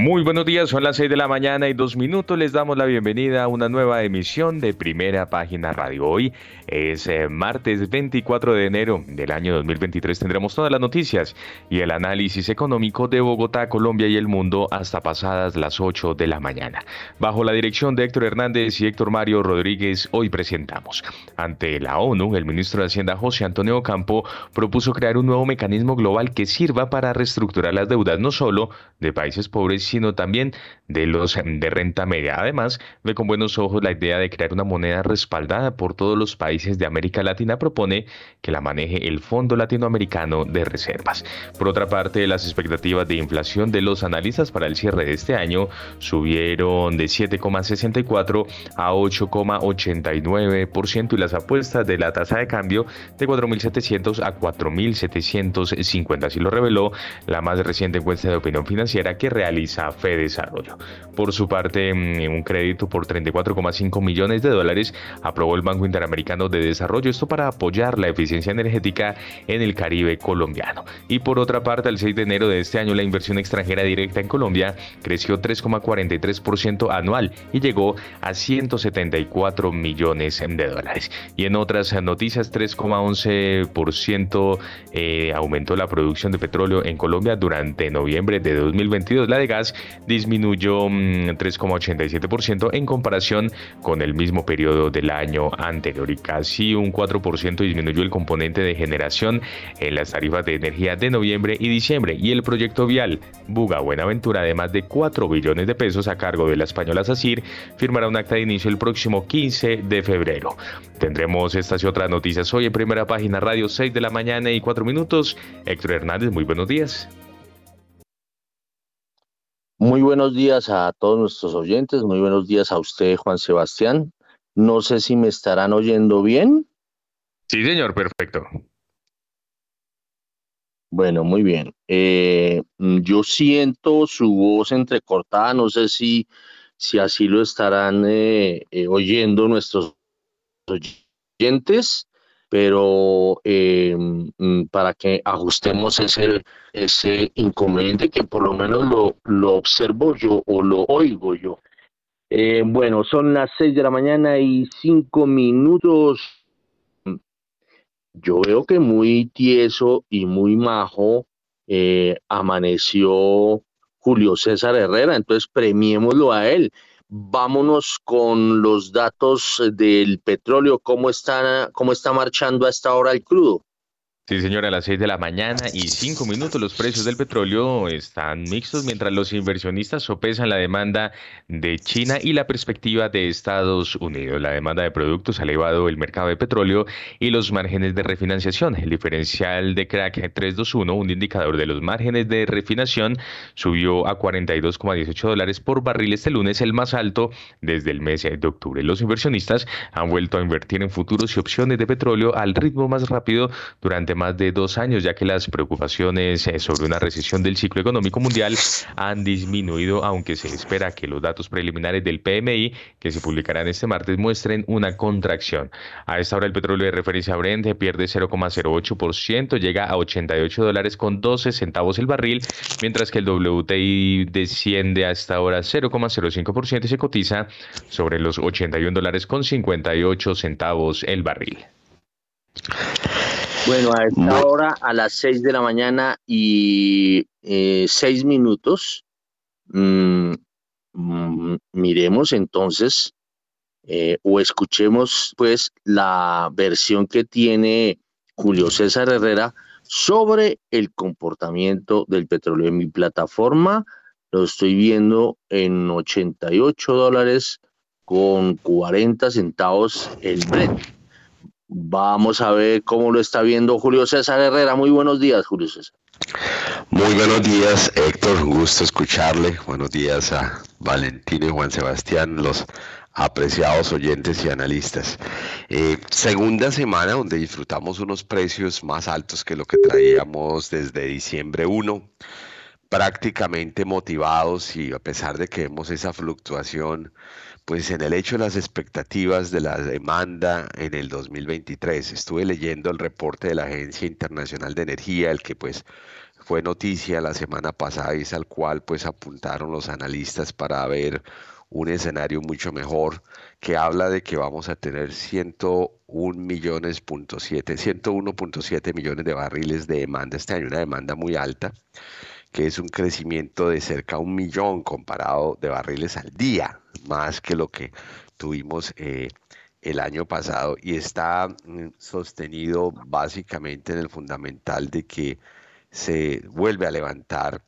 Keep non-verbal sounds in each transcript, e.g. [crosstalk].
Muy buenos días, son las 6 de la mañana y dos minutos. Les damos la bienvenida a una nueva emisión de Primera Página Radio. Hoy es eh, martes 24 de enero del año 2023. Tendremos todas las noticias y el análisis económico de Bogotá, Colombia y el mundo hasta pasadas las 8 de la mañana. Bajo la dirección de Héctor Hernández y Héctor Mario Rodríguez, hoy presentamos. Ante la ONU, el ministro de Hacienda José Antonio Campo propuso crear un nuevo mecanismo global que sirva para reestructurar las deudas no solo de países pobres, sino también de los de renta media. Además, ve con buenos ojos la idea de crear una moneda respaldada por todos los países de América Latina. Propone que la maneje el Fondo Latinoamericano de Reservas. Por otra parte, las expectativas de inflación de los analistas para el cierre de este año subieron de 7,64 a 8,89% y las apuestas de la tasa de cambio de 4.700 a 4.750. Así lo reveló la más reciente encuesta de opinión financiera que realiza Fe Desarrollo. Por su parte, mm, un crédito por 34,5 millones de dólares aprobó el Banco Interamericano de Desarrollo, esto para apoyar la eficiencia energética en el Caribe colombiano. Y por otra parte, el 6 de enero de este año, la inversión extranjera directa en Colombia creció 3,43% anual y llegó a 174 millones de dólares. Y en otras noticias, 3,11% eh, aumentó la producción de petróleo en Colombia durante noviembre de 2022. La de gas disminuyó 3,87% mm, en comparación con el mismo periodo del año anterior y casi un 4% disminuyó el componente de generación en las tarifas de energía de noviembre y diciembre y el proyecto vial Buga Buenaventura de más de 4 billones de pesos a cargo de la española SACIR firmará un acta de inicio el próximo 15 de febrero. Tendremos estas y otras noticias hoy en primera página radio 6 de la mañana y 4 minutos. Héctor Hernández, muy buenos días. Muy buenos días a todos nuestros oyentes, muy buenos días a usted, Juan Sebastián. No sé si me estarán oyendo bien. Sí, señor, perfecto. Bueno, muy bien. Eh, yo siento su voz entrecortada, no sé si, si así lo estarán eh, eh, oyendo nuestros oyentes pero eh, mm, para que ajustemos ese, ese inconveniente que por lo menos lo, lo observo yo o lo oigo yo. Eh, bueno, son las seis de la mañana y cinco minutos. Yo veo que muy tieso y muy majo eh, amaneció Julio César Herrera, entonces premiémoslo a él vámonos con los datos del petróleo, cómo está, cómo está marchando a esta hora el crudo. Sí, señora, a las 6 de la mañana y 5 minutos los precios del petróleo están mixtos mientras los inversionistas sopesan la demanda de China y la perspectiva de Estados Unidos. La demanda de productos ha elevado el mercado de petróleo y los márgenes de refinanciación. El diferencial de crack 321, un indicador de los márgenes de refinación, subió a 42,18 dólares por barril este lunes, el más alto desde el mes de octubre. Los inversionistas han vuelto a invertir en futuros y opciones de petróleo al ritmo más rápido durante más de dos años, ya que las preocupaciones eh, sobre una recesión del ciclo económico mundial han disminuido, aunque se espera que los datos preliminares del PMI que se publicarán este martes muestren una contracción. A esta hora el petróleo de referencia Brent pierde 0,08%, llega a 88 dólares con 12 centavos el barril, mientras que el WTI desciende a esta hora 0,05% y se cotiza sobre los 81 dólares con 58 centavos el barril. Bueno, a esta hora, a las 6 de la mañana y eh, 6 minutos, mm, mm, miremos entonces eh, o escuchemos pues la versión que tiene Julio César Herrera sobre el comportamiento del petróleo. En mi plataforma lo estoy viendo en 88 dólares con 40 centavos el Brent. Vamos a ver cómo lo está viendo Julio César Herrera. Muy buenos días, Julio César. Muy buenos días, Héctor. Gusto escucharle. Buenos días a Valentino y Juan Sebastián, los apreciados oyentes y analistas. Eh, segunda semana donde disfrutamos unos precios más altos que lo que traíamos desde diciembre 1, prácticamente motivados y a pesar de que vemos esa fluctuación, pues en el hecho de las expectativas de la demanda en el 2023. Estuve leyendo el reporte de la Agencia Internacional de Energía, el que pues fue noticia la semana pasada y es al cual pues apuntaron los analistas para ver un escenario mucho mejor que habla de que vamos a tener 101 millones 101.7 millones de barriles de demanda este año, una demanda muy alta, que es un crecimiento de cerca de un millón comparado de barriles al día, más que lo que tuvimos eh, el año pasado y está mm, sostenido básicamente en el fundamental de que se vuelve a levantar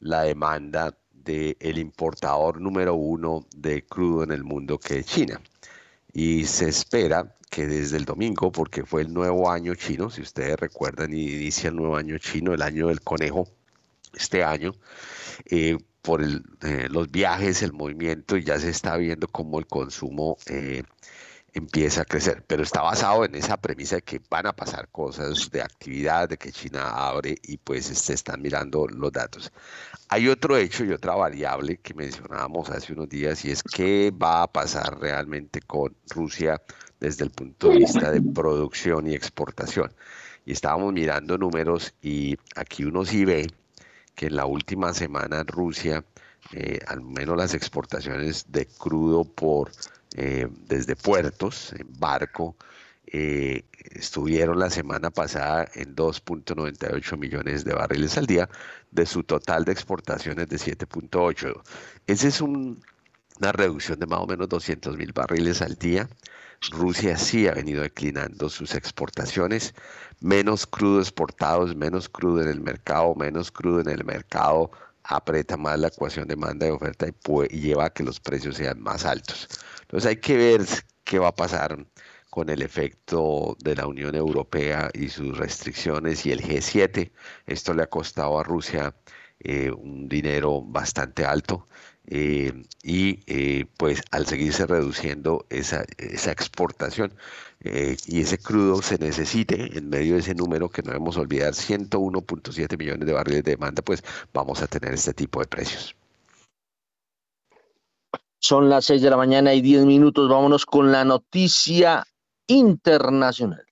la demanda del importador número uno de crudo en el mundo que es China. Y se espera que desde el domingo, porque fue el nuevo año chino, si ustedes recuerdan, inicia el nuevo año chino, el año del conejo, este año, eh, por eh, los viajes, el movimiento, y ya se está viendo cómo el consumo eh, empieza a crecer, pero está basado en esa premisa de que van a pasar cosas de actividad, de que China abre y pues se están mirando los datos. Hay otro hecho y otra variable que mencionábamos hace unos días y es qué va a pasar realmente con Rusia desde el punto de vista de producción y exportación. Y estábamos mirando números y aquí uno sí ve que en la última semana Rusia, eh, al menos las exportaciones de crudo por eh, desde puertos, en barco, eh, estuvieron la semana pasada en 2.98 millones de barriles al día de su total de exportaciones de 7.8. Esa es una reducción de más o menos 200 mil barriles al día. Rusia sí ha venido declinando sus exportaciones, menos crudo exportados, menos crudo en el mercado, menos crudo en el mercado aprieta más la ecuación demanda y oferta y lleva a que los precios sean más altos. Entonces hay que ver qué va a pasar con el efecto de la Unión Europea y sus restricciones y el G7. Esto le ha costado a Rusia eh, un dinero bastante alto eh, y eh, pues al seguirse reduciendo esa, exportación y ese crudo se necesite en medio de ese número que no debemos olvidar 101.7 millones de barriles de demanda pues vamos a tener este tipo de precios. Son las seis de la mañana y diez minutos. Vámonos con la noticia internacional.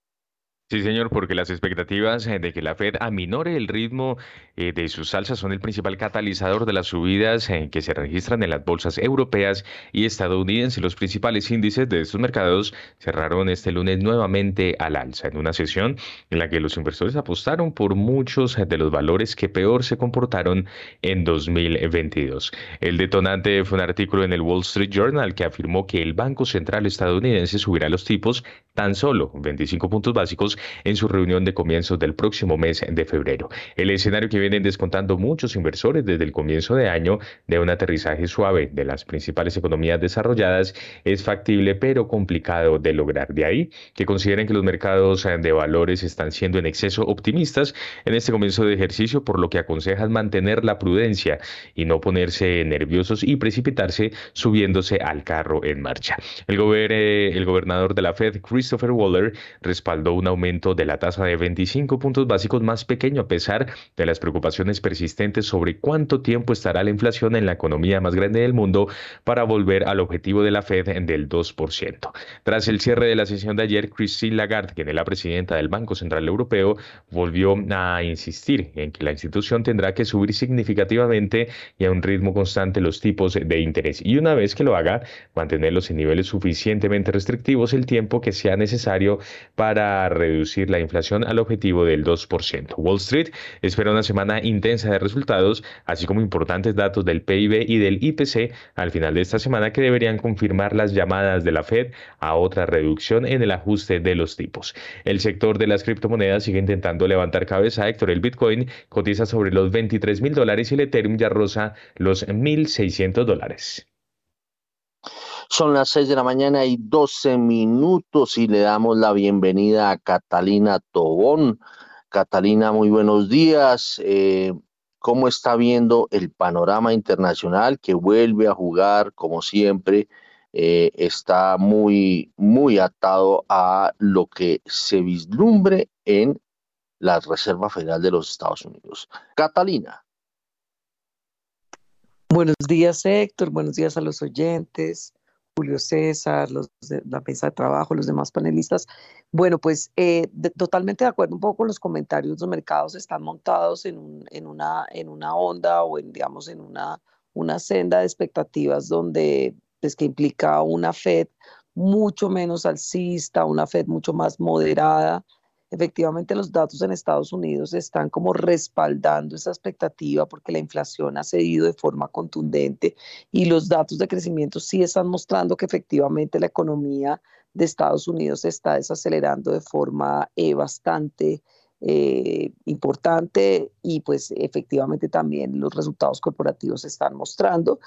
Sí, señor, porque las expectativas eh, de que la Fed aminore el ritmo eh, de sus alzas son el principal catalizador de las subidas eh, que se registran en las bolsas europeas y estadounidenses. Los principales índices de estos mercados cerraron este lunes nuevamente al alza, en una sesión en la que los inversores apostaron por muchos de los valores que peor se comportaron en 2022. El detonante fue un artículo en el Wall Street Journal que afirmó que el Banco Central estadounidense subirá los tipos tan solo 25 puntos básicos en su reunión de comienzos del próximo mes de febrero. El escenario que vienen descontando muchos inversores desde el comienzo de año de un aterrizaje suave de las principales economías desarrolladas es factible pero complicado de lograr. De ahí que consideren que los mercados de valores están siendo en exceso optimistas en este comienzo de ejercicio, por lo que aconsejan mantener la prudencia y no ponerse nerviosos y precipitarse subiéndose al carro en marcha. El, el gobernador de la Fed, Christopher Waller, respaldó un aumento de la tasa de 25 puntos básicos más pequeño a pesar de las preocupaciones persistentes sobre cuánto tiempo estará la inflación en la economía más grande del mundo para volver al objetivo de la Fed del 2%. Tras el cierre de la sesión de ayer, Christine Lagarde, quien es la presidenta del Banco Central Europeo, volvió a insistir en que la institución tendrá que subir significativamente y a un ritmo constante los tipos de interés y una vez que lo haga, mantenerlos en niveles suficientemente restrictivos el tiempo que sea necesario para reducir reducir la inflación al objetivo del 2%. Wall Street espera una semana intensa de resultados, así como importantes datos del PIB y del IPC al final de esta semana que deberían confirmar las llamadas de la Fed a otra reducción en el ajuste de los tipos. El sector de las criptomonedas sigue intentando levantar cabeza. Héctor, el Bitcoin cotiza sobre los 23 mil dólares y el Ethereum ya roza los 1.600 dólares. Son las seis de la mañana y doce minutos y le damos la bienvenida a Catalina Tobón. Catalina, muy buenos días. Eh, ¿Cómo está viendo el panorama internacional que vuelve a jugar, como siempre, eh, está muy, muy atado a lo que se vislumbre en la Reserva Federal de los Estados Unidos. Catalina. Buenos días, Héctor. Buenos días a los oyentes. Julio César, los de la mesa de trabajo, los demás panelistas. Bueno, pues eh, totalmente de acuerdo un poco con los comentarios. Los mercados están montados en, un, en, una, en una onda o en, digamos, en una, una senda de expectativas donde, pues, que implica una Fed mucho menos alcista, una Fed mucho más moderada, efectivamente los datos en Estados Unidos están como respaldando esa expectativa porque la inflación ha cedido de forma contundente y los datos de crecimiento sí están mostrando que efectivamente la economía de Estados Unidos se está desacelerando de forma eh, bastante eh, importante y pues efectivamente también los resultados corporativos están mostrando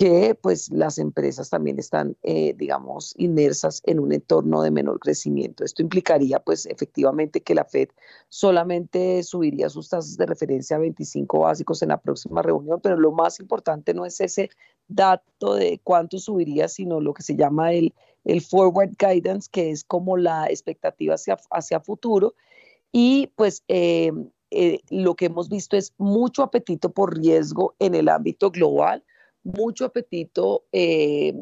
que pues las empresas también están, eh, digamos, inmersas en un entorno de menor crecimiento. Esto implicaría pues efectivamente que la Fed solamente subiría sus tasas de referencia a 25 básicos en la próxima reunión, pero lo más importante no es ese dato de cuánto subiría, sino lo que se llama el, el forward guidance, que es como la expectativa hacia, hacia futuro. Y pues eh, eh, lo que hemos visto es mucho apetito por riesgo en el ámbito global mucho apetito eh,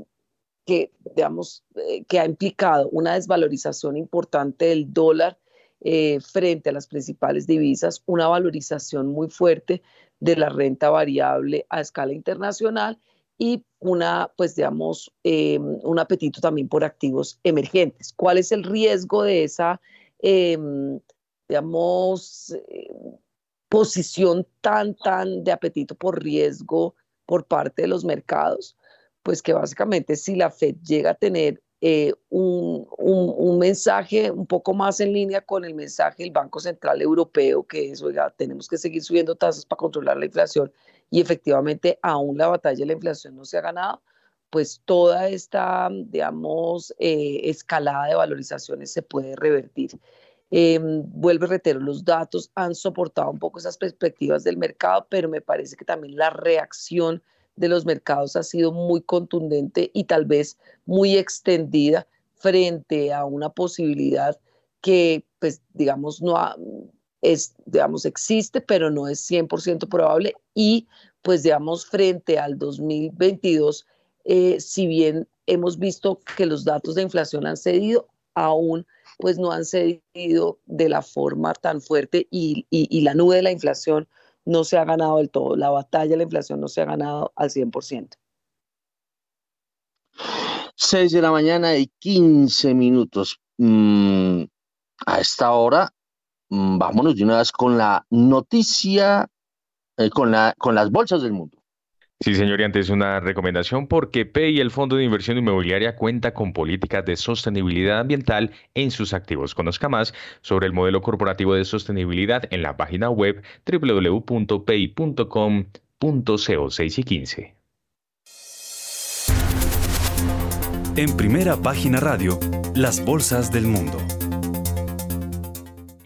que, digamos, eh, que ha implicado una desvalorización importante del dólar eh, frente a las principales divisas, una valorización muy fuerte de la renta variable a escala internacional y una, pues digamos, un apetito también por activos emergentes. ¿Cuál es el riesgo de esa, digamos, posición tan, tan de apetito por riesgo por parte de los mercados, pues que básicamente si la Fed llega a tener eh, un, un, mensaje un poco más en línea con el mensaje del Banco Central Europeo, que es, oiga, tenemos que seguir subiendo tasas para controlar la inflación y efectivamente aún la batalla de la inflación no se ha ganado, pues toda esta, digamos, eh, escalada de valorizaciones se puede revertir. Eh, vuelvo a reitero, los datos han soportado un poco esas perspectivas del mercado, pero me parece que también la reacción de los mercados ha sido muy contundente y tal vez muy extendida frente a una posibilidad que, pues, digamos, no es, digamos, existe, pero no es 100% probable y, pues, digamos, frente al 2022, eh, si bien hemos visto que los datos de inflación han cedido, aún pues no han cedido de la forma tan fuerte y, la nube de la inflación no se ha ganado del todo. La batalla de la inflación no se ha ganado al 100%. 6 de la mañana y 15 minutos. Mm, a esta hora, mm, vámonos de una vez con la noticia, eh, con, la, con las bolsas del mundo. Sí, señor, y antes una recomendación porque PEI, el Fondo de Inversión Inmobiliaria, cuenta con políticas de sostenibilidad ambiental en sus activos. Conozca más sobre el modelo corporativo de sostenibilidad en la página web www.pei.com.co 6 y 15. En primera página radio, las bolsas del mundo.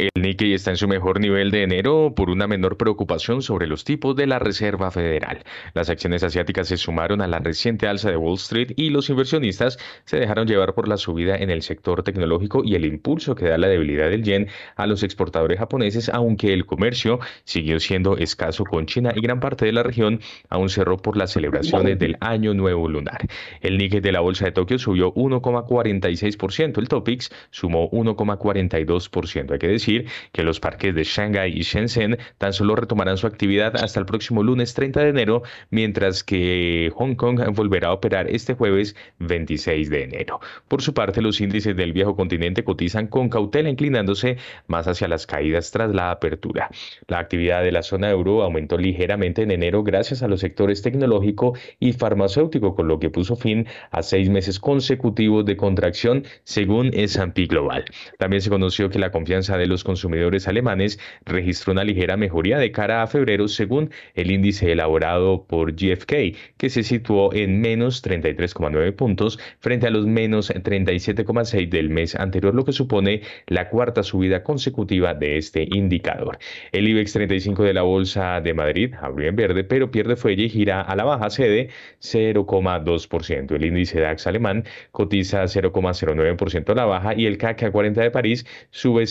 El Nikkei está en su mejor nivel de enero por una menor preocupación sobre los tipos de la Reserva Federal. Las acciones asiáticas se sumaron a la reciente alza de Wall Street y los inversionistas se dejaron llevar por la subida en el sector tecnológico y el impulso que da la debilidad del yen a los exportadores japoneses, aunque el comercio siguió siendo escaso con China y gran parte de la región aún cerró por las celebraciones del Año Nuevo Lunar. El Nikkei de la Bolsa de Tokio subió 1,46%, el Topix sumó 1,42%. Hay que decir que los parques de Shanghai y Shenzhen tan solo retomarán su actividad hasta el próximo lunes 30 de enero, mientras que Hong Kong volverá a operar este jueves 26 de enero. Por su parte, los índices del viejo continente cotizan con cautela, inclinándose más hacia las caídas tras la apertura. La actividad de la zona euro aumentó ligeramente en enero gracias a los sectores tecnológico y farmacéutico, con lo que puso fin a seis meses consecutivos de contracción según S&P Global. También se conoció que la confianza de los consumidores alemanes registró una ligera mejoría de cara a febrero según el índice elaborado por GFK, que se situó en menos 33,9 puntos frente a los menos 37,6 del mes anterior, lo que supone la cuarta subida consecutiva de este indicador. El IBEX 35 de la Bolsa de Madrid abrió en verde, pero pierde fuelle y gira a la baja, cede 0,2%. El índice DAX alemán cotiza 0,09% a la baja y el CAC a 40 de París sube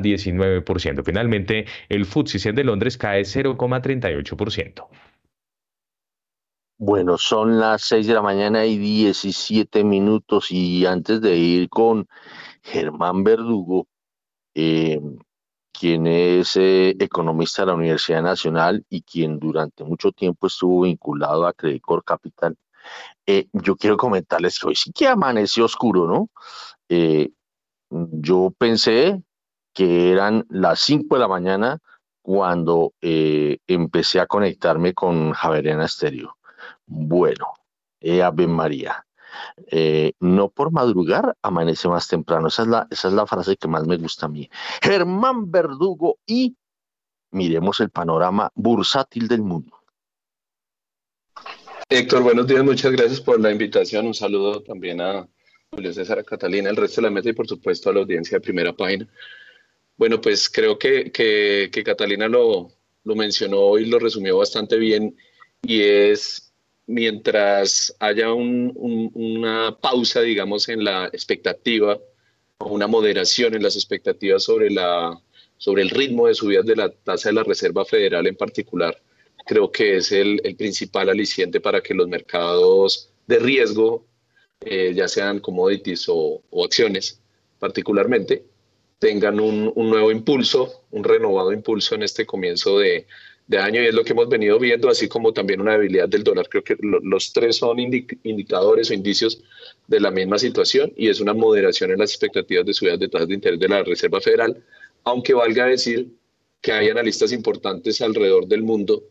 0,19%. Finalmente, el FTSE de Londres cae 0,38%. Bueno, son las 6 de la mañana y 17 minutos y antes de ir con Germán Verdugo, eh, quien es eh, economista de la Universidad Nacional y quien durante mucho tiempo estuvo vinculado a Credicor Capital, eh, yo quiero comentarles que hoy sí que amaneció oscuro, ¿no? yo pensé que eran las 5 de la mañana cuando empecé a conectarme con Javeriana Estéreo bueno, eh, Ave María. Eh, no por madrugar amanece más temprano. Esa es, la, esa es la frase que más me gusta a mí. Germán Verdugo y miremos el panorama bursátil del mundo. Héctor, buenos días, muchas gracias por la invitación. Un saludo también a Julio César, a Catalina, al resto de la mesa y por supuesto a la audiencia de primera página. Bueno, pues creo que, Catalina lo, mencionó y lo resumió bastante bien y es mientras haya una pausa, digamos, en la expectativa o una moderación en las expectativas sobre, la, el ritmo de subidas de la tasa de la Reserva Federal en particular, creo que es el, principal aliciente para que los mercados de riesgo, eh, ya sean commodities o, acciones particularmente, tengan un, un nuevo impulso, un renovado impulso en este comienzo de, de año y es lo que hemos venido viendo, así como también una debilidad del dólar. Creo que los tres son indicadores o indicios de la misma situación y es una moderación en las expectativas de subidas de tasas de interés de la Reserva Federal, aunque valga decir que hay analistas importantes alrededor del mundo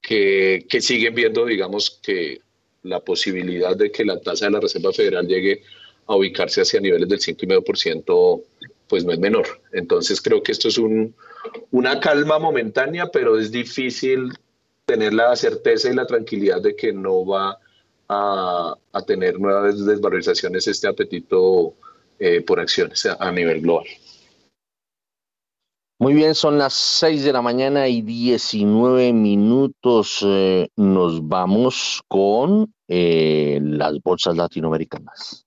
que, que siguen viendo, digamos, que la posibilidad de que la tasa de la Reserva Federal llegue a ubicarse hacia niveles del 5,5% pues no es menor. Entonces creo que esto es un, una calma momentánea, pero es difícil tener la certeza y la tranquilidad de que no va a, tener nuevas desvalorizaciones este apetito eh, por acciones a, nivel global. Muy bien, son las 6 de la mañana y 19 minutos. Eh, nos vamos con eh, las bolsas latinoamericanas.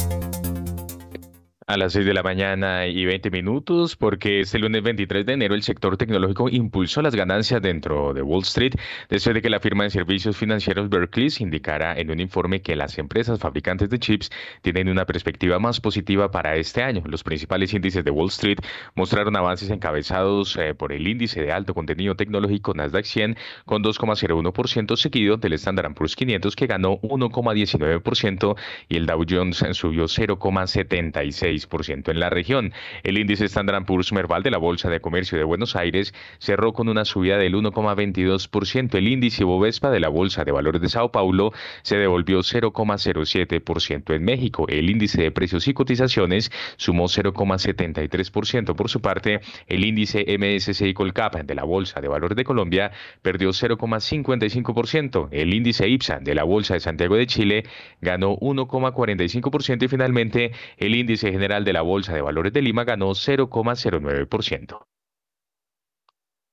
A las 6 de la mañana y 20 minutos, porque este lunes 23 de enero el sector tecnológico impulsó las ganancias dentro de Wall Street, después de que la firma de servicios financieros Berkeley indicara en un informe que las empresas fabricantes de chips tienen una perspectiva más positiva para este año. Los principales índices de Wall Street mostraron avances encabezados eh, por el índice de alto contenido tecnológico Nasdaq 100 con 2,01% seguido del Standard Poor's 500 que ganó 1,19% y el Dow Jones subió 0,76% en la región. El índice Standard Poor's Merval de la Bolsa de Comercio de Buenos Aires cerró con una subida del 1,22%. El índice Bovespa de la Bolsa de Valores de Sao Paulo se devolvió 0,07%. En México, el índice de precios y cotizaciones sumó 0,73%. Por su parte, el índice MSCI Colcap de la Bolsa de Valores de Colombia perdió 0,55%. El índice IPSA de la Bolsa de Santiago de Chile ganó 1,45% y finalmente el índice general de la Bolsa de Valores de Lima ganó 0,09%.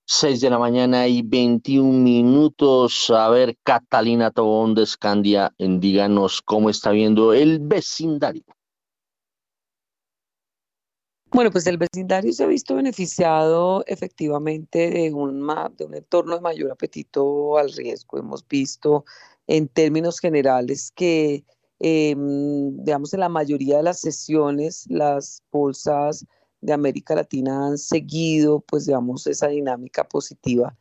6 de la mañana y 21 minutos. A ver, Catalina Tobón de Scandia, díganos cómo está viendo el vecindario. Bueno, pues el vecindario se ha visto beneficiado efectivamente de un, de un entorno de mayor apetito al riesgo. Hemos visto en términos generales que Em, digamos, en la mayoría de las sesiones, las bolsas de América Latina han seguido, pues, digamos, esa dinámica positiva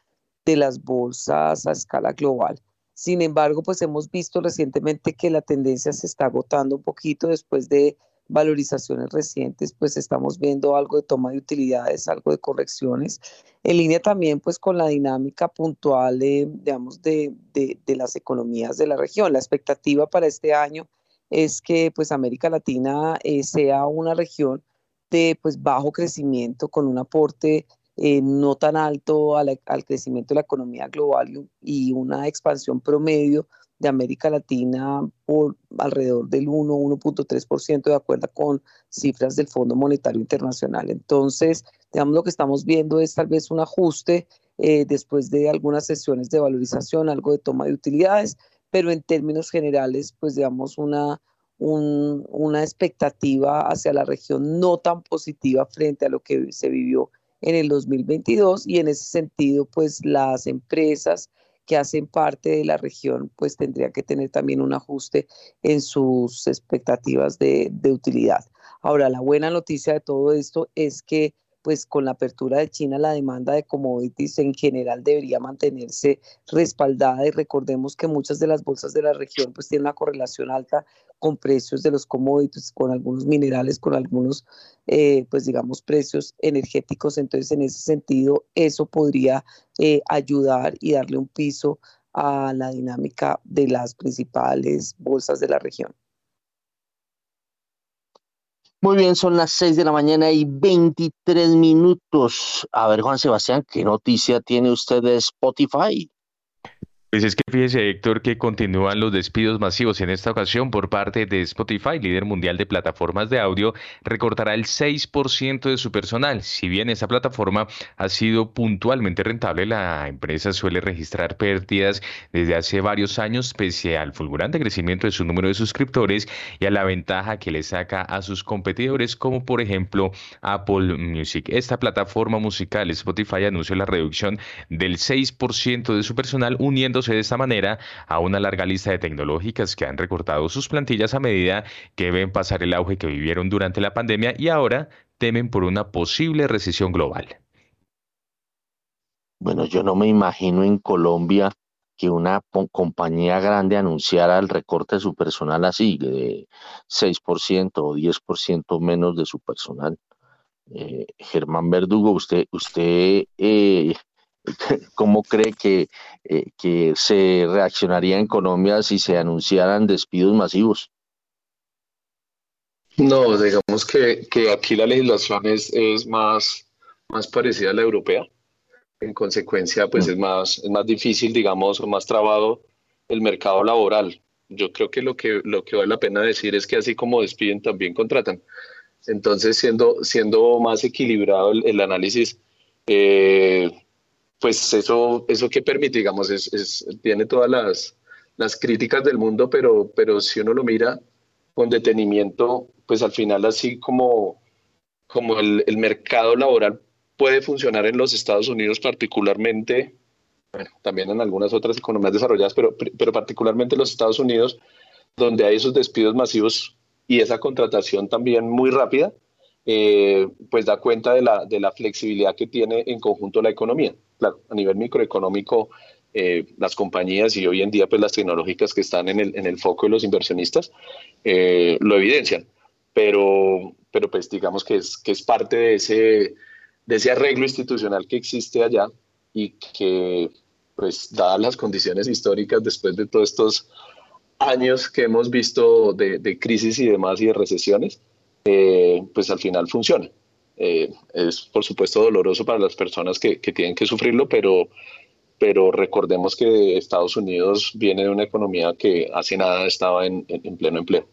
de las bolsas a escala global. Sin embargo, pues hemos visto recientemente que la tendencia se está agotando un poquito después de valorizaciones recientes, pues estamos viendo algo de toma de utilidades, algo de correcciones, en línea también pues con la dinámica puntual, digamos, de, de, las economías de la región. La expectativa para este año es que pues América Latina eh, sea una región de pues bajo crecimiento con un aporte eh, no tan alto al crecimiento de la economía global y una expansión promedio de América Latina por alrededor del 1, 1.3% de acuerdo con cifras del Fondo Monetario Internacional. Entonces, digamos, lo que estamos viendo es tal vez un ajuste eh, después de algunas sesiones de valorización, algo de toma de utilidades, pero en términos generales, pues digamos, una, una expectativa hacia la región no tan positiva frente a lo que se vivió en el 2022 y en ese sentido, pues las empresas que hacen parte de la región, pues tendrían que tener también un ajuste en sus expectativas de, de utilidad. Ahora, la buena noticia de todo esto es que pues con la apertura de China la demanda de commodities en general debería mantenerse respaldada y recordemos que muchas de las bolsas de la región pues tienen una correlación alta con precios de los commodities, con algunos minerales, con algunos eh, pues digamos precios energéticos, entonces en ese sentido eso podría eh, ayudar y darle un piso a la dinámica de las principales bolsas de la región. Muy bien, son las 6 de la mañana y 23 minutos. A ver, Juan Sebastián, ¿qué noticia tiene usted de Spotify? Pues es que fíjese, Héctor, que continúan los despidos masivos en esta ocasión por parte de Spotify, líder mundial de plataformas de audio, recortará el 6% de su personal. Si bien esa plataforma ha sido puntualmente rentable, la empresa suele registrar pérdidas desde hace varios años, pese al fulgurante crecimiento de su número de suscriptores y a la ventaja que le saca a sus competidores, como por ejemplo Apple Music. Esta plataforma musical, Spotify, anunció la reducción del 6% de su personal, uniendo de esta manera a una larga lista de tecnológicas que han recortado sus plantillas a medida que ven pasar el auge que vivieron durante la pandemia y ahora temen por una posible recesión global. Bueno, yo no me imagino en Colombia que una compañía grande anunciara el recorte de su personal así, de 6% o 10% menos de su personal. Eh, Germán Verdugo, usted, usted eh, [laughs] ¿Cómo cree que, eh, que se reaccionaría en Colombia si se anunciaran despidos masivos? No, digamos que, que aquí la legislación es, es, más, más parecida a la europea. En consecuencia, pues mm. es más, es más difícil, digamos, o más trabado el mercado laboral. Yo creo que lo que, lo que vale la pena decir es que así como despiden, también contratan. Entonces, siendo, siendo más equilibrado el, el análisis, eh, pues eso, eso que permite, digamos, es, tiene todas las, las, críticas del mundo, pero, pero si uno lo mira con detenimiento, pues al final así como, como el, el mercado laboral puede funcionar en los Estados Unidos particularmente, bueno, también en algunas otras economías desarrolladas, pero, pero particularmente en los Estados Unidos, donde hay esos despidos masivos y esa contratación también muy rápida, eh, pues da cuenta de la, de la flexibilidad que tiene en conjunto la economía a nivel microeconómico, eh, las compañías y hoy en día pues las tecnológicas que están en el, en el foco de los inversionistas eh, lo evidencian, pero, pero pues digamos que es, que es parte de ese, de ese arreglo institucional que existe allá y que pues dadas las condiciones históricas después de todos estos años que hemos visto de, de crisis y demás y de recesiones, eh, pues al final funciona. Eh, es por supuesto doloroso para las personas que, tienen que sufrirlo, pero, pero recordemos que Estados Unidos viene de una economía que hace nada estaba en, pleno empleo.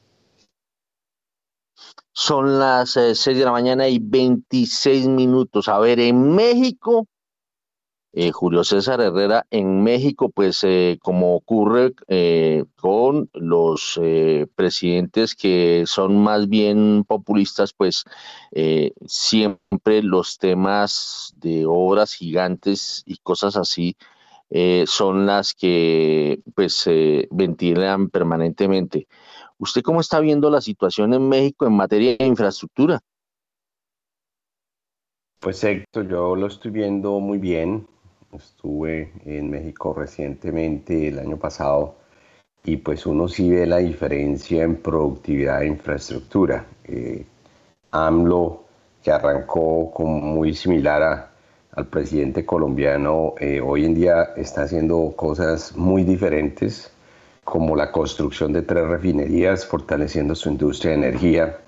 Son las 6 eh, de la mañana y 26 minutos. A ver, en México eh, Julio César Herrera en México, pues eh, como ocurre eh, con los presidentes que son más bien populistas, pues siempre los temas de obras gigantes y cosas así son las que pues se ventilan permanentemente. ¿Usted cómo está viendo la situación en México en materia de infraestructura? Pues Héctor, yo lo estoy viendo muy bien. Estuve en México recientemente el año pasado y pues uno sí ve la diferencia en productividad e infraestructura. Eh, AMLO, que arrancó como muy similar al presidente colombiano, eh, hoy en día está haciendo cosas muy diferentes. como la construcción de tres refinerías, fortaleciendo su industria de energía.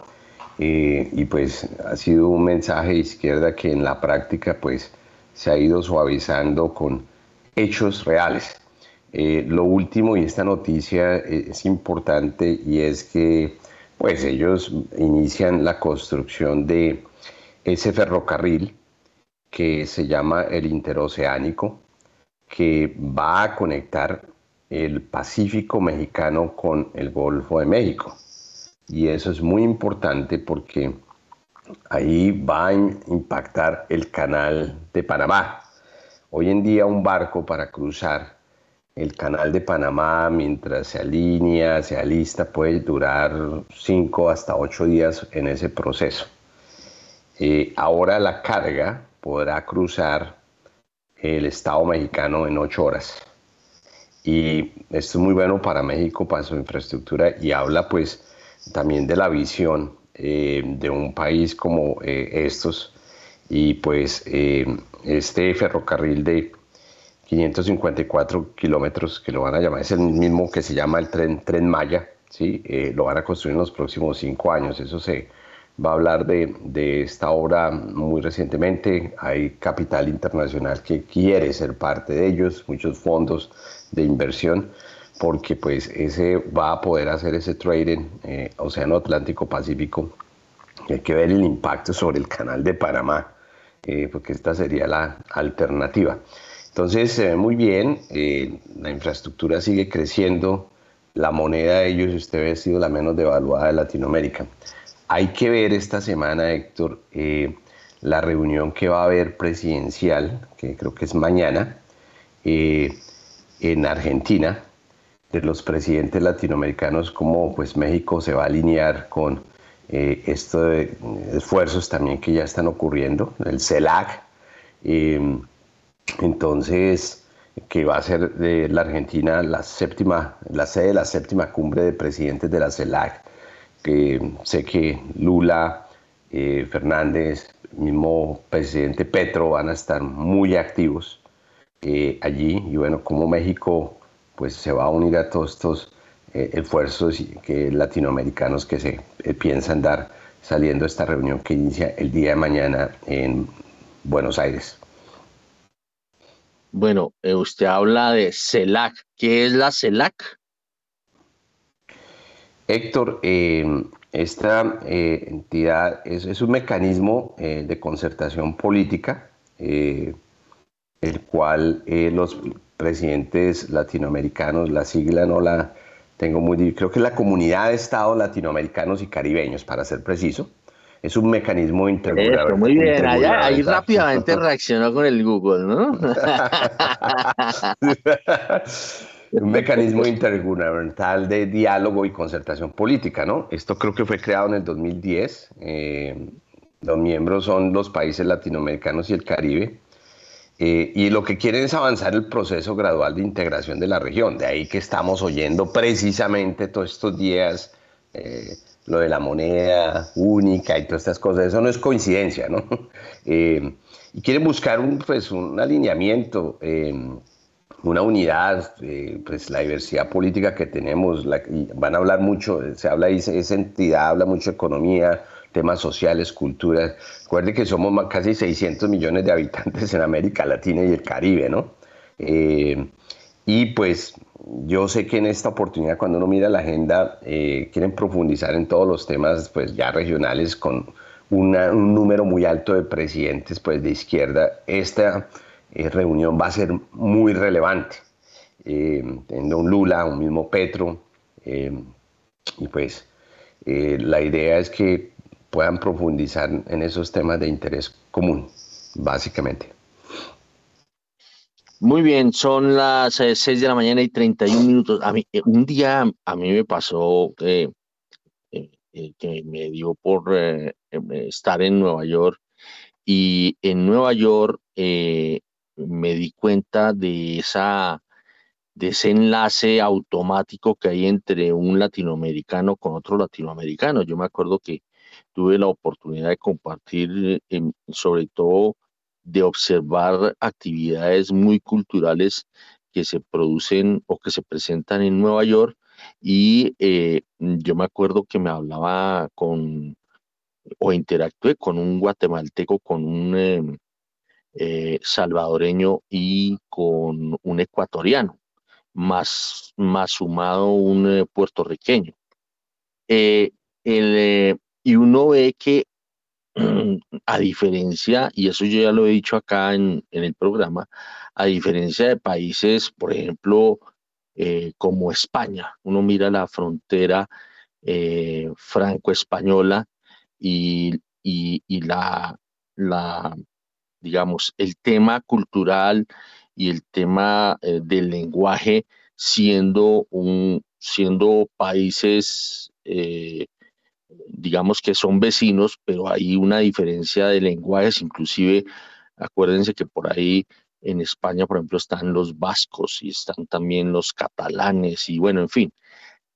Eh, y pues ha sido un mensaje de izquierda que en la práctica pues se ha ido suavizando con hechos reales. Eh, lo último y esta noticia es importante y es que pues ellos inician la construcción de ese ferrocarril que se llama el interoceánico, que va a conectar el Pacífico mexicano con el Golfo de México. Y eso es muy importante porque ahí va a impactar el canal de Panamá. Hoy en día un barco para cruzar el canal de Panamá mientras se alinea, se alista, puede durar 5 hasta 8 días en ese proceso. Eh, ahora la carga podrá cruzar el Estado mexicano en 8 horas. Y esto es muy bueno para México, para su infraestructura y habla pues también de la visión eh, de un país como eh, estos. Y pues este ferrocarril de 554 kilómetros, que lo van a llamar, es el mismo que se llama el tren, tren Maya, ¿sí? Eh, lo van a construir en los próximos cinco años. Eso se va a hablar de, de, esta obra muy recientemente. Hay capital internacional que quiere ser parte de ellos, muchos fondos de inversión, porque pues ese va a poder hacer ese trading eh, Océano Atlántico Pacífico. Hay que ver el impacto sobre el canal de Panamá, eh, porque esta sería la alternativa. Entonces se ve muy bien, eh, la infraestructura sigue creciendo, la moneda de ellos usted ve ha sido la menos devaluada de Latinoamérica. Hay que ver esta semana, Héctor, eh, la reunión que va a haber presidencial, que creo que es mañana, en Argentina, de los presidentes latinoamericanos, cómo pues México se va a alinear con estos esfuerzos también que ya están ocurriendo, el CELAC. Entonces, que va a ser de la Argentina la séptima, la sede de la séptima cumbre de presidentes de la CELAC, que sé que Lula, eh, Fernández, mismo presidente Petro van a estar muy activos eh, allí y bueno, como México pues se va a unir a todos estos eh, esfuerzos que latinoamericanos que se piensan dar saliendo de esta reunión que inicia el día de mañana en Buenos Aires. Bueno, eh, usted habla de CELAC. ¿Qué es la CELAC? Héctor, em, esta eh, entidad es, un mecanismo eh, de concertación política, el cual los presidentes latinoamericanos, la sigla no la tengo muy... Creo que es la Comunidad de Estados Latinoamericanos y Caribeños, para ser preciso, es un mecanismo intergubernamental. muy bien, allá, ahí rápidamente reaccionó con el Google, ¿no? [laughs] un mecanismo intergubernamental de diálogo y concertación política, ¿no? Esto creo que fue creado en el 2010. Eh, los miembros son los países latinoamericanos y el Caribe. Eh, y lo que quieren es avanzar el proceso gradual de integración de la región. De ahí que estamos oyendo precisamente todos estos días eh, lo de la moneda única y todas estas cosas, eso no es coincidencia, ¿no? [laughs] Eh, y quieren buscar un, pues, un alineamiento, eh, una unidad, eh, pues la diversidad política que tenemos, van a hablar mucho, se habla esa entidad habla mucho de economía, temas sociales, culturas. Recuerde que somos casi 600 millones de habitantes en América Latina y el Caribe, ¿no? y pues yo sé que en esta oportunidad, cuando uno mira la agenda, eh, quieren profundizar en todos los temas pues, ya regionales con un número muy alto de presidentes pues, de izquierda. Esta eh, reunión va a ser muy relevante. Eh, teniendo un Lula, un mismo Petro, y pues la idea es que puedan profundizar en esos temas de interés común, básicamente. Muy bien, son las 6 eh, de la mañana y 31 minutos. A mí, eh, un día a mí me pasó eh, que me dio por estar en Nueva York y en Nueva York me di cuenta de esa de ese enlace automático que hay entre un latinoamericano con otro latinoamericano. Yo me acuerdo que tuve la oportunidad de compartir, sobre todo de observar actividades muy culturales que se producen o que se presentan en Nueva York y eh, yo me acuerdo que me hablaba con o interactué con un guatemalteco, con un em, eh, salvadoreño y con un ecuatoriano, más, más sumado un eh, puertorriqueño. El, y uno ve que [clears throat] a diferencia, y eso yo ya lo he dicho acá en, el programa, a diferencia de países, por ejemplo, eh, como España, uno mira la frontera eh, franco-española y, la, la, digamos, el tema cultural y el tema eh, del lenguaje siendo, un, siendo países digamos que son vecinos, pero hay una diferencia de lenguajes, inclusive acuérdense que por ahí en España, por ejemplo, están los vascos y están también los catalanes y bueno, en fin.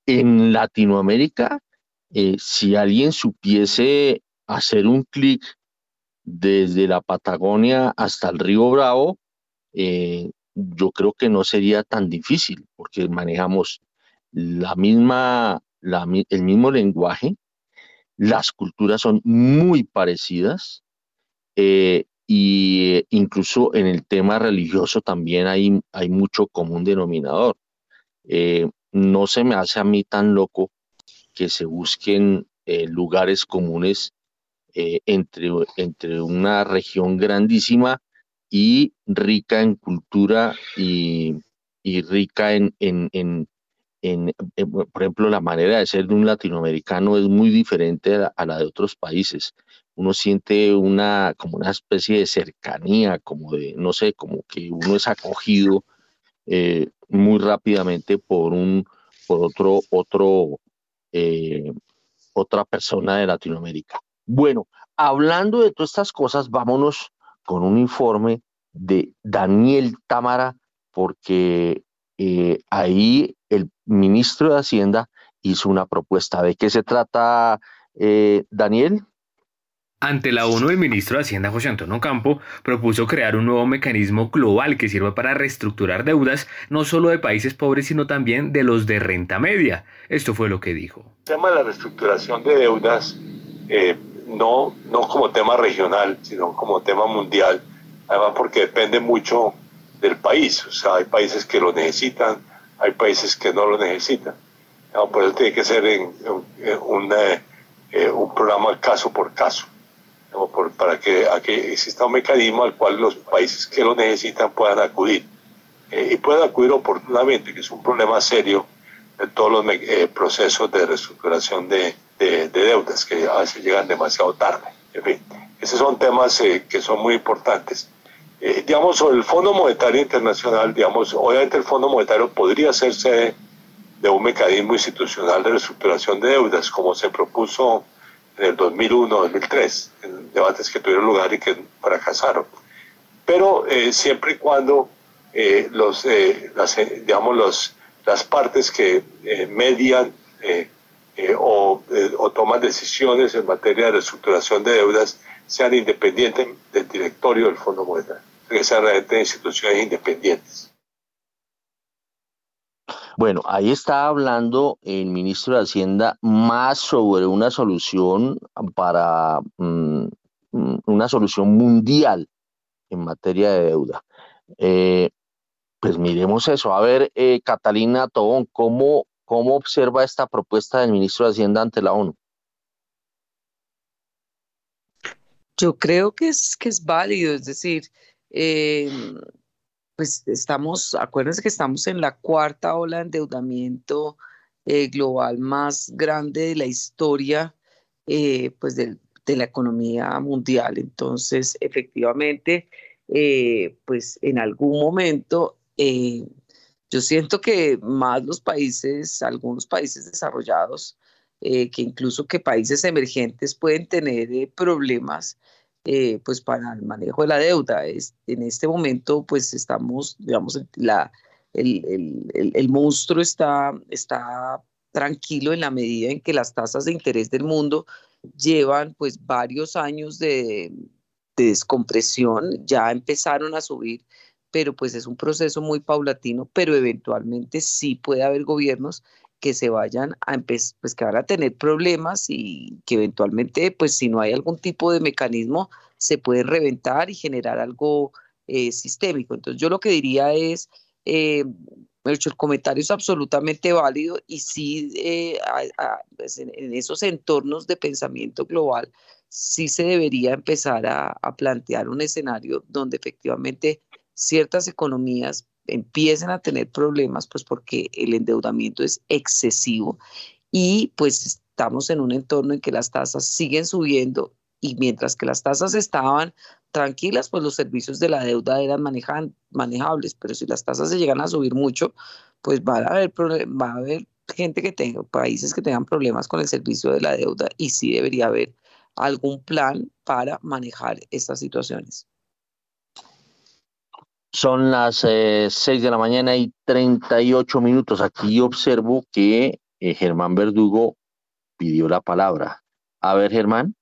En Latinoamérica, eh, si alguien supiese hacer un clic desde la Patagonia hasta el río Bravo, eh, yo creo que no sería tan difícil porque manejamos la misma, el mismo lenguaje, las culturas son muy parecidas e y incluso en el tema religioso también hay, hay mucho común denominador. Eh, no se me hace a mí tan loco que se busquen eh, lugares comunes entre, entre una región grandísima y rica en cultura y, y rica en, en, por ejemplo, la manera de ser de un latinoamericano es muy diferente a la, de otros países. Uno siente una, como una especie de cercanía, como de, no sé, como que uno es acogido eh, muy rápidamente por un, por otro, otro, eh, otra persona de Latinoamérica. Bueno, hablando de todas estas cosas, vámonos con un informe de Daniel Támara, porque eh, ahí el ministro de Hacienda hizo una propuesta. ¿De qué se trata, eh, Daniel? Ante la ONU, el ministro de Hacienda José Antonio Campo propuso crear un nuevo mecanismo global que sirva para reestructurar deudas no solo de países pobres, sino también de los de renta media. Esto fue lo que dijo. El tema de la reestructuración de deudas, eh, no, no como tema regional, sino como tema mundial, además porque depende mucho del país. O sea, hay países que lo necesitan, hay países que no lo necesitan. Por eso tiene que ser en, un, eh, eh, un programa caso por caso, para que aquí exista un mecanismo al cual los países que lo necesitan puedan acudir. Eh, y puedan acudir oportunamente, que es un problema serio de todos los procesos de reestructuración de, de, deudas, que a veces llegan demasiado tarde. En fin, esos son temas que son muy importantes. Eh, digamos, el Fondo Monetario Internacional, digamos, obviamente el Fondo Monetario podría hacerse de un mecanismo institucional de reestructuración de deudas, como se propuso en el 2001-2003, en debates que tuvieron lugar y que fracasaron. Pero eh, siempre y cuando eh, los, las, digamos, los, las partes que median o, o toman decisiones en materia de reestructuración de deudas sean independientes del directorio del Fondo Monetario que sean realmente instituciones independientes. Bueno, ahí está hablando el ministro de Hacienda más sobre una solución para mm, una solución mundial en materia de deuda. Eh, pues miremos eso. A ver, eh, Catalina Tobón, ¿cómo, ¿cómo observa esta propuesta del ministro de Hacienda ante la ONU? Yo creo que es, que es válido, es decir, eh, pues estamos, acuérdense que estamos en la cuarta ola de endeudamiento eh, global más grande de la historia, eh, pues de, la economía mundial. Entonces, efectivamente, pues en algún momento yo siento que más los países, algunos países desarrollados, que incluso que países emergentes pueden tener problemas eh, pues para el manejo de la deuda. Es, en este momento, pues estamos, digamos, la, el, el, el, monstruo está, está tranquilo en la medida en que las tasas de interés del mundo llevan pues varios años de, de descompresión, ya empezaron a subir pero pues es un proceso muy paulatino, pero eventualmente sí puede haber gobiernos que se vayan a empezar, pues que van a tener problemas y que eventualmente, pues si no hay algún tipo de mecanismo, se puede reventar y generar algo eh, sistémico. Entonces yo lo que diría es, eh, el comentario es absolutamente válido y sí, eh, pues, en, esos entornos de pensamiento global, sí se debería empezar a, a plantear un escenario donde efectivamente ciertas economías empiecen a tener problemas, pues porque el endeudamiento es excesivo y pues estamos en un entorno en que las tasas siguen subiendo y mientras que las tasas estaban tranquilas, pues los servicios de la deuda eran manejables, pero si las tasas se llegan a subir mucho, pues va a haber, va a haber gente que tenga, países que tengan problemas con el servicio de la deuda y sí debería haber algún plan para manejar estas situaciones. Son las eh, 6 de la mañana y 38 minutos. Aquí observo que eh, Germán Verdugo pidió la palabra. A ver, Germán.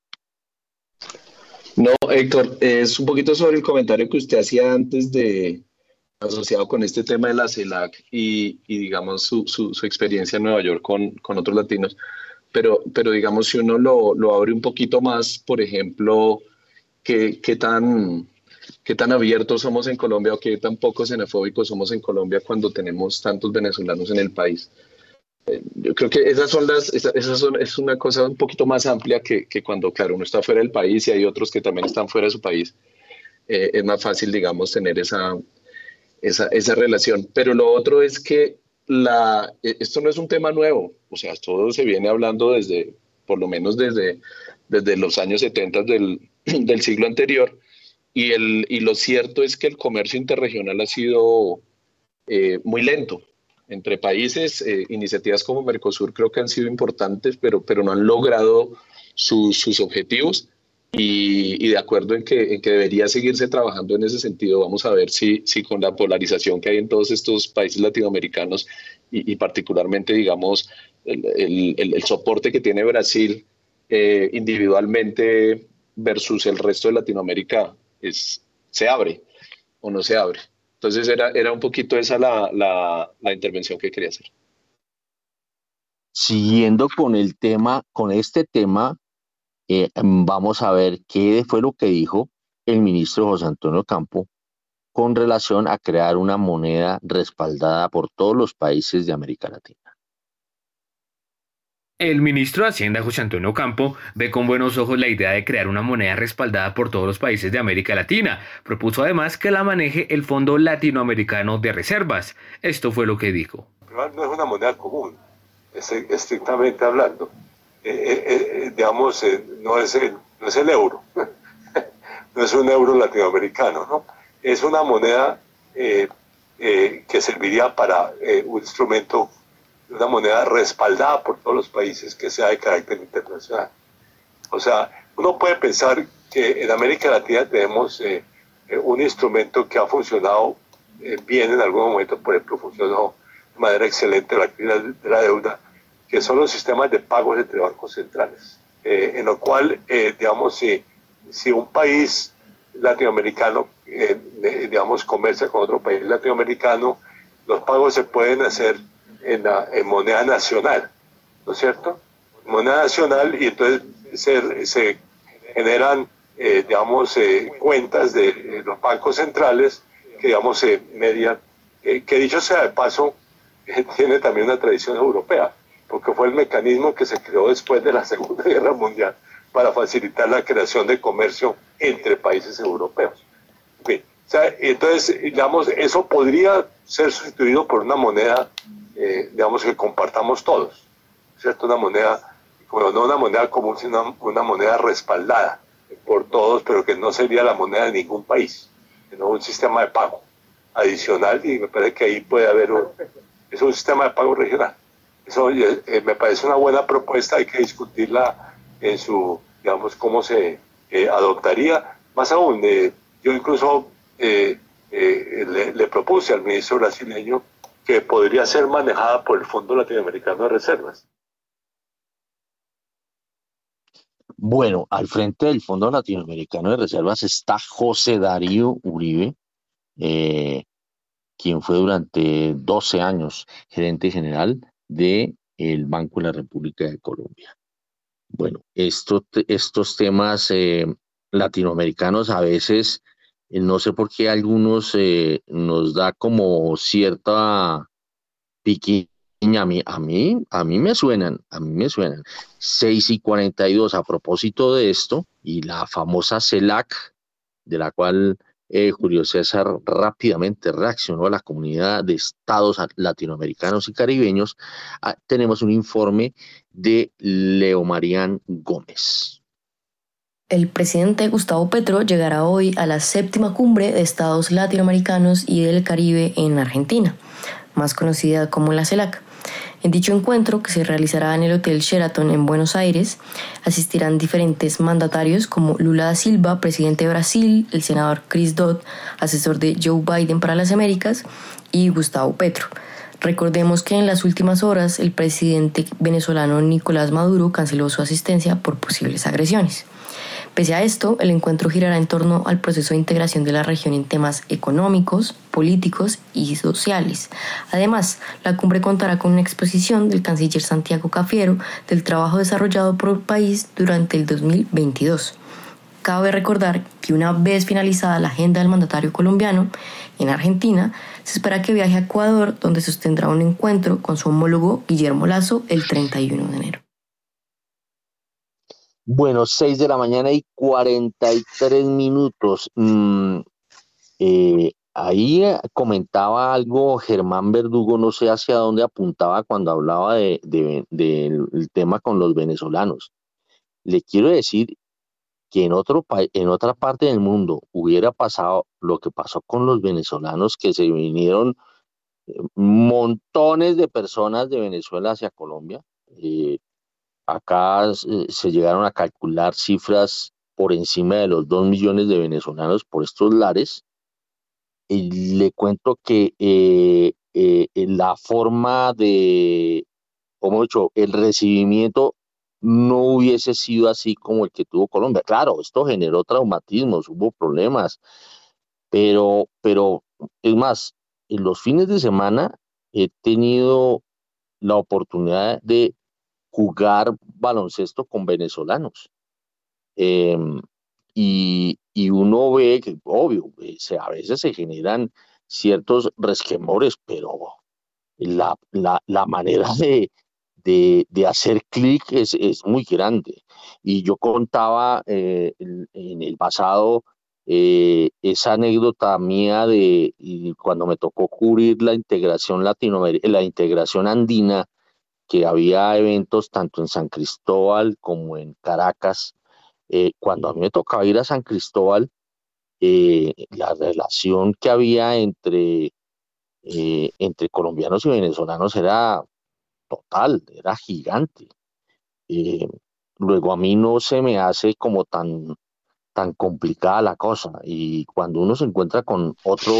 No, Héctor, es un poquito sobre el comentario que usted hacía antes de asociado con este tema de la CELAC y, digamos su, experiencia en Nueva York con, otros latinos. Pero, pero digamos, si uno lo, abre un poquito más, por ejemplo, ¿qué, qué tan qué tan abiertos somos en Colombia o qué tan poco xenofóbicos somos en Colombia cuando tenemos tantos venezolanos en el país. Eh, yo creo que esas son las, esas son, es una cosa un poquito más amplia que, que, cuando, claro, uno está fuera del país y hay otros que también están fuera de su país. Eh, es más fácil, digamos, tener esa, esa, esa relación. Pero lo otro es que la, eh, esto no es un tema nuevo, o sea, todo se viene hablando desde, por lo menos desde, desde los años 70 del, [clears throat] del siglo anterior, y, el, y lo cierto es que el comercio interregional ha sido eh, muy lento. Entre países, eh, iniciativas como Mercosur creo que han sido importantes, pero, pero no han logrado sus objetivos. Y, y, de acuerdo en que, en que debería seguirse trabajando en ese sentido. Vamos a ver si, si con la polarización que hay en todos estos países latinoamericanos y, y particularmente, digamos, el, el, el, soporte que tiene Brasil eh, individualmente versus el resto de Latinoamérica es, se abre o no se abre. Entonces era, era un poquito esa la, la, intervención que quería hacer. Siguiendo con el tema, con este tema, eh, vamos a ver qué fue lo que dijo el ministro José Antonio Campo con relación a crear una moneda respaldada por todos los países de América Latina. El ministro de Hacienda, José Antonio Campo, ve con buenos ojos la idea de crear una moneda respaldada por todos los países de América Latina. Propuso además que la maneje el Fondo Latinoamericano de Reservas. Esto fue lo que dijo. No es una moneda común, estrictamente hablando. Eh, eh, eh, digamos, no, es el, no es el euro, [laughs] no es un euro latinoamericano, ¿no? Es una moneda que serviría para un instrumento una moneda respaldada por todos los países que sea de carácter internacional. O sea, uno puede pensar que en América Latina tenemos eh, eh, un instrumento que ha funcionado eh, bien en algún momento, por ejemplo, funcionó de manera excelente la crisis de la deuda, que son los sistemas de pagos entre bancos centrales, en lo cual, digamos, si, si un país latinoamericano, digamos, comercia con otro país latinoamericano, los pagos se pueden hacer en, la, en moneda nacional, ¿no es cierto? Moneda nacional y entonces se, se generan, eh, digamos, eh, cuentas de eh, los bancos centrales que, digamos, se median, que dicho sea de paso, [laughs] tiene también una tradición europea, porque fue el mecanismo que se creó después de la [laughs] Segunda Guerra Mundial para facilitar la creación de comercio entre países europeos. o sea, entonces, digamos, eso podría ser sustituido por una moneda eh, digamos, que compartamos todos, ¿cierto? Una moneda, bueno, no una moneda común, sino una, moneda respaldada por todos, pero que no sería la moneda de ningún país, sino un sistema de pago adicional y me parece que ahí puede haber un, es un sistema de pago regional. Eso eh, me parece una buena propuesta, hay que discutirla en su, digamos, cómo se eh, adoptaría. Más aún, yo incluso le, le propuse al ministro brasileño que podría ser manejada por el Fondo Latinoamericano de Reservas. Bueno, al frente del Fondo Latinoamericano de Reservas está José Darío Uribe, eh, quien fue durante 12 años gerente general del el Banco de la República de Colombia. Bueno, estos, estos temas eh, latinoamericanos a veces, no sé por qué algunos nos da como cierta piquiña. A mí, a mí, a mí me suenan, a mí me suenan. 6 y 42 a propósito de esto y la famosa CELAC, de la cual eh, Julio César rápidamente reaccionó a la comunidad de estados latinoamericanos y caribeños, ah, tenemos un informe de Leo Marían Gómez. El presidente Gustavo Petro llegará hoy a la séptima cumbre de estados latinoamericanos y del Caribe en Argentina, más conocida como la CELAC. En dicho encuentro, que se realizará en el Hotel Sheraton en Buenos Aires, asistirán diferentes mandatarios como Lula da Silva, presidente de Brasil, el senador Chris Dodd, asesor de Joe Biden para las Américas, y Gustavo Petro. Recordemos que en las últimas horas el presidente venezolano Nicolás Maduro canceló su asistencia por posibles agresiones. Pese a esto, el encuentro girará en torno al proceso de integración de la región en temas económicos, políticos y sociales. Además, la cumbre contará con una exposición del canciller Santiago Cafiero del trabajo desarrollado por el país durante el 2022. Cabe recordar que una vez finalizada la agenda del mandatario colombiano, en Argentina, se espera que viaje a Ecuador, donde sostendrá un encuentro con su homólogo Guillermo Lazo el 31 de enero. Bueno, 6 de la mañana y 43 minutos. Mm, eh, ahí eh, comentaba algo Germán Verdugo, no sé hacia dónde apuntaba cuando hablaba de, del tema con los venezolanos. Le quiero decir que en, otro, en otra parte del mundo hubiera pasado lo que pasó con los venezolanos, que se vinieron eh, montones de personas de Venezuela hacia Colombia. Acá se llegaron a calcular cifras por encima de los dos millones de venezolanos por estos lares. Y le cuento que eh, eh, la forma de, como he dicho, el recibimiento no hubiese sido así como el que tuvo Colombia. Claro, esto generó traumatismos, hubo problemas, pero, pero es más, en los fines de semana he tenido la oportunidad de jugar baloncesto con venezolanos. Em, y, uno ve que, obvio, eh, a veces se generan ciertos resquemores, pero la, la, manera de, de, hacer clic es, es, muy grande. Y yo contaba eh, en, el pasado eh, esa anécdota mía de cuando me tocó cubrir la integración latinoamericana, la integración andina que había eventos tanto en San Cristóbal como en Caracas. Eh, cuando a mí me tocaba ir a San Cristóbal, eh, la relación que había entre, eh, entre colombianos y venezolanos era total, era gigante. luego a mí no se me hace como tan, tan complicada la cosa y cuando uno se encuentra con otro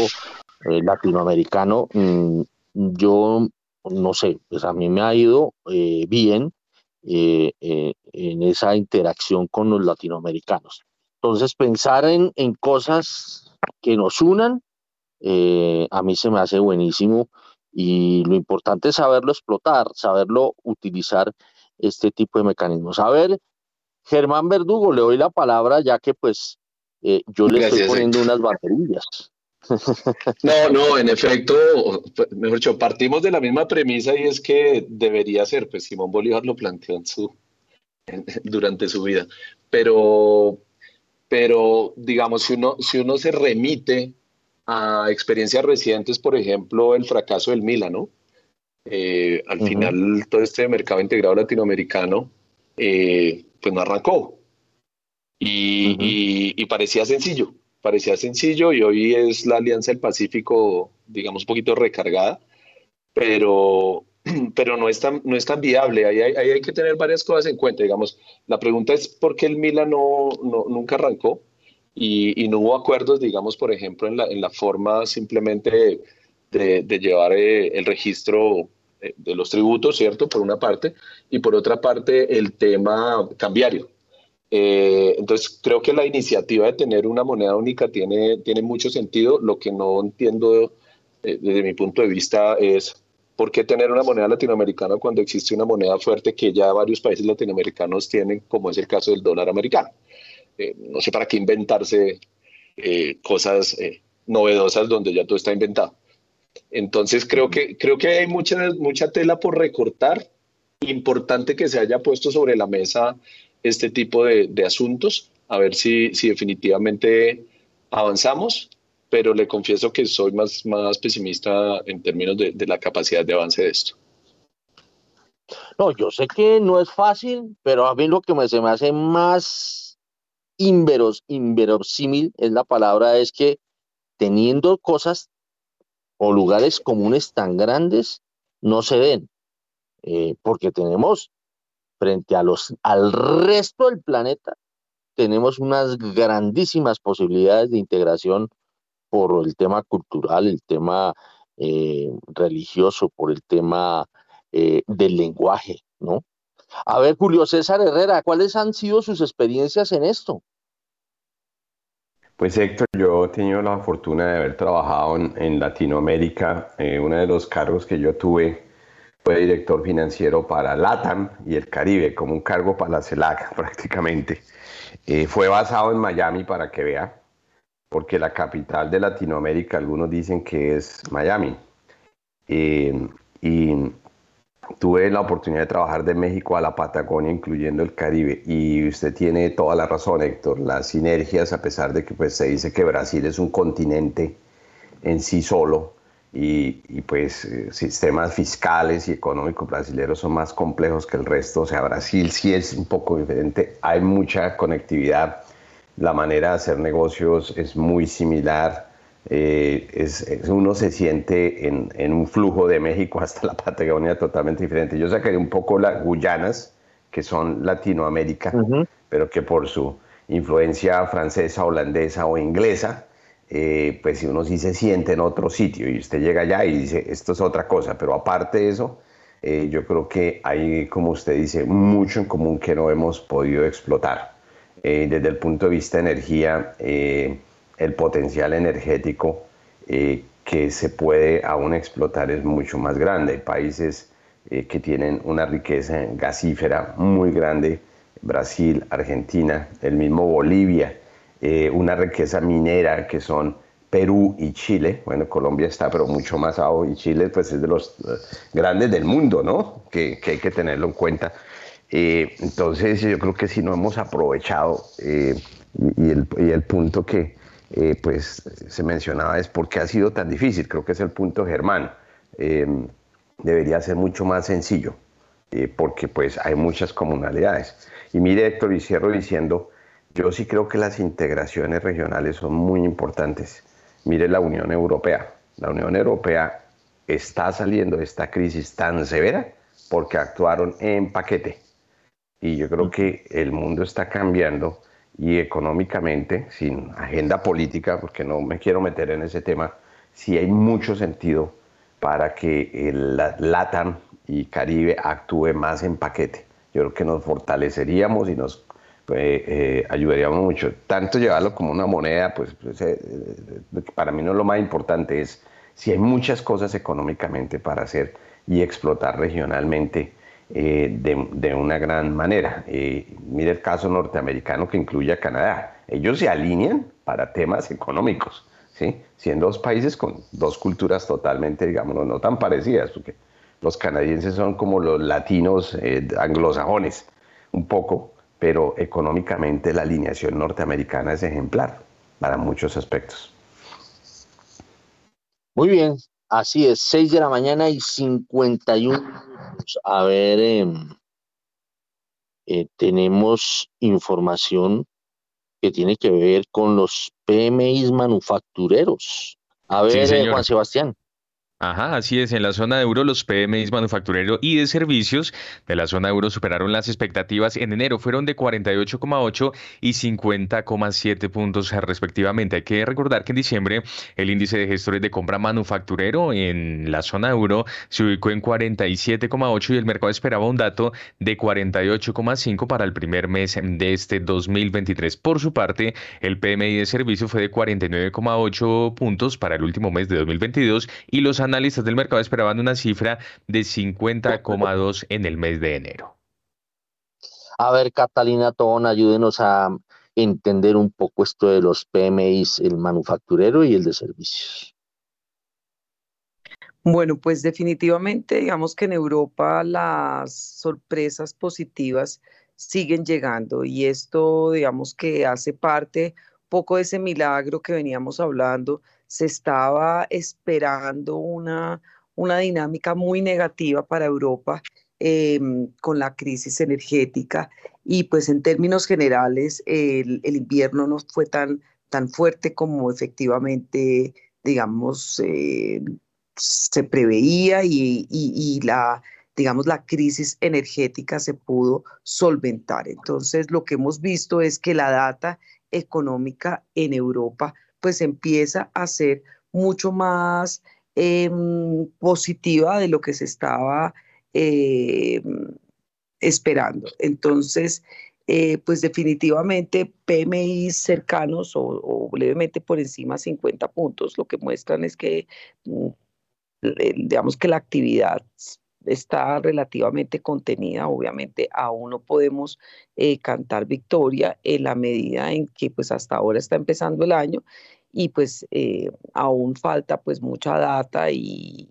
latinoamericano, mm, yo no sé, pues a mí me ha ido eh, bien eh, eh, en esa interacción con los latinoamericanos. Entonces, pensar en, en cosas que nos unan, a mí se me hace buenísimo y lo importante es saberlo explotar, saberlo utilizar este tipo de mecanismos. A ver, Germán Verdugo, le doy la palabra ya que pues yo le estoy poniendo unas baterías. No, no, en efecto, mejor dicho, partimos de la misma premisa y es que debería ser, pues Simón Bolívar lo planteó en su, durante su vida, pero, pero digamos, si uno, si uno se remite a experiencias recientes, por ejemplo, el fracaso del Mila, ¿no? Eh, al final, todo este mercado integrado latinoamericano, eh, pues no arrancó. y, parecía sencillo parecía sencillo y hoy es la Alianza del Pacífico, digamos, un poquito recargada, pero, [clears throat] pero no, es tan, no es tan viable. Ahí hay, hay, que tener varias cosas en cuenta. Digamos, la pregunta es por qué el Milan no, no nunca arrancó y, y, no hubo acuerdos, digamos, por ejemplo, en la, en la forma simplemente de, de, llevar eh, el registro eh, de los tributos, ¿cierto? Por una parte, y por otra parte el tema cambiario. Eh, entonces, creo que la iniciativa de tener una moneda única tiene, tiene mucho sentido. Lo que no entiendo eh, desde mi punto de vista es por qué tener una moneda latinoamericana cuando existe una moneda fuerte que ya varios países latinoamericanos tienen, como es el caso del dólar americano. Eh, no sé para qué inventarse cosas novedosas donde ya todo está inventado. Entonces, creo que, creo que hay mucha, mucha tela por recortar. Importante que se haya puesto sobre la mesa este tipo de, asuntos, a ver si, si definitivamente avanzamos, pero le confieso que soy más, más pesimista en términos de, la capacidad de avance de esto. No, yo sé que no es fácil, pero a mí lo que me, se me hace más inveros, inverosímil es la palabra, es que teniendo cosas o lugares comunes tan grandes, no se den, eh, porque tenemos frente a los, al resto del planeta, tenemos unas grandísimas posibilidades de integración por el tema cultural, el tema eh, religioso, por el tema eh, del lenguaje, ¿no? A ver, Julio César Herrera, ¿cuáles han sido sus experiencias en esto? Pues Héctor, yo he tenido la fortuna de haber trabajado en, Latinoamérica. Eh, uno de los cargos que yo tuve fue director financiero para LATAM y el Caribe, como un cargo para la CELAC [laughs] prácticamente. Eh, fue basado en Miami para que vea, porque la capital de Latinoamérica, algunos dicen que es Miami. Eh, y tuve la oportunidad de trabajar de México a la Patagonia, incluyendo el Caribe. Y usted tiene toda la razón, Héctor. Las sinergias, a pesar de que pues, se dice que Brasil es un continente en sí solo, y, pues eh, sistemas fiscales y económicos brasileños son más complejos que el resto. O sea, Brasil sí es un poco diferente, hay mucha conectividad, la manera de hacer negocios es muy similar. Eh, es, uno se siente en, en, un flujo de México [laughs] hasta la Patagonia totalmente diferente. Yo sacaría un poco las Guyanas, que son Latinoamérica, pero que por su influencia francesa, holandesa o inglesa, eh, pues si uno sí se siente en otro sitio y usted llega allá y dice, esto es otra cosa, pero aparte de eso, eh, yo creo que hay, como usted dice, mucho en común que no hemos podido explotar. Eh, desde el punto de vista de energía, el potencial energético que se puede aún explotar es mucho más grande. Hay países que tienen una riqueza gasífera muy grande, Brasil, Argentina, el mismo Bolivia, eh, una riqueza minera que son Perú y Chile. Bueno, Colombia está, pero mucho más abajo y Chile pues es de los eh, grandes del mundo, ¿no? Que, hay que tenerlo en cuenta. Eh, entonces yo creo que si no hemos aprovechado y, el, punto que pues se mencionaba es por qué ha sido tan difícil, creo que es el punto Germán. debería ser mucho más sencillo porque pues hay muchas comunalidades. Y mire Héctor, y cierro diciendo yo sí creo que las integraciones regionales son muy importantes. Mire la Unión Europea. La Unión Europea está saliendo de esta crisis tan severa porque actuaron en paquete. Y yo creo que el mundo está cambiando y económicamente, sin agenda política, porque no me quiero meter en ese tema, sí hay mucho sentido para que el LATAM y Caribe actúe más en paquete. Yo creo que nos fortaleceríamos y nos pues, eh, ayudaríamos mucho. Tanto llevarlo como una moneda, pues, pues eh, eh, para mí no es lo más importante, es si hay muchas cosas económicamente para hacer y explotar regionalmente de, una gran manera. mire el caso norteamericano que incluye a Canadá. Ellos se alinean para temas económicos, ¿sí? siendo dos países con dos culturas totalmente, digamos, no tan parecidas, porque los canadienses son como los latinos anglosajones, un poco, pero económicamente la alineación norteamericana es ejemplar para muchos aspectos. Muy bien, así es, 6 de la mañana y 51 minutos. A ver, em, eh, tenemos información que tiene que ver con los PMIs manufactureros. A ver, eh, Juan Sebastián. Ajá, así es. En la zona euro, los PMIs manufacturero y de servicios de la zona euro superaron las expectativas en enero. Fueron de 48,8 y 50,7 puntos respectivamente. Hay que recordar que en diciembre el índice de gestores de compra manufacturero en la zona euro se ubicó en 47,8 y el mercado esperaba un dato de 48,5 para el primer mes de este 2023. Por su parte, el PMI de servicios fue de 49,8 puntos para el último mes de 2022 y los del mercado esperaban una cifra de 50,2 en el mes de enero. A ver, Catalina Tobón, ayúdenos a entender un poco esto de los PMIs, el manufacturero y el de servicios. Bueno, pues definitivamente digamos que en Europa las sorpresas positivas siguen llegando y esto digamos que hace parte poco de ese milagro que veníamos hablando se estaba esperando una, una dinámica muy negativa para Europa em, con la crisis energética y pues en términos generales el, invierno no fue tan, tan fuerte como efectivamente, digamos, eh, se preveía y, y, la, digamos, la crisis energética se pudo solventar. Entonces, lo que hemos visto es que la data económica en Europa pues empieza a ser mucho más em, positiva de lo que se estaba em, esperando. Entonces, eh, pues definitivamente PMI cercanos o, levemente por encima de 50 puntos, lo que muestran es que, mm, digamos que la actividad está relativamente contenida. Obviamente aún no podemos eh, cantar victoria en la medida en que pues hasta ahora está empezando el año y pues eh, aún falta pues mucha data y,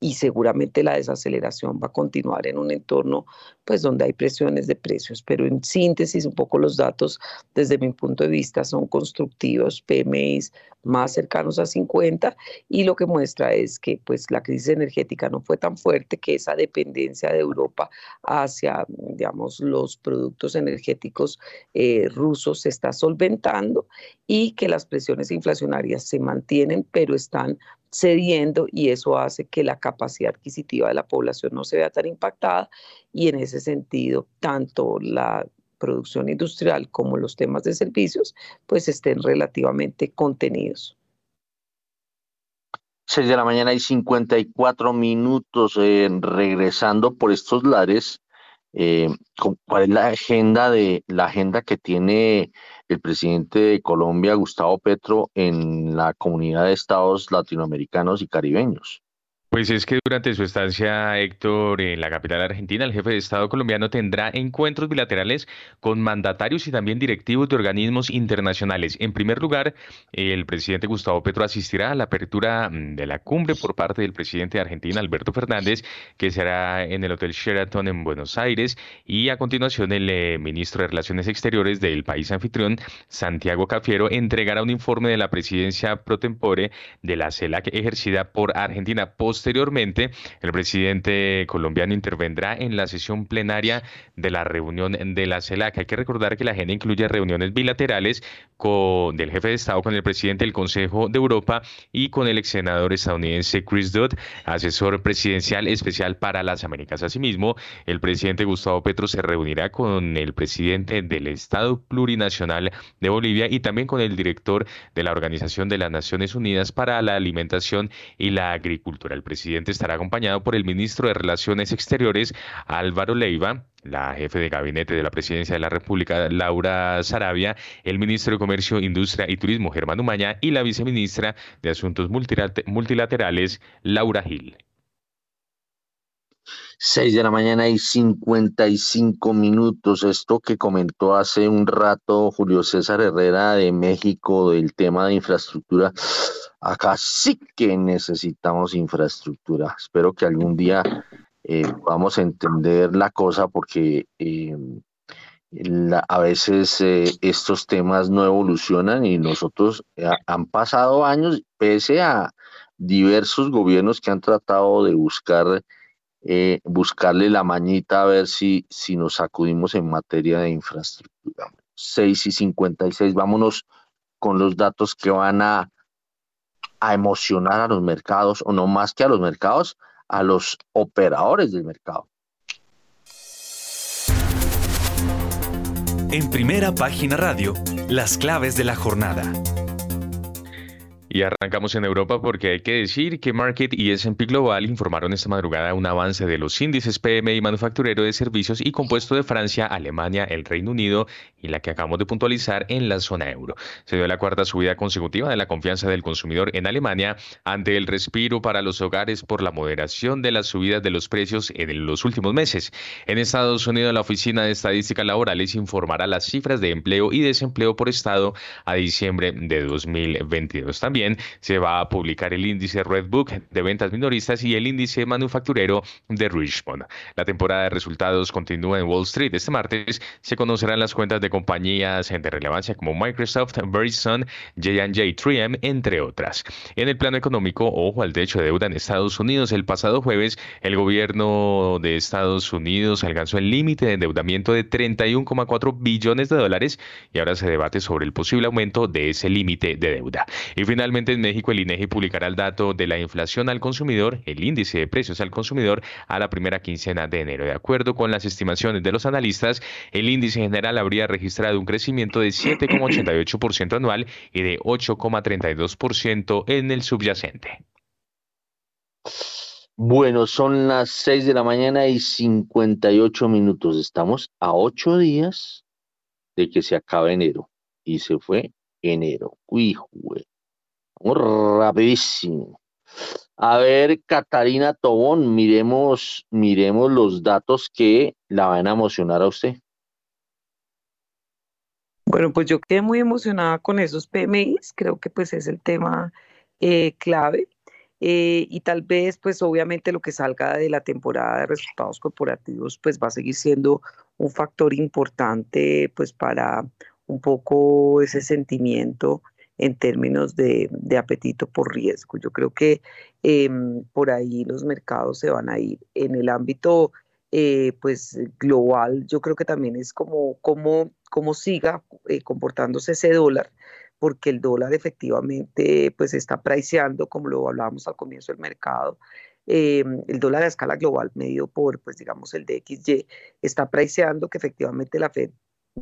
y seguramente la desaceleración va a continuar en un entorno pues donde hay presiones de precios, pero en síntesis un poco los datos desde mi punto de vista son constructivos, PMIs más cercanos a 50 y lo que muestra es que pues la crisis energética no fue tan fuerte que esa dependencia de Europa hacia digamos los productos energéticos eh, rusos se está solventando y que las presiones inflacionarias se mantienen pero están cediendo y eso hace que la capacidad adquisitiva de la población no se vea tan impactada y en ese sentido tanto la producción industrial como los temas de servicios pues estén relativamente contenidos. 6 de la mañana y 54 minutos eh, regresando por estos lares. Eh, ¿Cuál es la agenda de la agenda que tiene el presidente de Colombia, Gustavo Petro, en la comunidad de estados latinoamericanos y caribeños. Pues es que durante su estancia, Héctor, en la capital argentina, el jefe de Estado colombiano tendrá encuentros bilaterales con mandatarios y también directivos de organismos internacionales. En primer lugar, el presidente Gustavo Petro asistirá a la apertura mm, de la cumbre por parte del presidente de Argentina, Alberto Fernández, que será en el Hotel Sheraton en Buenos Aires. Y a continuación, el eh, ministro de Relaciones Exteriores del país anfitrión, Santiago Cafiero, entregará un informe de la presidencia pro tempore de la CELAC ejercida por Argentina. Posteriormente, el presidente colombiano intervendrá en la sesión plenaria de la reunión de la CELAC. Hay que recordar que la agenda incluye reuniones bilaterales con, del jefe de Estado con el presidente del Consejo de Europa y con el ex senador estadounidense Chris Dodd, asesor presidencial especial para las Américas. Asimismo, el presidente Gustavo Petro se reunirá con el presidente del Estado Plurinacional de Bolivia y también con el director de la Organización de las Naciones Unidas para la Alimentación y la Agricultura presidente estará acompañado por el ministro de Relaciones Exteriores, Álvaro Leiva, la jefe de gabinete de la presidencia de la República, Laura Sarabia, el ministro de Comercio, Industria y Turismo, Germán Umaña, y la viceministra de Asuntos Multilaterales, Laura Gil. 6 de la mañana y 55 minutos. Esto que comentó hace un rato Julio César Herrera de México del tema de infraestructura acá sí que necesitamos infraestructura. Espero que algún día eh, vamos a entender la cosa porque eh, a veces eh, estos temas no evolucionan y nosotros han pasado años pese a diversos gobiernos que han tratado de buscar buscarle la mañita a ver si, si nos sacudimos en materia de infraestructura. 6 y 56, vámonos con los datos que van a a emocionar a los mercados, o no más que a los mercados, a los operadores del mercado. En primera página radio, las claves de la jornada. Y arrancamos en Europa porque hay que decir que Market y S&P Global informaron esta madrugada un avance de los índices PMI manufacturero de servicios y compuesto de Francia, Alemania, el Reino Unido y la que acabamos de puntualizar en la zona euro. Se dio la cuarta subida consecutiva de la confianza del consumidor en Alemania ante el respiro para los hogares por la moderación de las subidas de los precios en los últimos meses. En Estados Unidos, la Oficina de Estadística Laborales informará las cifras de empleo y desempleo por estado a diciembre de 2022. También se va a publicar el índice Redbook de ventas minoristas y el índice manufacturero de Richmond. La temporada de resultados continúa en Wall Street. Este martes se conocerán las cuentas de compañías de relevancia como Microsoft, Verizon, J&J 3M, entre otras. En el plano económico, ojo al techo de deuda en Estados Unidos. El pasado jueves, el gobierno de Estados Unidos alcanzó el límite de endeudamiento de 31,4 billones de dólares y ahora se debate sobre el posible aumento de ese límite de deuda. Y finalmente, Finalmente, en México, el INEGI publicará el dato de la inflación al consumidor, el índice de precios al consumidor, a la primera quincena de enero. De acuerdo con las estimaciones de los analistas, el índice general habría registrado un crecimiento de 7,88% anual y de 8,32% en el subyacente. Bueno, son las 6 de la mañana y 58 minutos. Estamos a 8 días de que se acabe enero. Y se fue enero. Uy, güey rapidísimo. A ver, Catarina Tobón, miremos, miremos los datos que la van a emocionar a usted. Bueno, pues yo quedé muy emocionada con esos PMIs, creo que pues es el tema eh, clave. Eh, y tal vez, pues obviamente lo que salga de la temporada de resultados corporativos, pues va a seguir siendo un factor importante, pues para un poco ese sentimiento en términos de, apetito por riesgo. Yo creo que em, por ahí los mercados se van a ir. En el ámbito eh, pues global, yo creo que también es como cómo siga eh, comportándose ese dólar, porque el dólar efectivamente pues está priceando, como lo hablábamos al comienzo del mercado, em, el dólar a escala global medido por, pues digamos, el DXY, está priceando que efectivamente la Fed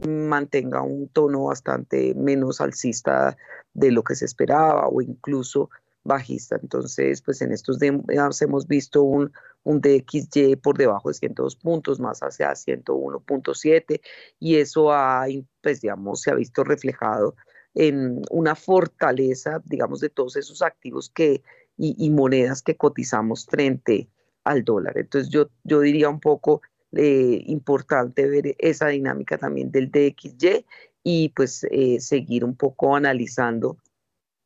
mantenga un tono bastante menos alcista de lo que se esperaba o incluso bajista. Entonces, pues en estos días hemos visto un, un DXY por debajo de 102 puntos, más hacia 101.7, y eso ha, pues digamos, se ha visto reflejado en una fortaleza, digamos, de todos esos activos que, y, monedas que cotizamos frente al dólar. Entonces, yo, yo diría un poco eh, importante ver esa dinámica también del DXY y pues eh, seguir un poco analizando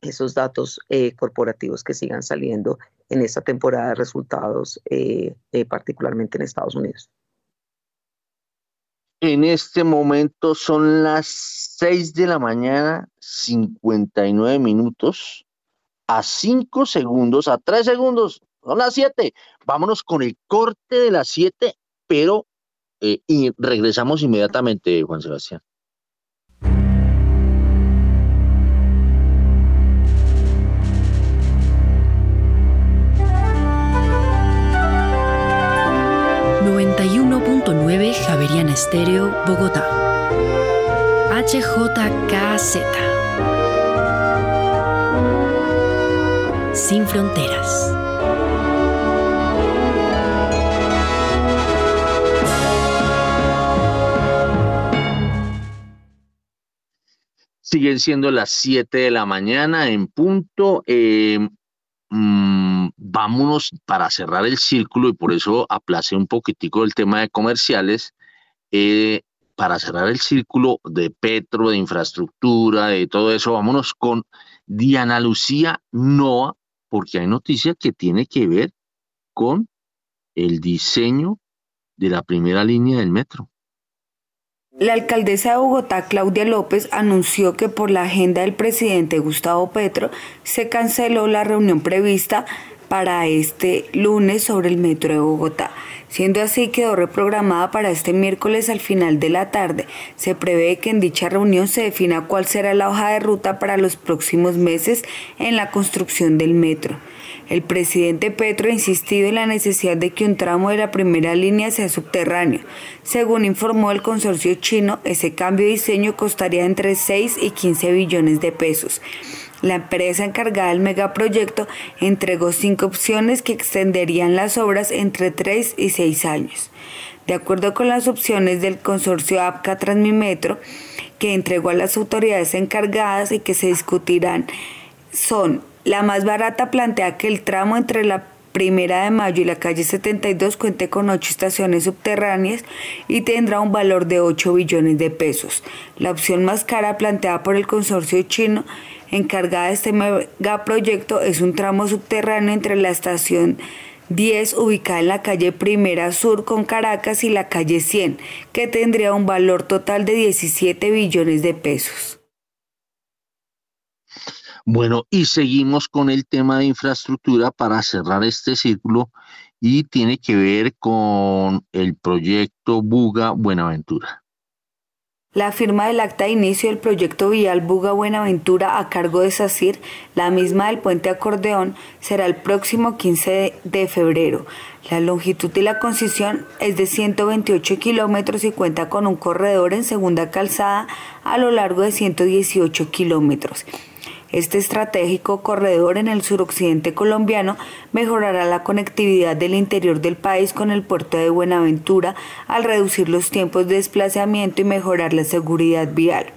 esos datos eh, corporativos que sigan saliendo en esta temporada de resultados, particularmente en Estados Unidos. En este momento son las 6 de la mañana, 59 minutos, a 5 segundos, a 3 segundos, son las 7. Vámonos con el corte de las 7, pero y regresamos inmediatamente, Juan Sebastián. 9 Javeriana Estéreo, Bogotá. HJKZ. Sin fronteras. Siguen siendo las 7 de la mañana en punto. Eh, Mm, vámonos para cerrar el círculo y por eso aplacé un poquitico el tema de comerciales. Eh, para cerrar el círculo de Petro, de infraestructura, de todo eso, vámonos con Diana Lucía Noa, porque hay noticia que tiene que ver con el diseño de la primera línea del metro. La alcaldesa de Bogotá, Claudia López, anunció que por la agenda del presidente Gustavo Petro se canceló la reunión prevista para este lunes sobre el metro de Bogotá. Siendo así, quedó reprogramada para este miércoles al final de la tarde. Se prevé que en dicha reunión se defina cuál será la hoja de ruta para los próximos meses en la construcción del metro. El presidente Petro ha insistido en la necesidad de que un tramo de la primera línea sea subterráneo. Según informó el consorcio chino, ese cambio de diseño costaría entre 6 y 15 billones de pesos. La empresa encargada del megaproyecto entregó cinco opciones que extenderían las obras entre tres y seis años. De acuerdo con las opciones del consorcio APCA Transmimetro, que entregó a las autoridades encargadas y que se discutirán, son la más barata plantea que el tramo entre la Primera de Mayo y la calle 72 cuente con ocho estaciones subterráneas y tendrá un valor de 8 billones de pesos. La opción más cara planteada por el consorcio chino encargada de este megaproyecto es un tramo subterráneo entre la estación 10 ubicada en la calle Primera Sur con Caracas y la calle 100, que tendría un valor total de 17 billones de pesos. Bueno, y seguimos con el tema de infraestructura para cerrar este círculo y tiene que ver con el proyecto Buga Buenaventura. La firma del acta de inicio del proyecto vial Buga Buenaventura a cargo de SACIR, la misma del puente acordeón, será el próximo 15 de febrero. La longitud de la concesión es de 128 kilómetros y cuenta con un corredor en segunda calzada a lo largo de 118 kilómetros. Este estratégico corredor en el suroccidente colombiano mejorará la conectividad del interior del país con el puerto de Buenaventura al reducir los tiempos de desplazamiento y mejorar la seguridad vial.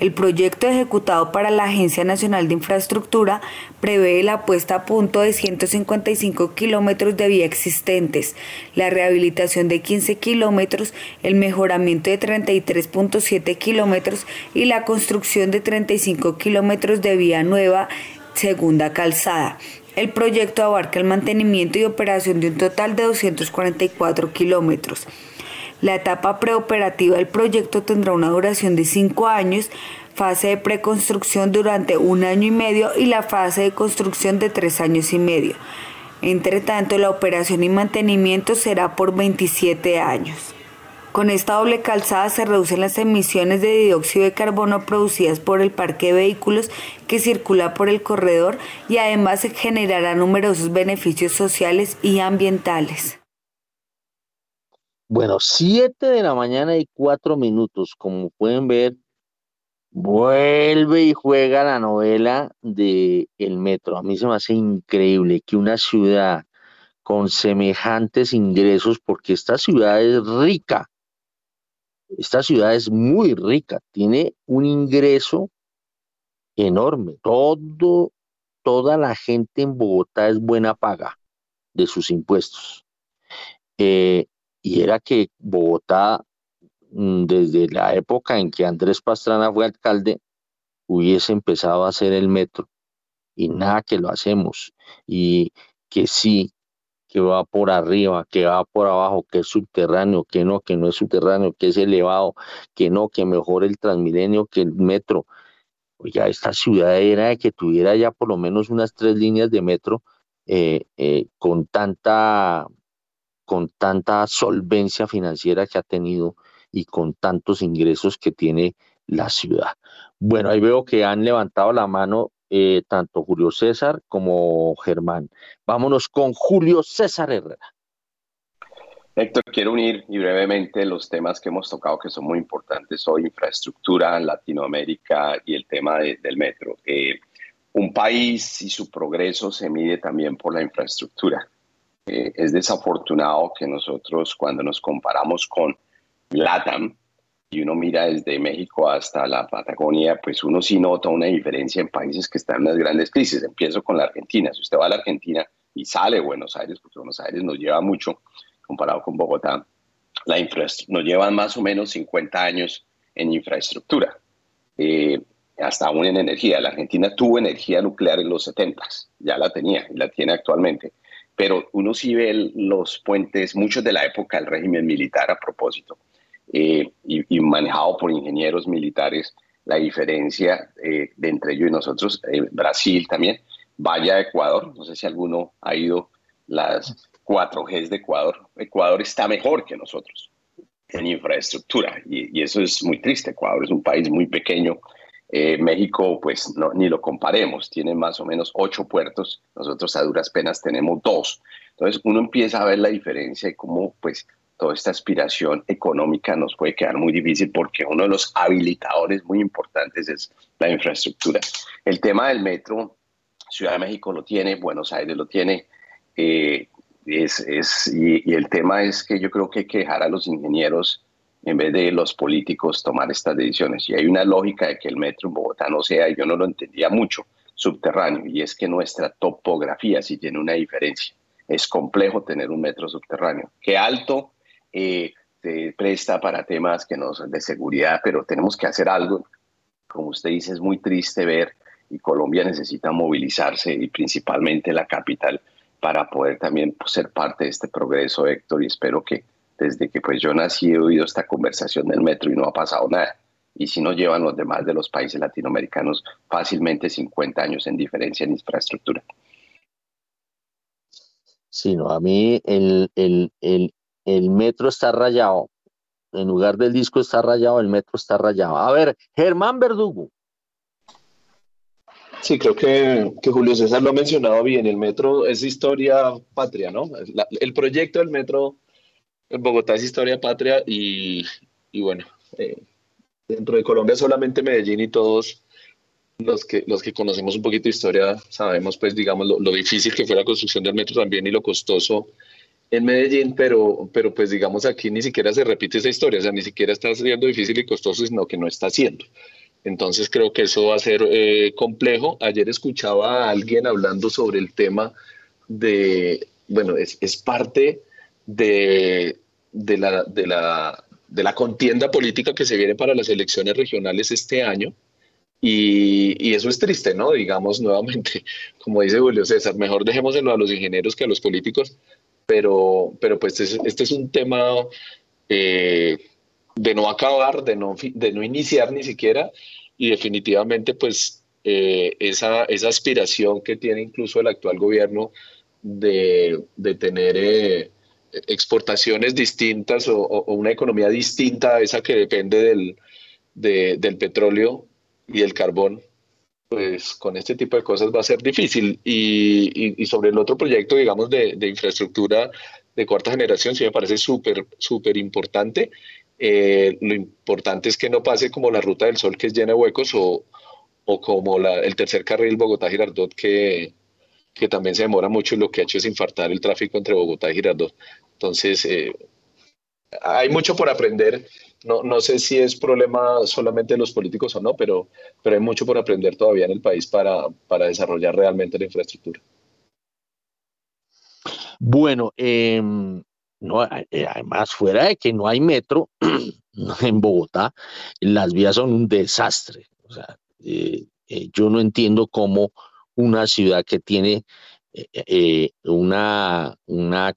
El proyecto ejecutado para la Agencia Nacional de Infraestructura prevé la puesta a punto de 155 kilómetros de vía existentes, la rehabilitación de 15 kilómetros, el mejoramiento de 33.7 kilómetros y la construcción de 35 kilómetros de vía nueva segunda calzada. El proyecto abarca el mantenimiento y operación de un total de 244 kilómetros. La etapa preoperativa del proyecto tendrá una duración de cinco años, fase de preconstrucción durante un año y medio y la fase de construcción de tres años y medio. Entre tanto, la operación y mantenimiento será por 27 años. Con esta doble calzada se reducen las emisiones de dióxido de carbono producidas por el parque de vehículos que circula por el corredor y además se generarán numerosos beneficios sociales y ambientales. Bueno, 7 de la mañana y 4 minutos. Como pueden ver, vuelve y juega la novela de El Metro. A mí se me hace increíble que una ciudad con semejantes ingresos, porque esta ciudad es rica, esta ciudad es muy rica, tiene un ingreso enorme. Todo, toda la gente en Bogotá es buena paga de sus impuestos. Eh, y era que Bogotá, mm, desde la época en que Andrés Pastrana fue alcalde, hubiese empezado a hacer el metro. Y nada que lo hacemos. Y que sí, que va por arriba, que va por abajo, que es subterráneo, que no, que no es subterráneo, que es elevado, que no, que mejor el Transmilenio que el metro. Oiga, esta ciudad era de que tuviera ya por lo menos unas tres líneas de metro eh, eh, con tanta con tanta solvencia financiera que ha tenido y con tantos ingresos que tiene la ciudad. Bueno, ahí veo que han levantado la mano eh, tanto Julio César como Germán. Vámonos con Julio César Herrera. Héctor, quiero unir y brevemente los temas que hemos tocado que son muy importantes hoy, infraestructura, Latinoamérica y el tema del metro. Eh, un país y su progreso se mide también por la infraestructura. Eh, es desafortunado que nosotros cuando nos comparamos con LATAM y uno mira desde México hasta la Patagonia, pues uno sí nota una diferencia en países que están en las grandes crisis. Empiezo con la Argentina. Si usted va a la Argentina y sale Buenos Aires, porque Buenos Aires nos lleva mucho comparado con Bogotá, la nos llevan más o menos 50 años en infraestructura. Eh, hasta aún en energía. La Argentina tuvo energía nuclear en los 70, ya la tenía y la tiene actualmente pero uno sí ve los puentes, muchos de la época del régimen militar a propósito, eh, y, manejado por ingenieros militares, la diferencia eh, de entre ellos y nosotros, eh, Brasil también, vaya a Ecuador. No sé si alguno ha ido las 4Gs de Ecuador. Ecuador está mejor que nosotros en infraestructura y, eso es muy triste. Ecuador es un país muy pequeño. Eh, México, pues no, ni lo comparemos, tiene más o menos ocho puertos, nosotros a duras penas tenemos dos. Entonces uno empieza a ver la diferencia y cómo pues toda esta aspiración económica nos puede quedar muy difícil porque uno de los habilitadores muy importantes es la infraestructura. El tema del metro, Ciudad de México lo tiene, Buenos Aires lo tiene, eh, es, es, y, el tema es que yo creo que hay que dejar a los ingenieros en vez de los políticos tomar estas decisiones. Y hay una lógica de que el metro en Bogotá no sea, yo no lo entendía mucho, subterráneo, y es que nuestra topografía sí tiene una diferencia. Es complejo tener un metro subterráneo. Qué alto eh, se presta para temas que nos de seguridad, pero tenemos que hacer algo. Como usted dice, es muy triste ver y Colombia necesita movilizarse y principalmente la capital para poder también pues, ser parte de este progreso, Héctor, y espero que desde que pues yo nací he oído esta conversación del metro y no ha pasado nada. Y si nos llevan los demás de los países latinoamericanos fácilmente 50 años en diferencia en infraestructura. Sí, no, a mí el, el, el, el metro está rayado. En lugar del disco está rayado, el metro está rayado. A ver, Germán Verdugo. Sí, creo que, Julio César lo ha mencionado bien. El metro es historia patria, ¿no? el proyecto del metro Bogotá es historia patria y, bueno, eh, dentro de Colombia solamente Medellín y todos los que, los que conocemos un poquito de historia sabemos, pues, digamos, lo, difícil que fue la construcción del metro también y lo costoso en Medellín, pero, pero pues digamos aquí ni siquiera se repite esa historia, o sea, ni siquiera está siendo difícil y costoso, sino que no está haciendo. Entonces creo que eso va a ser eh, complejo. Ayer escuchaba a alguien hablando sobre el tema de, bueno, es, es parte de, de, la, de, la, de la contienda política que se viene para las elecciones regionales este año. Y, y, eso es triste, ¿no? Digamos [laughs] nuevamente, como dice Julio César, mejor dejémoselo a los ingenieros que a los políticos, pero, pero pues este es un tema eh, de no acabar, de no, de no iniciar ni siquiera, y definitivamente pues eh, esa, esa aspiración que tiene incluso el actual gobierno de, de tener eh, exportaciones distintas o, una economía distinta a esa que depende del, del petróleo y el carbón, pues con este tipo de cosas va a ser difícil. Y, y, sobre el otro proyecto, digamos, de, de, infraestructura de cuarta generación, sí me parece súper, súper importante. Eh, lo importante es que no pase como la ruta del sol que es llena de huecos o, o como la, el tercer carril Bogotá-Girardot que, que también se demora mucho y lo que ha hecho es infartar el tráfico entre Bogotá y Girardot. Entonces, eh, hay mucho por aprender. No, sé si es problema solamente de los políticos o no, pero, pero hay mucho por aprender todavía en el país para, para desarrollar realmente la infraestructura. Bueno, no, eh, además, fuera de que no hay metro [clears throat] en Bogotá, las vías son un desastre. O sea, eh, yo no entiendo cómo una ciudad que tiene una, una,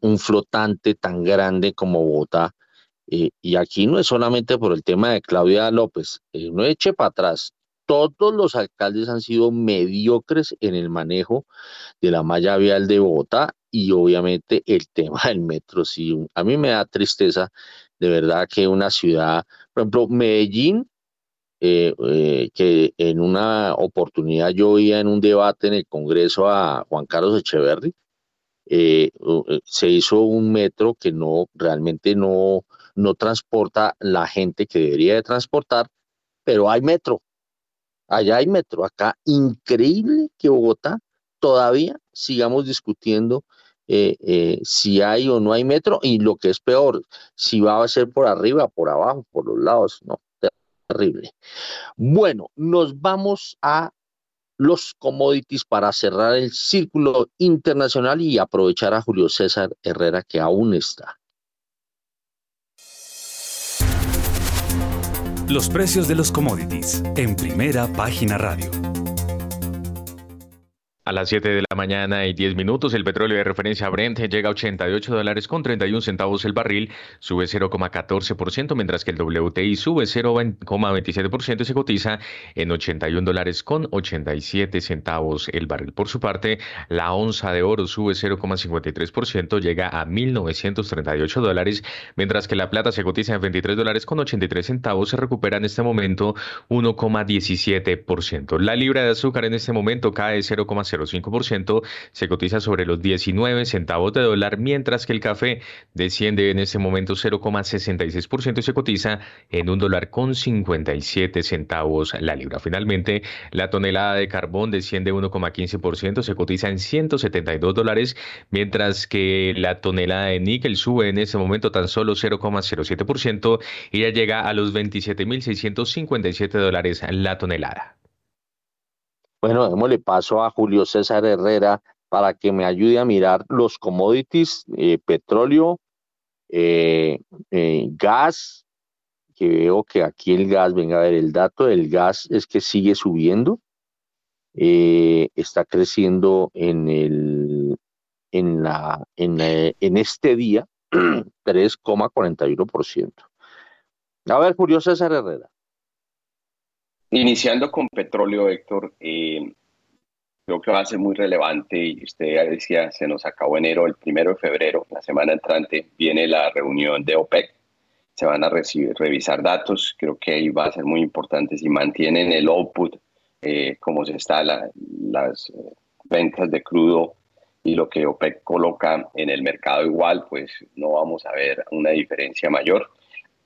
un flotante tan grande como Bogotá, y aquí no es solamente por el tema de Claudia López, no eche para atrás, todos los alcaldes han sido mediocres en el manejo de la malla vial de Bogotá y obviamente el [laughs] tema del metro. Sí, a mí me da tristeza de verdad que una ciudad, por ejemplo, Medellín, eh, eh, que en una oportunidad yo oía en un debate en el Congreso a Juan Carlos Echeverry, eh, se hizo un metro que no realmente no, no transporta la gente que debería de transportar, pero hay metro. Allá hay metro. Acá, increíble que Bogotá todavía sigamos discutiendo eh, eh, si hay o no hay metro y lo que es peor, si va a ser por arriba, por abajo, por los lados, no, terrible. Bueno, nos vamos a los commodities para cerrar el círculo internacional y aprovechar a Julio César Herrera que aún está. Los precios de los commodities en primera página radio. A las 7 de la mañana y 10 minutos, el petróleo de referencia Brent llega a 88 dólares con 31 centavos el barril, sube 0,14%, mientras que el WTI sube 0,27% y se cotiza en 81 dólares con 87 centavos el barril. Por su parte, la onza de oro sube 0,53%, llega a 1.938 dólares, mientras que la plata se cotiza en 23 dólares con 83 centavos, se recupera en este momento 1,17%. La libra de azúcar en este momento cae 0,5%. 0,05%, se cotiza sobre los 19 centavos de dólar, mientras que el café desciende en este momento 0,66% y se cotiza en un dólar con 57 centavos la libra. Finalmente, la tonelada de carbón desciende 1,15%, se cotiza en 172 dólares, mientras que la tonelada de níquel sube en ese momento tan solo 0,07% y ya llega a los 27.657 dólares la tonelada. Bueno, démosle paso a Julio César Herrera para que me ayude a mirar los commodities, eh, petróleo, eh, eh, gas, que veo que aquí el gas, venga a ver, el dato del gas es que sigue subiendo, está creciendo en el en la en, en este día [clears throat] 3,41%. A ver, Julio César Herrera. Iniciando con petróleo, Héctor, eh, creo que va a ser muy relevante y usted ya decía, se nos acabó enero, el primero de febrero, la semana entrante, viene la reunión de OPEC, se van a revisar datos, creo que ahí va a ser muy importante si mantienen el output, eh, como se está las eh, ventas de crudo y lo que OPEC coloca en el mercado igual, pues no vamos a ver una diferencia mayor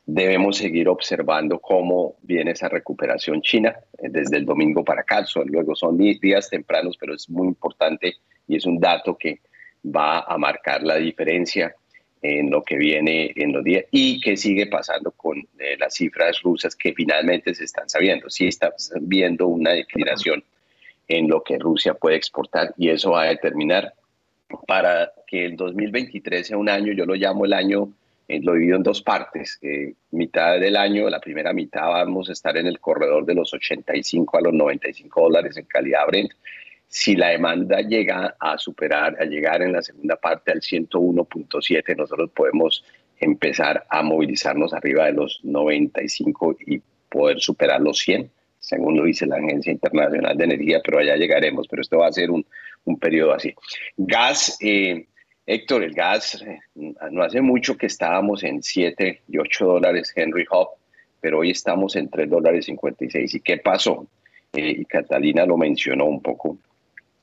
debemos seguir observando cómo viene esa recuperación china eh, desde el domingo para acá. luego son días tempranos, pero es muy importante y es un dato que va a marcar la diferencia en lo que viene en los días y que sigue pasando con eh, las cifras rusas que finalmente se están sabiendo. Sí está viendo una declinación en lo que Rusia puede exportar y eso va a determinar para que el 2023 sea un año, yo lo llamo el año lo divido en dos partes. Eh, mitad del año, la primera mitad vamos a estar en el corredor de los 85 a los 95 dólares en calidad Brent. Si la demanda llega a superar, a llegar en la segunda parte al 101.7, nosotros podemos empezar a movilizarnos arriba de los 95 y poder superar los 100, según lo dice la Agencia Internacional de Energía, pero allá llegaremos, pero esto va a ser un, un periodo así. Gas, eh, Héctor, el gas, eh, no hace mucho que estábamos en 7 y 8 dólares Henry Hub, pero hoy estamos en 3 dólares 56. ¿Y qué pasó? Eh, y Catalina lo mencionó un poco.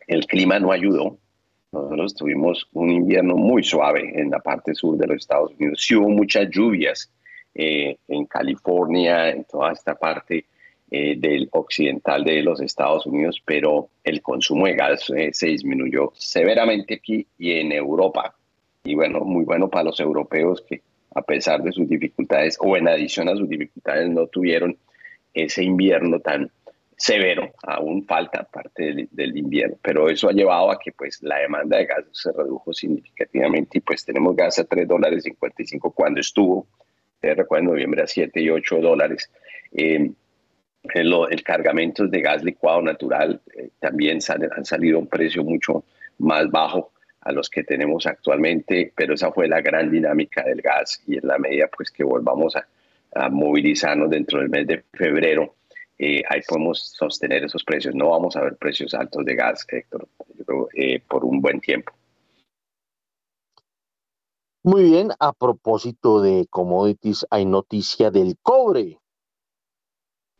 El clima no ayudó. Nosotros tuvimos un invierno muy suave en la parte sur de los Estados Unidos. Sí hubo muchas lluvias eh, en California, en toda esta parte eh, del occidental de los Estados Unidos, pero el consumo de gas eh, se disminuyó severamente aquí y en Europa. Y bueno, muy bueno para los europeos que a pesar de sus dificultades o en adición a sus dificultades no tuvieron ese invierno tan severo, aún falta parte del, invierno, pero eso ha llevado a que pues la demanda de gas se redujo significativamente y pues tenemos gas a 3 dólares 55 cuando estuvo, te recuerdo, en noviembre a 7 y 8 dólares. Eh, el, el cargamento de gas licuado natural eh, también han salido a un precio mucho más bajo a los que tenemos actualmente, pero esa fue la gran dinámica del gas y en la medida pues que volvamos a, movilizarnos dentro del mes de febrero, eh, ahí podemos sostener esos precios. No vamos a ver precios altos de gas, Héctor, eh, por un buen tiempo. Muy bien, a propósito de commodities, hay noticia del cobre.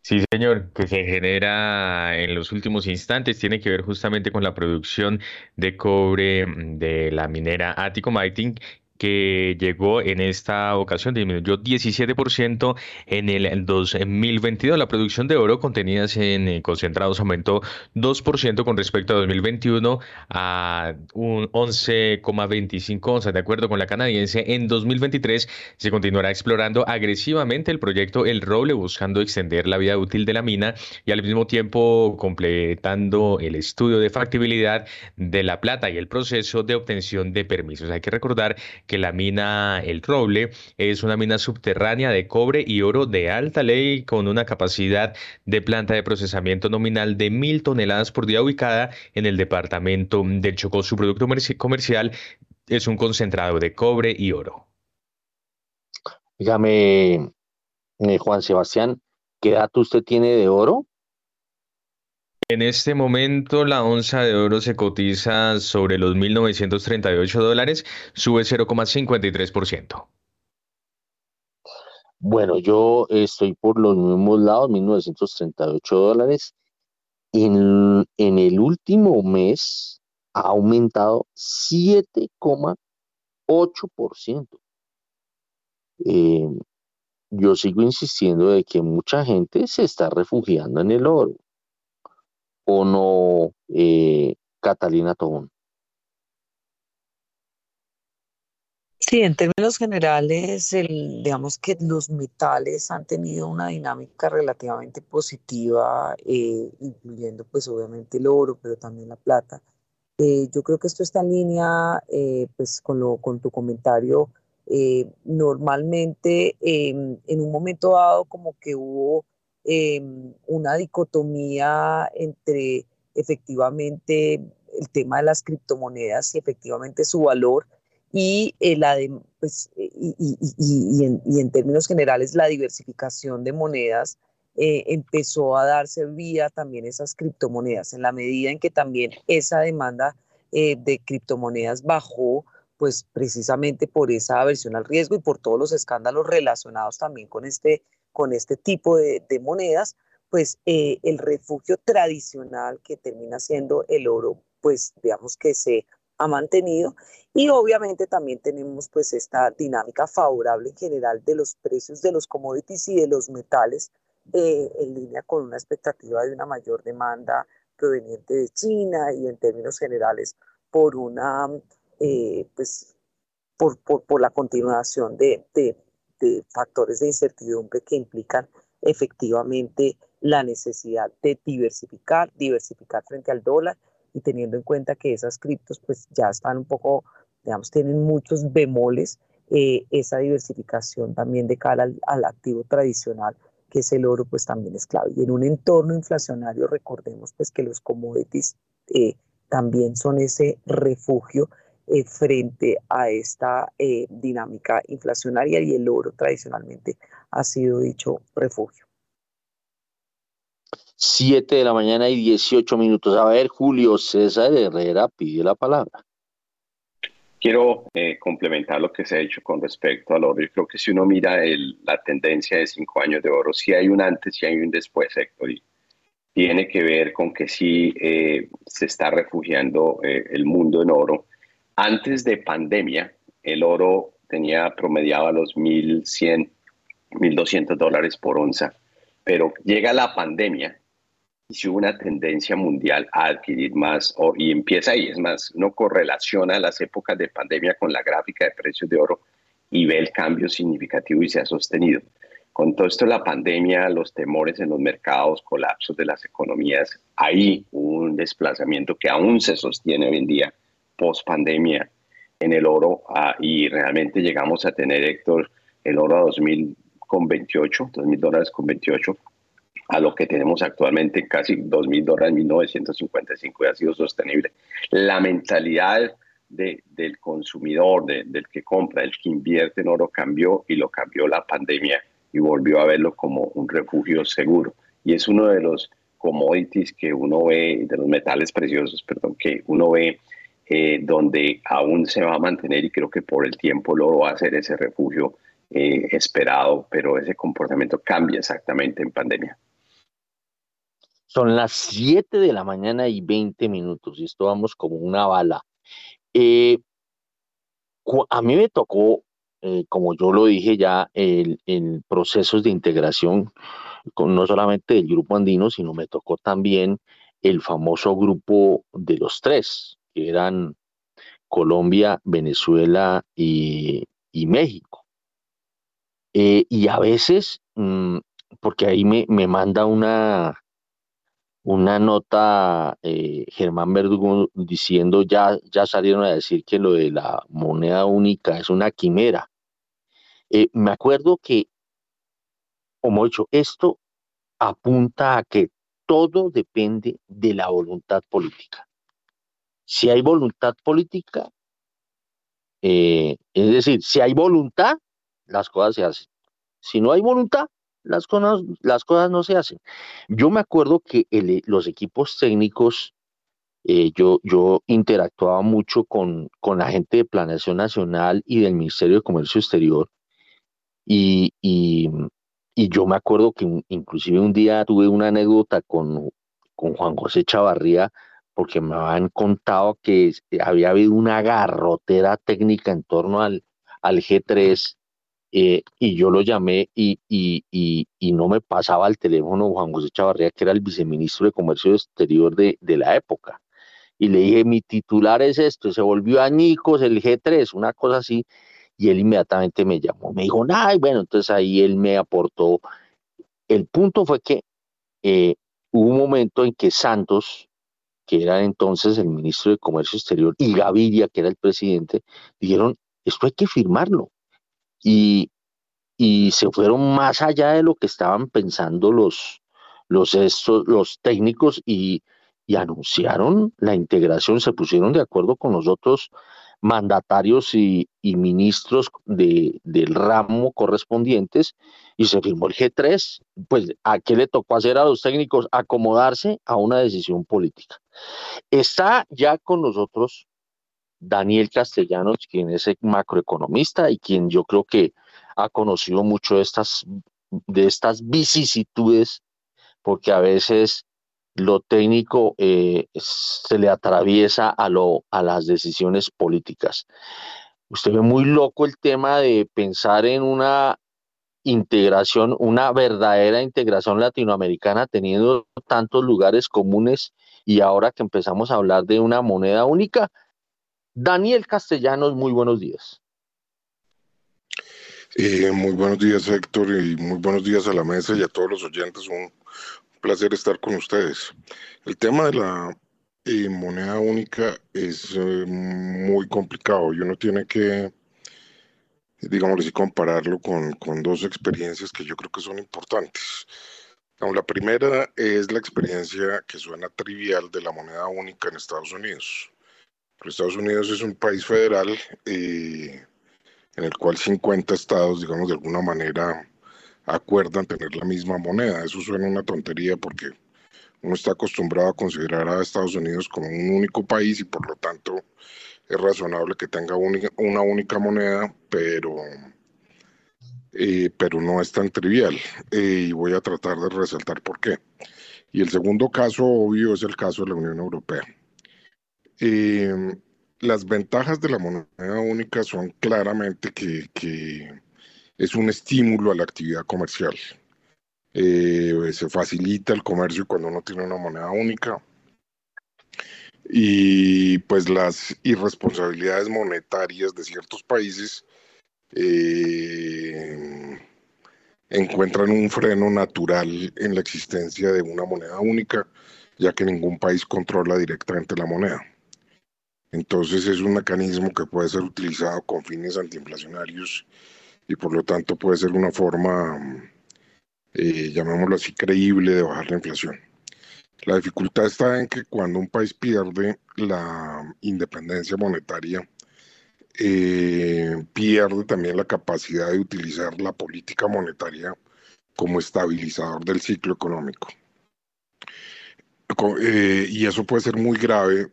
Sí, señor, que se genera en los últimos instantes tiene que ver justamente con la producción de cobre mm, de la minera Attico Mining que llegó en esta ocasión, disminuyó 17% en el 2022. La producción de oro contenidas en eh, concentrados aumentó 2% con respecto a 2021 a un 11,25 onzas. De acuerdo con la canadiense, en 2023 se continuará explorando agresivamente el proyecto El Roble, buscando extender la vida útil de la mina y al mismo tiempo completando el estudio de factibilidad de la plata y el proceso de obtención de permisos. Hay que recordar que la mina El Roble es una mina subterránea de cobre y oro de alta ley con una capacidad de planta de procesamiento nominal de mil toneladas por día ubicada en el departamento del Chocó. Su producto comercial es un concentrado de cobre y oro. Dígame, eh, Juan Sebastián, ¿qué dato usted tiene de oro? En este momento la onza de oro se cotiza sobre los 1.938 dólares, sube 0,53%. Bueno, yo estoy por los mismos lados, 1.938 dólares. En, el último mes ha aumentado 7,8%. Eh, yo sigo insistiendo de que mucha gente se está refugiando en el oro o no, eh, Catalina Tobón? Sí, en términos generales, el, digamos que los metales han tenido una dinámica relativamente positiva, eh, incluyendo pues obviamente el oro, pero también la plata. Eh, yo creo que esto está en línea pues con, lo, con tu comentario. normalmente em, en un momento dado como que hubo Em, una dicotomía entre efectivamente el tema de las criptomonedas y efectivamente su valor y, eh, la pues, y, y, en, y, en, términos generales la diversificación de monedas eh, empezó a darse vía también esas criptomonedas. En la medida en que también esa demanda eh, de criptomonedas bajó pues precisamente por esa aversión al riesgo y por todos los escándalos relacionados también con este con este tipo de, monedas, pues eh, el refugio tradicional que termina siendo el oro, pues digamos que se ha mantenido. Y obviamente también tenemos pues esta dinámica favorable en general de los precios de los commodities y de los metales eh, en línea con una expectativa de una mayor demanda proveniente de China y en términos generales por una eh, pues por, por, la continuación de, de, de factores de incertidumbre que implican efectivamente la necesidad de diversificar, diversificar frente al dólar y teniendo en cuenta que esas criptos pues ya están un poco, digamos, tienen muchos bemoles, eh, esa diversificación también de cara al, activo tradicional que es el oro, pues también es clave. Y en un entorno inflacionario, recordemos pues que los commodities eh, también son ese refugio eh, frente a esta eh, dinámica inflacionaria y el oro tradicionalmente ha sido dicho refugio. Siete de la mañana y 18 minutos. A ver, Julio César Herrera pide la palabra. Quiero eh, complementar lo que se ha dicho con respecto al oro. Yo creo que si uno mira el, la tendencia de cinco años de oro, si hay un antes y hay un después, Héctor. Y tiene que ver con que sí se está refugiando el mundo en oro antes de pandemia, el oro tenía promediaba los 1.100, 1.200 dólares por onza, pero llega la pandemia y si hubo una tendencia mundial a adquirir más y empieza ahí, es más, no correlaciona las épocas de pandemia con la gráfica de precios de oro y ve el cambio significativo y se ha sostenido. Con todo esto, la pandemia, los temores en los mercados, colapsos de las economías, hay un desplazamiento que aún se sostiene hoy en día post pandemia en el oro ah, y realmente llegamos a tener, Héctor, el oro a 2000 con 28, 2000 dólares con 28, a lo que tenemos actualmente casi 2000 dólares en 1955 y ha sido sostenible. La mentalidad de, del consumidor, del que compra, el que invierte en oro cambió y lo cambió la pandemia y volvió a verlo como un refugio seguro. Y es uno de los commodities que uno ve, de los metales preciosos, perdón, que uno ve eh, donde aún se va a mantener y creo que por el tiempo lo va a ser ese refugio eh, esperado, pero ese comportamiento cambia exactamente en pandemia. Son las 7 de la mañana y 20 minutos y esto vamos como una bala. Eh, a mí me tocó, como yo lo dije ya, el, el procesos de integración con, no solamente del grupo andino, sino me tocó también el famoso grupo de los tres, que eran Colombia, Venezuela y, México. Eh, y a veces, mm, porque ahí me, me, manda una, una nota, eh, Germán Verdugo, diciendo ya, ya salieron a decir que lo de la moneda única es una quimera. Eh, me acuerdo que, como he dicho, esto apunta a que todo depende de la voluntad política. Si hay voluntad política, eh, es decir, si hay voluntad, las cosas se hacen. Si no hay voluntad, las cosas, las cosas no se hacen. Yo me acuerdo que los equipos técnicos, eh, yo, yo interactuaba mucho con, con la gente de Planeación Nacional y del Ministerio de Comercio Exterior. Y, y, yo me acuerdo que inclusive un día tuve una anécdota con, con Juan José Chavarría, porque me habían contado que había habido una garrotera técnica en torno al, al G3 eh, y yo lo llamé y, y, y, no me pasaba el teléfono Juan José Chavarría, que era el viceministro de Comercio Exterior de, de, la época. Y le dije, mi titular es esto, se volvió añicos el G3, una cosa así, y él inmediatamente me llamó, me dijo, ay, bueno, entonces ahí él me aportó. El punto fue que eh, hubo un momento en que Santos, que era entonces el ministro de Comercio Exterior, y Gaviria, que era el presidente, dijeron, esto hay que firmarlo. Y, y se fueron más allá de lo que estaban pensando los, los, estos, los técnicos y, y anunciaron la integración, se pusieron de acuerdo con los otros mandatarios y, ministros de, del ramo correspondientes y se firmó el G3. Pues, ¿a qué le tocó hacer a los técnicos? Acomodarse a una decisión política. Está ya con nosotros Daniel Castellanos, quien es macroeconomista y quien yo creo que ha conocido mucho estas, de estas vicisitudes, porque a veces lo técnico eh, se le atraviesa a, lo, a las decisiones políticas. Usted ve muy loco el tema de pensar en una integración, una verdadera integración latinoamericana, teniendo tantos lugares comunes y ahora que empezamos a hablar de una moneda única, Daniel Castellanos, muy buenos días. Eh, muy buenos días, Héctor, y muy buenos días a la mesa y a todos los oyentes. Un placer estar con ustedes. El tema de la eh, moneda única es eh, muy complicado y uno tiene que, digamos así, compararlo con, con, dos experiencias que yo creo que son importantes. La primera es la experiencia que suena trivial de la moneda única en Estados Unidos. Estados Unidos es un país federal eh, en el cual 50 estados, digamos, de alguna manera acuerdan tener la misma moneda. Eso suena una tontería porque uno está acostumbrado a considerar a Estados Unidos como un único país y por lo tanto es razonable que tenga una única moneda, pero, eh, pero no es tan trivial. Eh, y voy a tratar de resaltar por qué. Y el segundo caso obvio es el caso de la Unión Europea. Eh, las ventajas de la moneda única son claramente que, es un estímulo a la actividad comercial. Eh, se facilita el comercio cuando uno tiene una moneda única. Y pues las irresponsabilidades monetarias de ciertos países eh, encuentran un freno natural en la existencia de una moneda única, ya que ningún país controla directamente la moneda. Entonces es un mecanismo que puede ser utilizado con fines antiinflacionarios y por lo tanto puede ser una forma, eh, llamémoslo así, creíble de bajar la inflación. La dificultad está en que cuando un país pierde la independencia monetaria, eh, pierde también la capacidad de utilizar la política monetaria como estabilizador del ciclo económico. Eh, y eso puede ser muy grave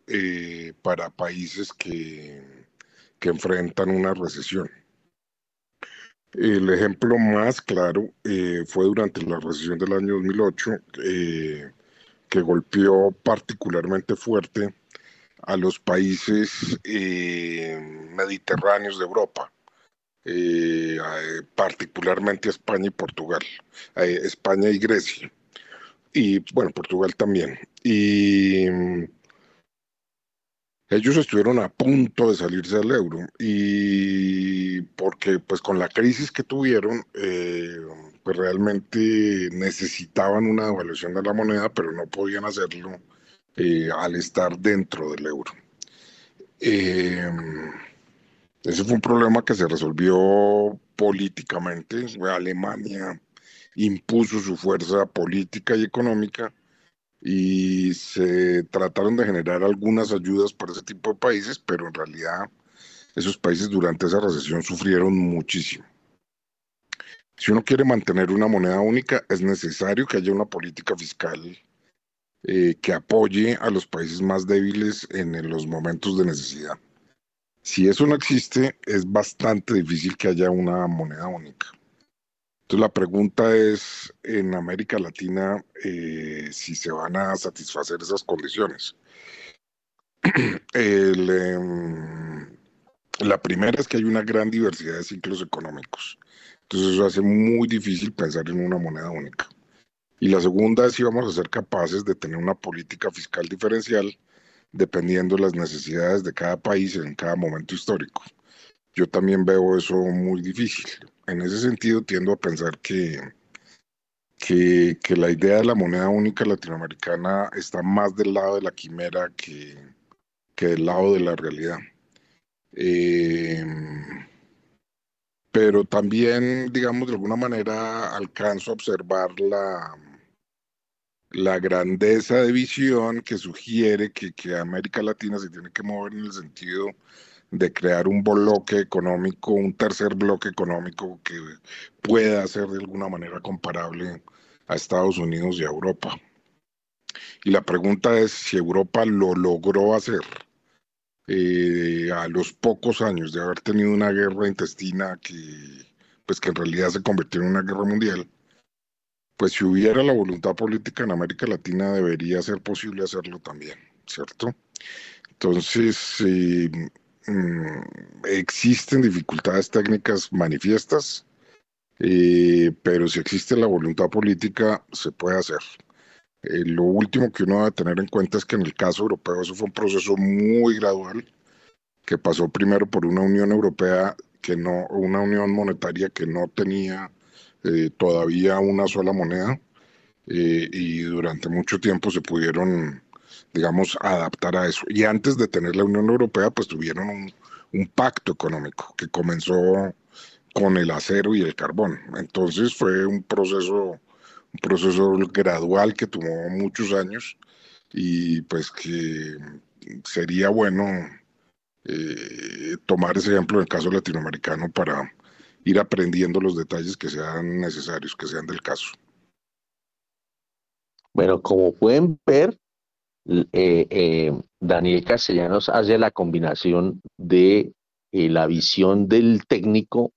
para países que, que, enfrentan una recesión. El ejemplo más claro eh, fue durante la recesión del año 2008, que golpeó particularmente fuerte a los países mediterráneos de Europa, particularmente a España y Portugal, España y Grecia y bueno, Portugal también. Y mm, ellos estuvieron a punto de salirse del euro y porque pues con la crisis que tuvieron, eh, pues realmente necesitaban una devaluación de la moneda, pero no podían hacerlo eh, al estar dentro del euro. Em, ese fue un problema que se resolvió políticamente. Alemania impuso su fuerza política y económica y se trataron de generar algunas ayudas para ese tipo de países, pero en realidad esos países durante esa recesión sufrieron muchísimo. Si uno quiere mantener una moneda única, es necesario que haya una política fiscal eh, que apoye a los países más débiles en los momentos de necesidad. Si eso no existe, es bastante difícil que haya una moneda única. Entonces la pregunta es en América Latina eh, si se van a satisfacer esas condiciones. [clears throat] Em, la primera es que hay una gran diversidad de ciclos económicos. Entonces eso hace muy difícil pensar en una moneda única. Y la segunda es si vamos a ser capaces de tener una política fiscal diferencial dependiendo de las necesidades de cada país en cada momento histórico. Yo también veo eso muy difícil. En ese sentido, tiendo a pensar que, que, la idea de la moneda única latinoamericana está más del lado de la quimera que, que del lado de la realidad. Eh, pero también, digamos, de alguna manera alcanzo a observar la, la grandeza de visión que sugiere que, que América Latina se tiene que mover en el sentido de crear un bloque económico, un tercer bloque económico que pueda ser de alguna manera comparable a Estados Unidos y a Europa. Y la pregunta es si Europa lo logró hacer eh, a los pocos años de haber tenido una guerra intestina que, pues que en realidad se convirtió en una guerra mundial, pues si hubiera la voluntad política en América Latina debería ser posible hacerlo también, ¿cierto? Entonces, eh, mm, existen dificultades técnicas manifiestas, eh, pero si existe la voluntad política, se puede hacer. Eh, lo último que uno debe tener en cuenta es que en el caso europeo eso fue un proceso muy gradual, que pasó primero por una Unión Europea que no, una unión monetaria que no tenía eh, todavía una sola moneda y durante mucho tiempo se pudieron, digamos, adaptar a eso. Y antes de tener la Unión Europea, pues tuvieron un, pacto económico que comenzó con el acero y el carbón. Entonces fue un proceso un proceso gradual que tomó muchos años y pues que sería bueno eh, tomar ese ejemplo en el caso latinoamericano para ir aprendiendo los detalles que sean necesarios, que sean del caso. Bueno, como pueden ver, eh, eh, Daniel Castellanos hace la combinación de la visión del técnico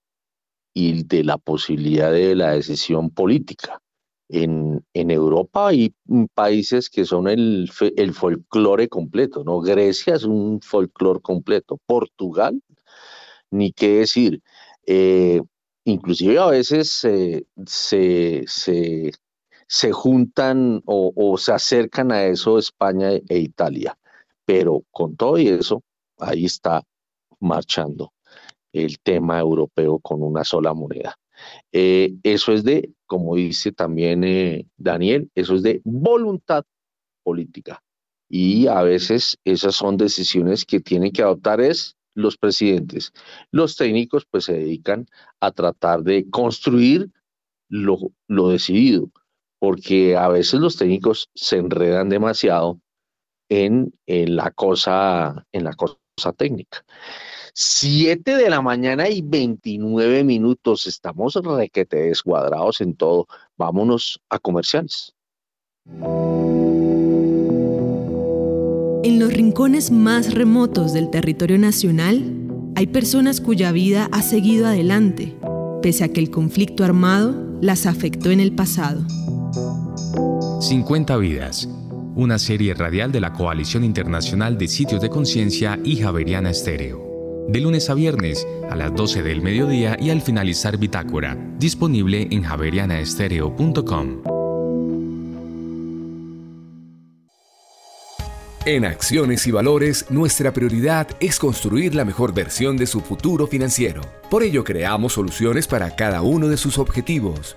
y de la posibilidad de la decisión política en, Europa hay países que son el, folclore completo, ¿no? Grecia es un folclore completo, Portugal, ni qué decir. Eh, inclusive a veces se, se, juntan o, se acercan a eso España e Italia, pero con todo y eso, ahí está marchando el tema europeo con una sola moneda. Eh, eso es de, como dice también eh, Daniel, eso es de voluntad política. Y a veces esas son decisiones que tienen que adoptar es los presidentes. Los técnicos pues se dedican a tratar de construir lo, lo decidido, porque a veces los técnicos se enredan demasiado en, la cosa, en la cosa técnica. 7 de la mañana y 29 minutos. Estamos requete descuadrados en todo. Vámonos a comerciales. En los rincones más remotos del territorio nacional hay personas cuya vida ha seguido adelante, pese a que el conflicto armado las afectó en el pasado. 50 vidas, una serie radial de la Coalición Internacional de Sitios de Conciencia y Javeriana Estéreo de lunes a viernes a las 12 del mediodía y al finalizar Bitácora, disponible en javerianaestereo.com. En Acciones y Valores, nuestra prioridad es construir la mejor versión de su futuro financiero. Por ello, creamos soluciones para cada uno de sus objetivos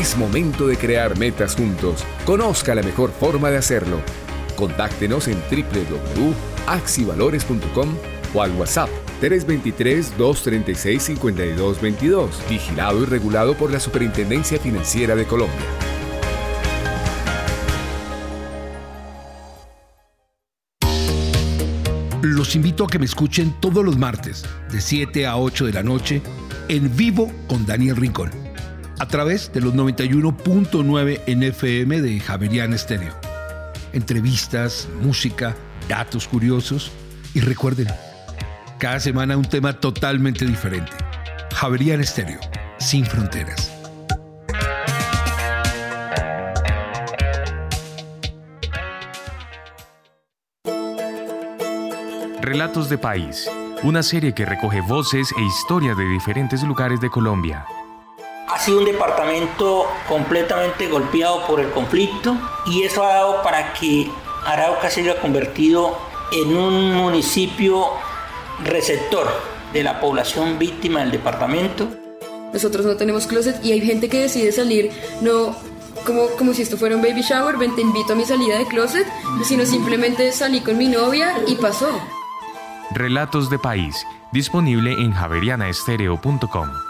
Es momento de crear metas juntos. Conozca la mejor forma de hacerlo. Contáctenos en www.axivalores.com o al WhatsApp 323-236-5222, vigilado y regulado por la Superintendencia Financiera de Colombia. Los invito a que me escuchen todos los martes, de 7 a 8 de la noche, en vivo con Daniel Rincón, a través de los 91.9 NFM de Javerian Estéreo. Entrevistas, música, datos curiosos y recuerden, cada semana un tema totalmente diferente. Javerian Estéreo, sin fronteras. Relatos de País, una serie que recoge voces e historias de diferentes lugares de Colombia. Ha sido un departamento completamente golpeado por el conflicto y eso ha dado para que Arauca se haya convertido en un municipio receptor de la población víctima del departamento. Nosotros no tenemos closet y hay gente que decide salir no como, como si esto fuera un baby shower, ven te invito a mi salida de closet, sino simplemente salí con mi novia y pasó. Relatos de País, disponible en javerianaestereo.com.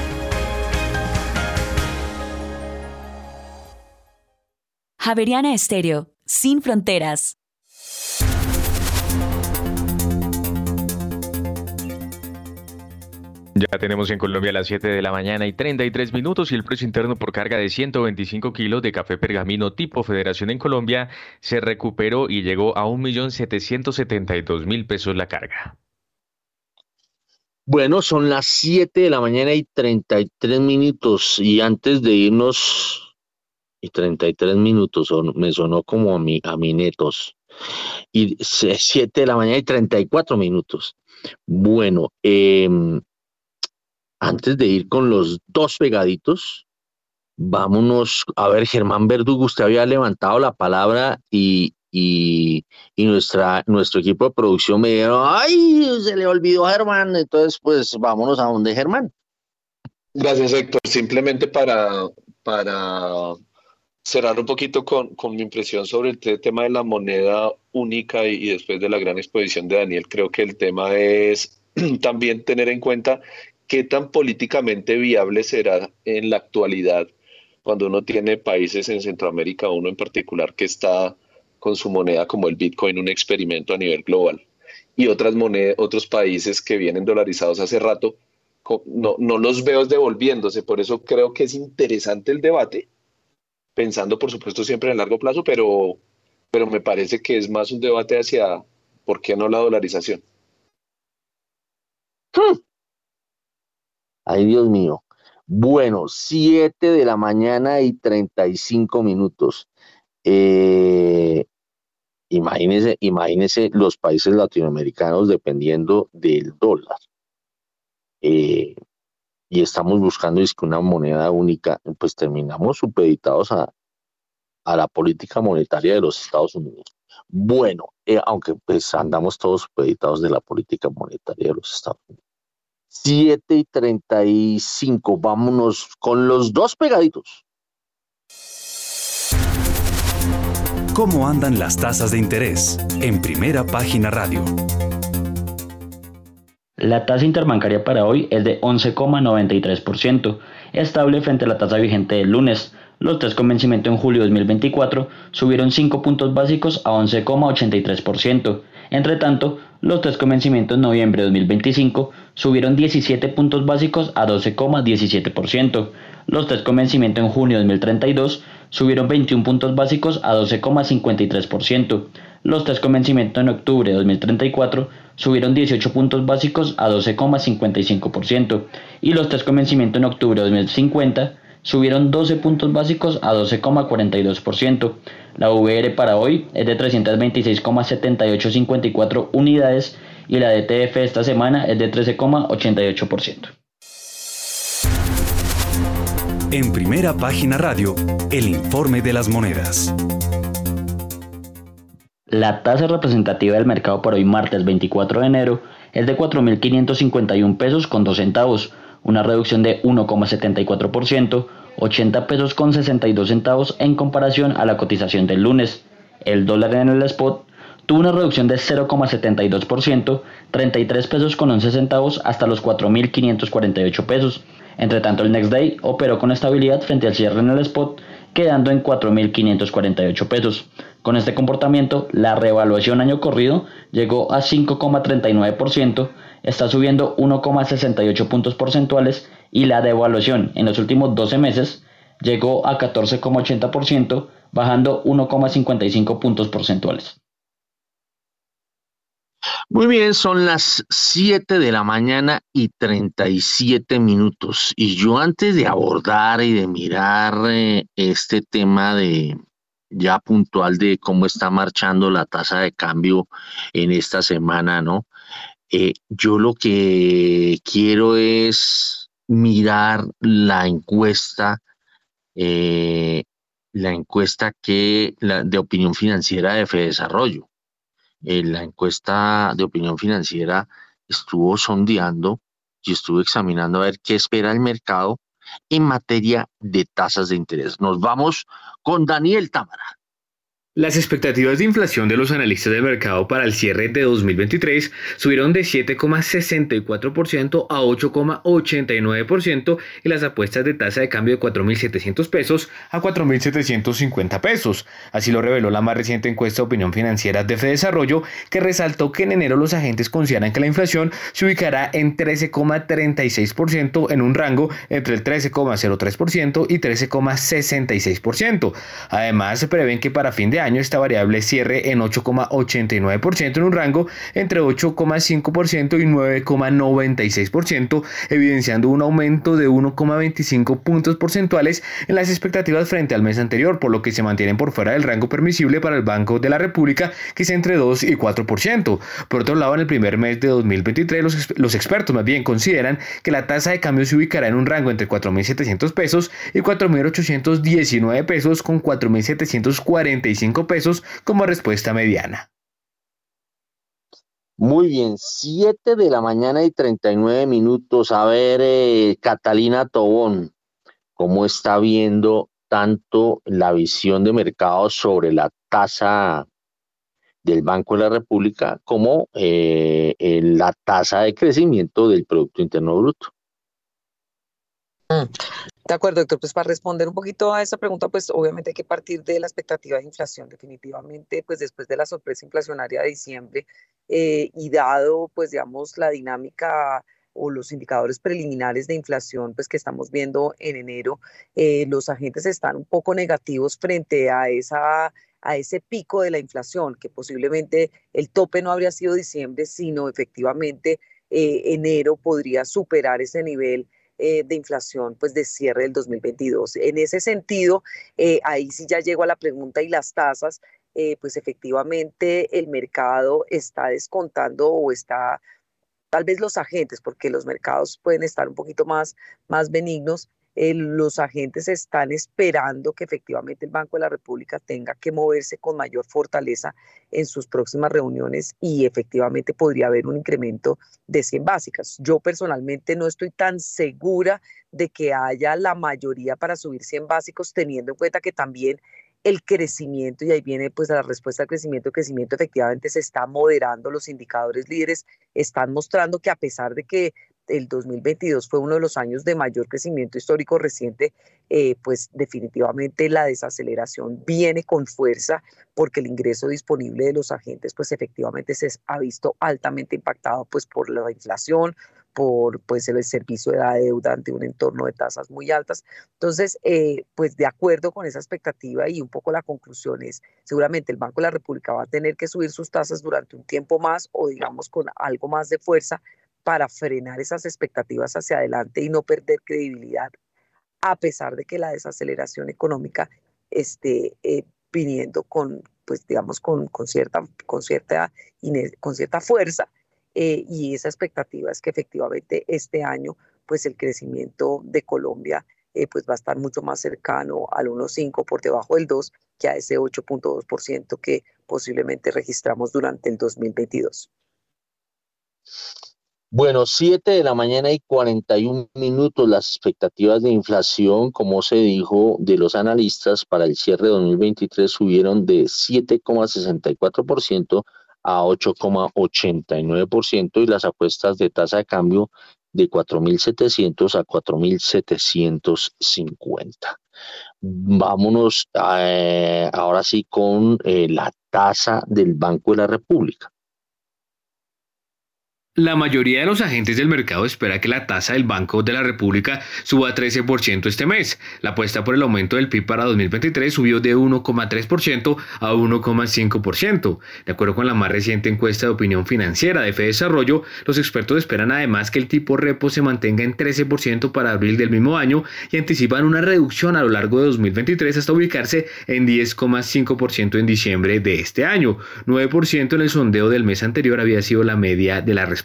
Javeriana Estéreo, sin fronteras. Ya tenemos en Colombia las 7 de la mañana y 33 minutos y el precio interno por carga de 125 kilos de café pergamino tipo Federación en Colombia se recuperó y llegó a 1.772.000 pesos la carga. Bueno, son las 7 de la mañana y 33 minutos y antes de irnos, y 33 minutos, me sonó como a mi, a mi netos, y 7 de la mañana y 34 minutos. Bueno, eh, antes de ir con los dos pegaditos, vámonos a ver, Germán Verdugo, usted había levantado la palabra y, y, nuestra, nuestro equipo de producción me dijeron, ay, se le olvidó a Germán, entonces pues vámonos a donde Germán. Gracias, Héctor. Simplemente para, para cerrar un poquito con, con, mi impresión sobre el tema de la moneda única y, y después de la gran exposición de Daniel, creo que el tema es [clears throat] también tener en cuenta ¿qué tan políticamente viable será en la actualidad cuando uno tiene países en Centroamérica, uno en particular que está con su moneda como el Bitcoin, un experimento a nivel global, y otras monedas, otros países que vienen dolarizados hace rato, no, no los veo devolviéndose, por eso creo que es interesante el debate, pensando por supuesto siempre en largo plazo, pero, pero me parece que es más un debate hacia por qué no la dolarización. Hmm. Ay, Dios mío. Bueno, 7 de la mañana y 35 minutos. Eh, imagínense los países latinoamericanos dependiendo del dólar. Eh, y estamos buscando es una moneda única, pues terminamos supeditados a, a la política monetaria de los Estados Unidos. Bueno, eh, aunque pues andamos todos supeditados de la política monetaria de los Estados Unidos. 7 y 35, vámonos con los dos pegaditos. ¿Cómo andan las tasas de interés? En primera página radio. La tasa interbancaria para hoy es de 11,93%, estable frente a la tasa vigente del lunes. Los tres con vencimiento en julio de 2024 subieron 5 puntos básicos a 11,83%. Entre tanto, los tres con vencimiento en noviembre de 2025 subieron 17 puntos básicos a 12,17%. Los tres con vencimiento en junio de 2032 subieron 21 puntos básicos a 12,53%. Los test con vencimiento en octubre de 2034 subieron 18 puntos básicos a 12,55% y los test con vencimiento en octubre de 2050 subieron 12 puntos básicos a 12,42%. La VR para hoy es de 326,7854 unidades y la DTF esta semana es de 13,88%. En primera página radio, el informe de las monedas. La tasa representativa del mercado para hoy martes 24 de enero es de 4.551 pesos con 2 centavos, una reducción de 1,74%, 80 pesos con 62 centavos en comparación a la cotización del lunes. El dólar en el spot tuvo una reducción de 0,72%, 33 pesos con 11 centavos hasta los 4.548 pesos. Entre tanto, el Next Day operó con estabilidad frente al cierre en el spot, quedando en 4.548 pesos. Con este comportamiento, la revaluación año corrido llegó a 5,39%, está subiendo 1,68 puntos porcentuales y la devaluación en los últimos 12 meses llegó a 14,80%, bajando 1,55 puntos porcentuales. Muy bien, son las 7 de la mañana y 37 minutos. Y yo antes de abordar y de mirar eh, este tema de ya puntual de cómo está marchando la tasa de cambio en esta semana, ¿no? Eh, yo lo que quiero es mirar la encuesta, eh, la encuesta que la, de opinión financiera de Fedesarrollo la encuesta de opinión financiera estuvo sondeando y estuvo examinando a ver qué espera el mercado en materia de tasas de interés. Nos vamos con Daniel Támara. Las expectativas de inflación de los analistas del mercado para el cierre de 2023 subieron de 7,64% a 8,89% y las apuestas de tasa de cambio de 4.700 pesos a 4.750 pesos. Así lo reveló la más reciente encuesta de opinión financiera de Desarrollo, que resaltó que en enero los agentes consideran que la inflación se ubicará en 13,36% en un rango entre el 13,03% y 13,66%. Además, se prevén que para fin de año esta variable cierre en 8,89% en un rango entre 8,5% y 9,96%, evidenciando un aumento de 1,25 puntos porcentuales en las expectativas frente al mes anterior, por lo que se mantienen por fuera del rango permisible para el Banco de la República, que es entre 2 y 4%. Por otro lado, en el primer mes de 2023, los, los expertos más bien consideran que la tasa de cambio se ubicará en un rango entre 4.700 pesos y 4.819 pesos con 4.745 pesos como respuesta mediana. Muy bien, 7 de la mañana y 39 minutos. A ver, eh, Catalina Tobón, ¿cómo está viendo tanto la visión de mercado sobre la tasa del Banco de la República como eh, la tasa de crecimiento del Producto Interno Bruto? De acuerdo, doctor. Pues para responder un poquito a esa pregunta, pues obviamente hay que partir de la expectativa de inflación. Definitivamente, pues después de la sorpresa inflacionaria de diciembre eh, y dado, pues digamos, la dinámica o los indicadores preliminares de inflación pues que estamos viendo en enero, eh, los agentes están un poco negativos frente a esa a ese pico de la inflación, que posiblemente el tope no habría sido diciembre, sino efectivamente eh, enero podría superar ese nivel eh, de inflación pues de cierre del 2022. En ese sentido, eh, ahí sí ya llego a la pregunta y las tasas, eh, pues efectivamente el mercado está descontando o está, tal vez los agentes, porque los mercados pueden estar un poquito más, más benignos, los agentes están esperando que efectivamente el Banco de la República tenga que moverse con mayor fortaleza en sus próximas reuniones y efectivamente podría haber un incremento de 100 básicas. Yo personalmente no estoy tan segura de que haya la mayoría para subir 100 básicos, teniendo en cuenta que también el crecimiento, y ahí viene pues la respuesta al crecimiento, el crecimiento efectivamente se está moderando, los indicadores líderes están mostrando que a pesar de que el 2022 fue uno de los años de mayor crecimiento histórico reciente, eh, pues definitivamente la desaceleración viene con fuerza porque el ingreso disponible de los agentes pues efectivamente se ha visto altamente impactado pues por la inflación, por pues el servicio de la deuda ante un entorno de tasas muy altas. Entonces, eh, pues de acuerdo con esa expectativa y un poco la conclusión es, seguramente el Banco de la República va a tener que subir sus tasas durante un tiempo más o digamos con algo más de fuerza para frenar esas expectativas hacia adelante y no perder credibilidad, a pesar de que la desaceleración económica esté eh, viniendo con, pues digamos, con, con, cierta, con, cierta, con cierta fuerza. Eh, y esa expectativa es que efectivamente este año, pues el crecimiento de Colombia eh, pues va a estar mucho más cercano al 1.5 por debajo del 2 que a ese 8.2% que posiblemente registramos durante el 2022. Bueno, 7 de la mañana y 41 minutos. Las expectativas de inflación, como se dijo de los analistas, para el cierre de 2023 subieron de 7,64% a 8,89% y las apuestas de tasa de cambio de 4.700 a 4.750. Vámonos eh, ahora sí con eh, la tasa del Banco de la República. La mayoría de los agentes del mercado espera que la tasa del Banco de la República suba a 13% este mes. La apuesta por el aumento del PIB para 2023 subió de 1,3% a 1,5%. De acuerdo con la más reciente encuesta de opinión financiera de Fede Desarrollo, los expertos esperan además que el tipo repo se mantenga en 13% para abril del mismo año y anticipan una reducción a lo largo de 2023 hasta ubicarse en 10,5% en diciembre de este año. 9% en el sondeo del mes anterior había sido la media de la respuesta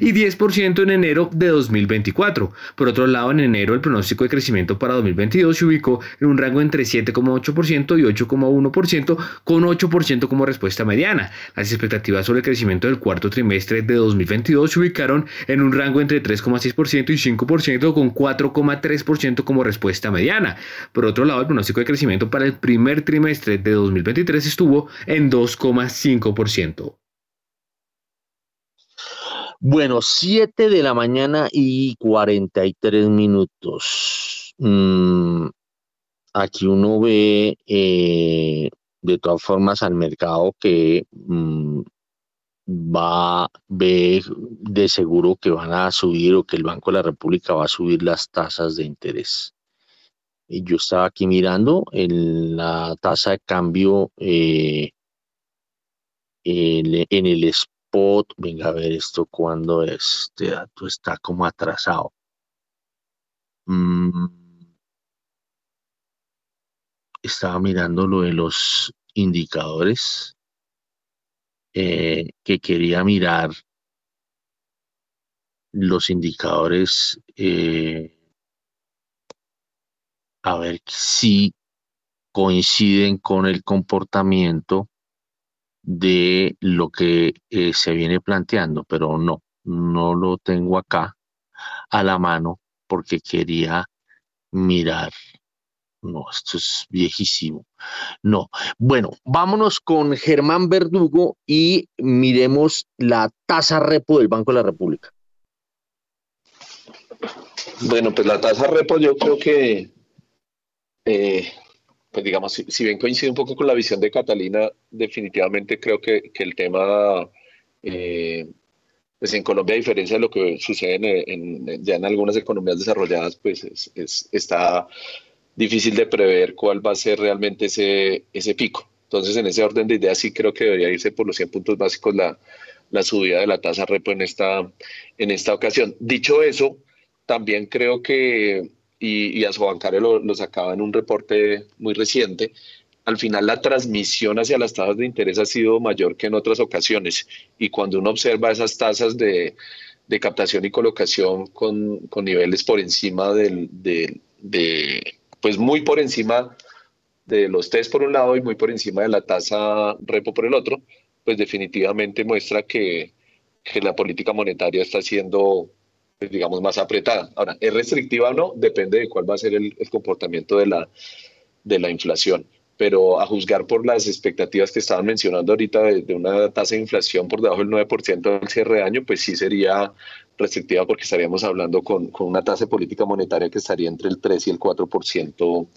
y 10% en enero de 2024. Por otro lado, en enero el pronóstico de crecimiento para 2022 se ubicó en un rango entre 7,8% y 8,1%, con 8% como respuesta mediana. Las expectativas sobre el crecimiento del cuarto trimestre de 2022 se ubicaron en un rango entre 3,6% y 5%, con 4,3% como respuesta mediana. Por otro lado, el pronóstico de crecimiento para el primer trimestre de 2023 estuvo en 2,5%. Bueno, 7 de la mañana y 43 minutos. Mm, aquí uno ve eh, de todas formas al mercado que mm, va, ve de seguro que van a subir o que el Banco de la República va a subir las tasas de interés. Y yo estaba aquí mirando en la tasa de cambio eh, en, en el venga a ver esto cuando este dato está como atrasado. Mm. estaba mirando lo de los indicadores eh, que quería mirar los indicadores eh, a ver si coinciden con el comportamiento de lo que eh, se viene planteando, pero no, no lo tengo acá a la mano porque quería mirar. No, esto es viejísimo. No. Bueno, vámonos con Germán Verdugo y miremos la tasa repo del Banco de la República. Bueno, pues la tasa repo yo creo que eh, pues digamos, si, bien coincide un poco con la visión de Catalina, definitivamente creo que, que el tema, eh, pues en Colombia, a diferencia de lo que sucede en, ya en algunas economías desarrolladas, pues es, está difícil de prever cuál va a ser realmente ese, ese pico. Entonces, en ese orden de ideas, sí creo que debería irse por los 100 puntos básicos la, la subida de la tasa repo en esta, en esta ocasión. Dicho eso, también creo que y, y a lo, lo sacaba en un reporte muy reciente, al final la transmisión hacia las tasas de interés ha sido mayor que en otras ocasiones. Y cuando uno observa esas tasas de, captación y colocación con, niveles por encima del, de, pues muy por encima de los test por un lado y muy por encima de la tasa repo por el otro, pues definitivamente muestra que, que la política monetaria está siendo, digamos, más apretada. Ahora, ¿es restrictiva o no? Depende de cuál va a ser el, el comportamiento de la, de la inflación pero a juzgar por las expectativas que estaban mencionando ahorita de, una tasa de inflación por debajo del 9% del cierre de año, pues sí sería restrictiva porque estaríamos hablando con, con una tasa de política monetaria que estaría entre el 3 y el 4%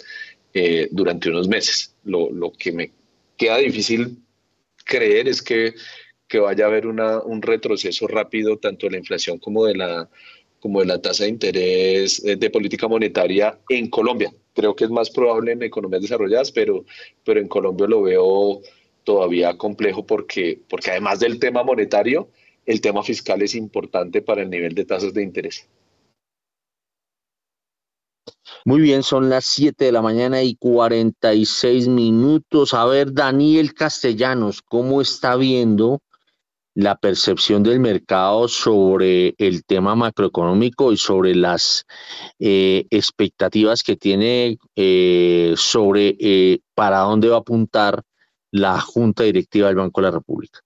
eh, durante unos meses. Lo, lo, que me queda difícil creer es que, que vaya a haber una, un retroceso rápido tanto de la inflación como de la como de la tasa de interés eh, de política monetaria en Colombia. Creo que es más probable en economías desarrolladas, pero, pero en Colombia lo veo todavía complejo porque, porque además del tema monetario, el tema fiscal es importante para el nivel de tasas de interés. Muy bien, son las 7 de la mañana y 46 minutos. A ver, Daniel Castellanos, ¿cómo está viendo la percepción del mercado sobre el tema macroeconómico y sobre las eh, expectativas que tiene eh, sobre eh, para dónde va a apuntar la Junta Directiva del Banco de la República.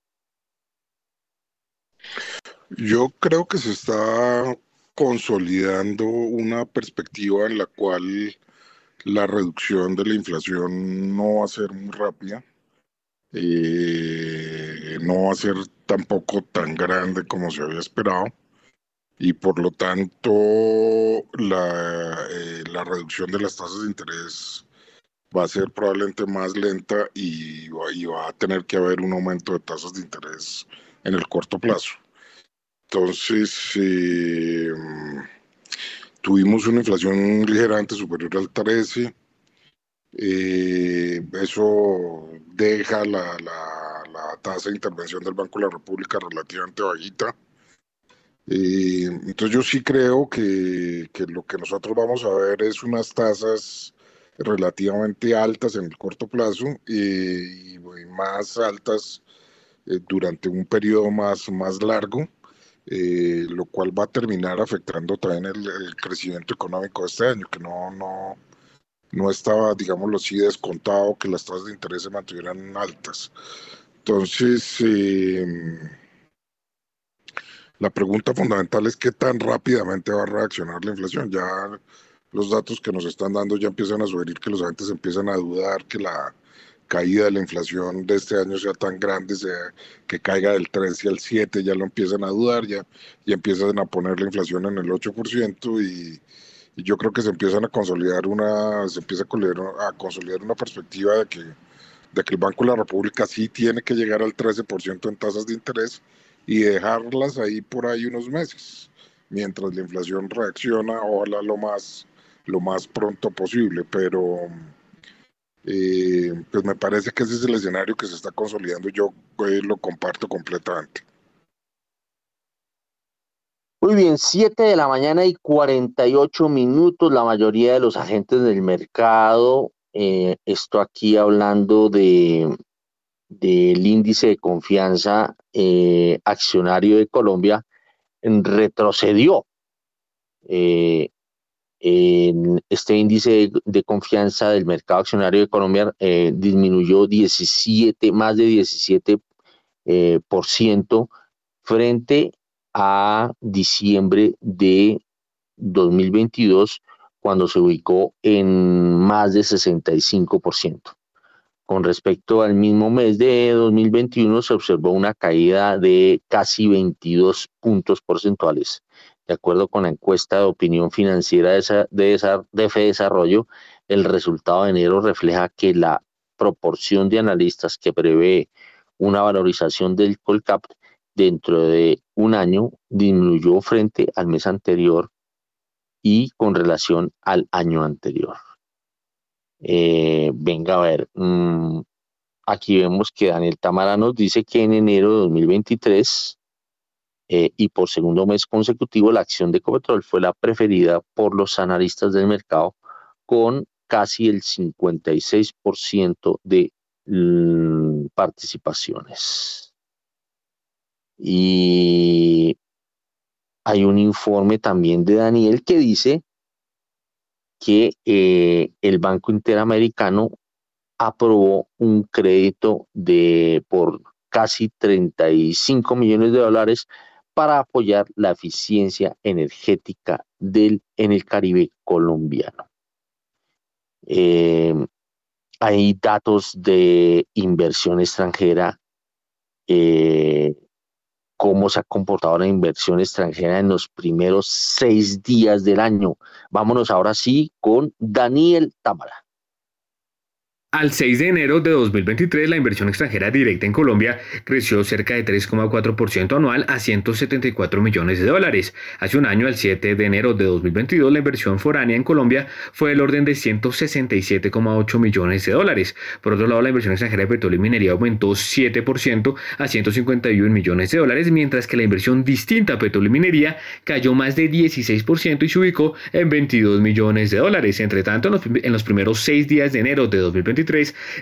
Yo creo que se está consolidando una perspectiva en la cual la reducción de la inflación no va a ser muy rápida eh, no va a ser tampoco tan grande como se había esperado y por lo tanto la, eh, la reducción de las tasas de interés va a ser probablemente más lenta y, y, va a tener que haber un aumento de tasas de interés en el corto plazo. Entonces, eh, tuvimos una inflación ligeramente superior al 13, eh, eso deja la, la, tasa de intervención del Banco de la República relativamente bajita. Eh, entonces yo sí creo que, que, lo que nosotros vamos a ver es unas tasas relativamente altas en el corto plazo y, más altas eh, durante un periodo más, más largo, lo cual va a terminar afectando también el, el, crecimiento económico de este año, que no, no, no estaba, digámoslo así, descontado que las tasas de interés se mantuvieran altas. Entonces, em, la pregunta fundamental es qué tan rápidamente va a reaccionar la inflación. Ya los datos que nos están dando ya empiezan a sugerir que los agentes empiezan a dudar que la caída de la inflación de este año sea tan grande, sea, que caiga del 3 y al 7, ya lo empiezan a dudar, ya, ya empiezan a poner la inflación en el 8% y, y yo creo que se empiezan a consolidar una, se empieza a consolidar, una perspectiva de que, de que el Banco de la República sí tiene que llegar al 13% en tasas de interés y dejarlas ahí por ahí unos meses, mientras la inflación reacciona, ojalá lo más, lo más pronto posible, pero eh, pues me parece que ese es el escenario que se está consolidando, yo eh, lo comparto completamente. Muy bien, 7 de la mañana y 48 minutos. La mayoría de los agentes del mercado, eh, esto aquí hablando de del índice de confianza eh, accionario de Colombia, retrocedió. Eh, en este índice de, confianza del mercado accionario de Colombia disminuyó 17, más de 17 por ciento frente a diciembre de 2022, cuando se ubicó en más de 65%. Con respecto al mismo mes de 2021, se observó una caída de casi 22 puntos porcentuales. De acuerdo con la encuesta de opinión financiera de, de, de Desarrollo, el resultado de enero refleja que la proporción de analistas que prevé una valorización del Colcap dentro de un año disminuyó frente al mes anterior y con relación al año anterior. Eh, venga a ver, mm, aquí vemos que Daniel Tamara nos dice que en enero de 2023 eh, y por segundo mes consecutivo la acción de Copetrol fue la preferida por los analistas del mercado con casi el 56% de mm, participaciones. Y hay un informe también de Daniel que dice que eh, el Banco Interamericano aprobó un crédito de por casi 35 millones de dólares para apoyar la eficiencia energética del, en el Caribe colombiano. Eh, hay datos de inversión extranjera, eh, cómo se ha comportado la inversión extranjera en los primeros seis días del año. Vámonos ahora sí con Daniel Támara. Al 6 de enero de 2023, la inversión extranjera directa en Colombia creció cerca de 3,4% anual a 174 millones de dólares. Hace un año, al 7 de enero de 2022, la inversión foránea en Colombia fue del orden de 167,8 millones de dólares. Por otro lado, la inversión extranjera de petróleo y minería aumentó 7% a 151 millones de dólares, mientras que la inversión distinta a petróleo y minería cayó más de 16% y se ubicó en 22 millones de dólares. Entre tanto, en los, en los primeros seis días de enero de 2023,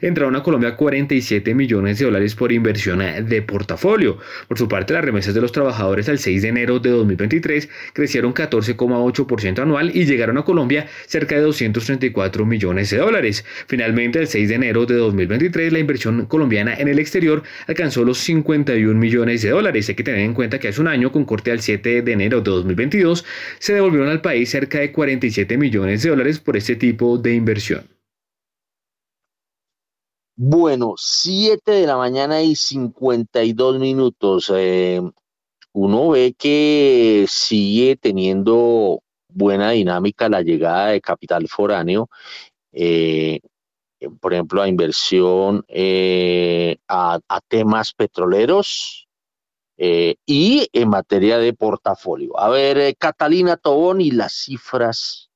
entraron a Colombia 47 millones de dólares por inversión de portafolio. Por su parte, las remesas de los trabajadores al 6 de enero de 2023 crecieron 14,8% anual y llegaron a Colombia cerca de 234 millones de dólares. Finalmente, el 6 de enero de 2023, la inversión colombiana en el exterior alcanzó los 51 millones de dólares. Hay que tener en cuenta que hace un año, con corte al 7 de enero de 2022, se devolvieron al país cerca de 47 millones de dólares por este tipo de inversión. Bueno, 7 de la mañana y 52 minutos. Eh, uno ve que sigue teniendo buena dinámica la llegada de capital foráneo. Eh, por ejemplo, a inversión eh, a, temas petroleros y en materia de portafolio. A ver, Catalina Tobón y las cifras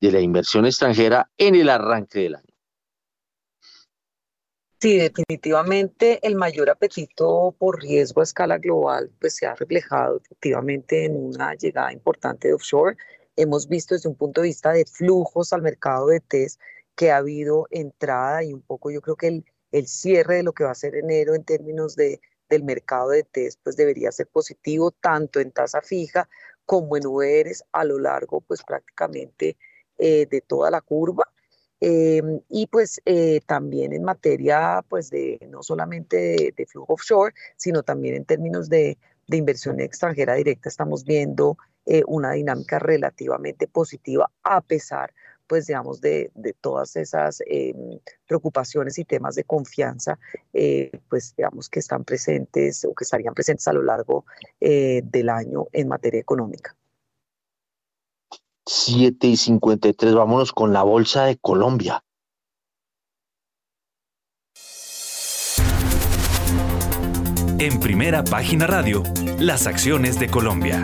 de la inversión extranjera en el arranque del año. Sí, definitivamente el mayor apetito por riesgo a escala global pues se ha reflejado efectivamente en una llegada importante de offshore. Hemos visto desde un punto de vista de flujos al mercado de test que ha habido entrada y un poco yo creo que el, el cierre de lo que va a ser enero en términos de, del mercado de test pues debería ser positivo tanto en tasa fija como en UERs a lo largo pues prácticamente eh, de toda la curva. Em, y pues eh, también en materia pues de no solamente de, flujo offshore, sino también en términos de, de inversión extranjera directa estamos viendo eh, una dinámica relativamente positiva a pesar pues digamos de, de todas esas em, preocupaciones y temas de confianza eh, pues digamos que están presentes o que estarían presentes a lo largo del año en materia económica. 7 y 53. Vámonos con la Bolsa de Colombia. En primera página radio, las acciones de Colombia.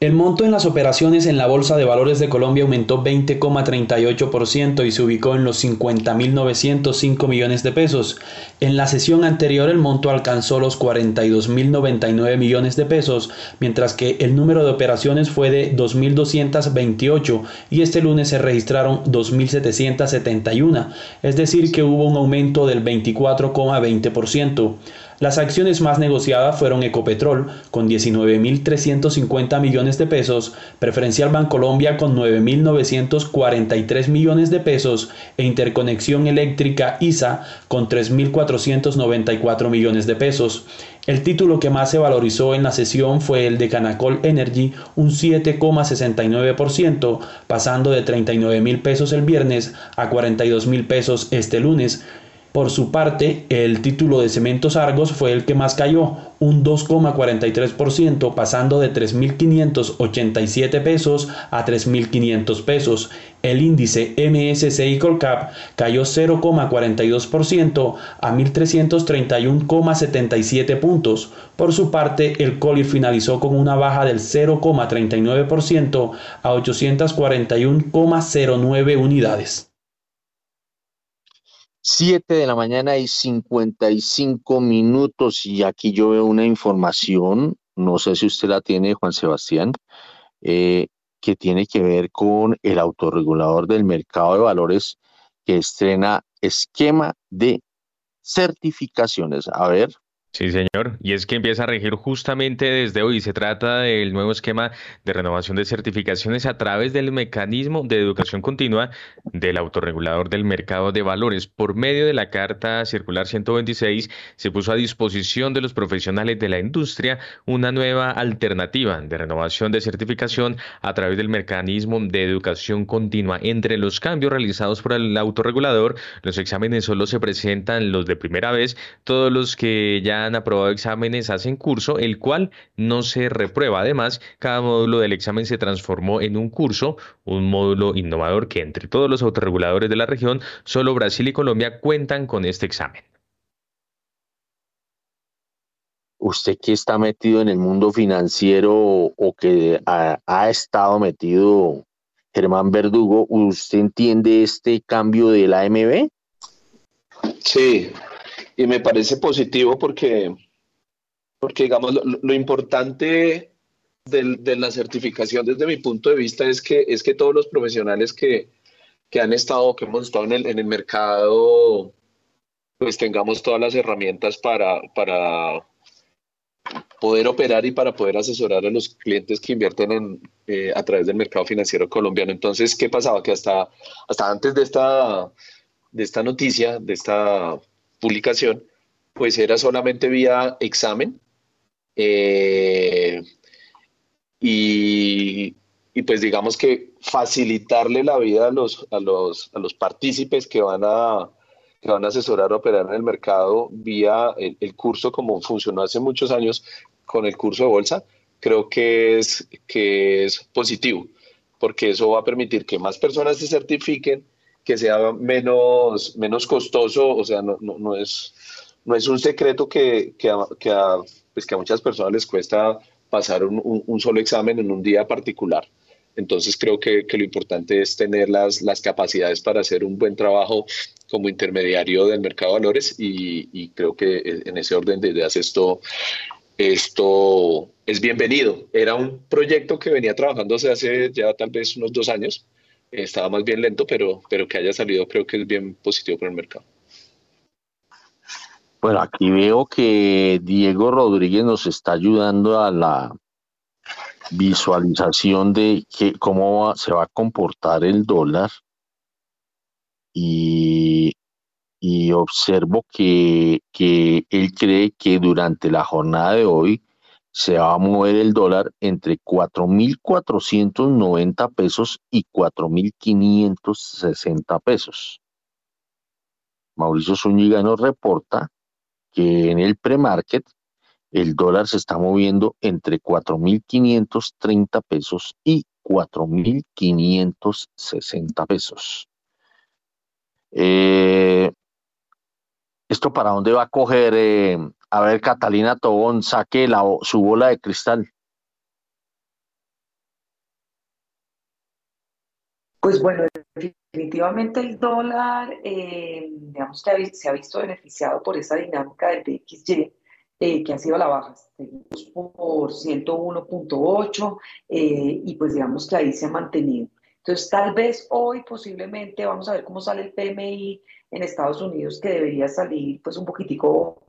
El monto en las operaciones en la Bolsa de Valores de Colombia aumentó 20,38% y se ubicó en los 50.905 millones de pesos. En la sesión anterior el monto alcanzó los 42.099 millones de pesos, mientras que el número de operaciones fue de 2.228 y este lunes se registraron 2.771, es decir que hubo un aumento del 24,20%. Las acciones más negociadas fueron Ecopetrol con 19.350 millones de pesos, Preferencial Bancolombia con 9.943 millones de pesos e Interconexión Eléctrica ISA con 3.494 millones de pesos. El título que más se valorizó en la sesión fue el de Canacol Energy, un 7,69%, pasando de 39 mil pesos el viernes a 42 mil pesos este lunes. Por su parte, el título de Cementos Argos fue el que más cayó, un 2,43%, pasando de 3.587 pesos a 3.500 pesos. El índice MSCI Colcap cayó 0,42% a 1.331,77 puntos. Por su parte, el COLI finalizó con una baja del 0,39% a 841,09 unidades. 7 de la mañana y 55 minutos y aquí yo veo una información, no sé si usted la tiene, Juan Sebastián, eh, que tiene que ver con el autorregulador del mercado de valores que estrena esquema de certificaciones. A ver. Sí, señor. Y es que empieza a regir justamente desde hoy. Se trata del nuevo esquema de renovación de certificaciones a través del mecanismo de educación continua del autorregulador del mercado de valores. Por medio de la Carta Circular 126 se puso a disposición de los profesionales de la industria una nueva alternativa de renovación de certificación a través del mecanismo de educación continua. Entre los cambios realizados por el autorregulador, los exámenes solo se presentan los de primera vez, todos los que ya han aprobado exámenes hacen curso, el cual no se reprueba. Además, cada módulo del examen se transformó en un curso, un módulo innovador que entre todos los autorreguladores de la región, solo Brasil y Colombia cuentan con este examen. Usted que está metido en el mundo financiero o que ha, ha estado metido, Germán Verdugo, ¿usted entiende este cambio de la AMB? Sí, y me parece positivo porque, porque digamos, lo, importante de la certificación desde mi punto de vista es que, es que todos los profesionales que, que han estado, que hemos estado en el, en el mercado, pues tengamos todas las herramientas para, para poder operar y para poder asesorar a los clientes que invierten en, eh, a través del mercado financiero colombiano. Entonces, ¿qué pasaba? Que hasta, hasta antes de esta, de esta noticia, de esta publicación, pues era solamente vía examen. Eh, y, pues digamos que facilitarle la vida a los, a los, a los partícipes que van a, que van a asesorar a operar en el mercado vía el, curso como funcionó hace muchos años con el curso de bolsa, creo que es, que es positivo, porque eso va a permitir que más personas se certifiquen, que sea menos, menos costoso, o sea, no, no, es, no es un secreto que, que, a, que, a, pues que a muchas personas les cuesta pasar un, un, solo examen en un día particular. Entonces creo que, que, lo importante es tener las, las capacidades para hacer un buen trabajo como intermediario del mercado de valores y, y creo que en ese orden de ideas esto, esto es bienvenido. Era un proyecto que venía trabajándose hace ya tal vez unos dos años estaba más bien lento, pero, pero que haya salido creo que es bien positivo para el mercado. Bueno, aquí veo que Diego Rodríguez nos está ayudando a la visualización de que, cómo se va a comportar el dólar y, y observo que, que él cree que durante la jornada de hoy se va a mover el dólar entre 4.490 pesos y 4.560 pesos. Mauricio Zúñiga nos reporta que en el premarket el dólar se está moviendo entre 4.530 pesos y 4.560 pesos. Eh, ¿Esto para dónde va a coger eh, a ver, Catalina Tobón, saque la, su bola de cristal. Pues bueno, definitivamente el dólar, eh, digamos que se ha visto beneficiado por esa dinámica del DXY, eh, que ha sido la baja, por 101.8, eh, y pues digamos que ahí se ha mantenido. Entonces, tal vez hoy posiblemente, vamos a ver cómo sale el PMI en Estados Unidos, que debería salir pues un poquitico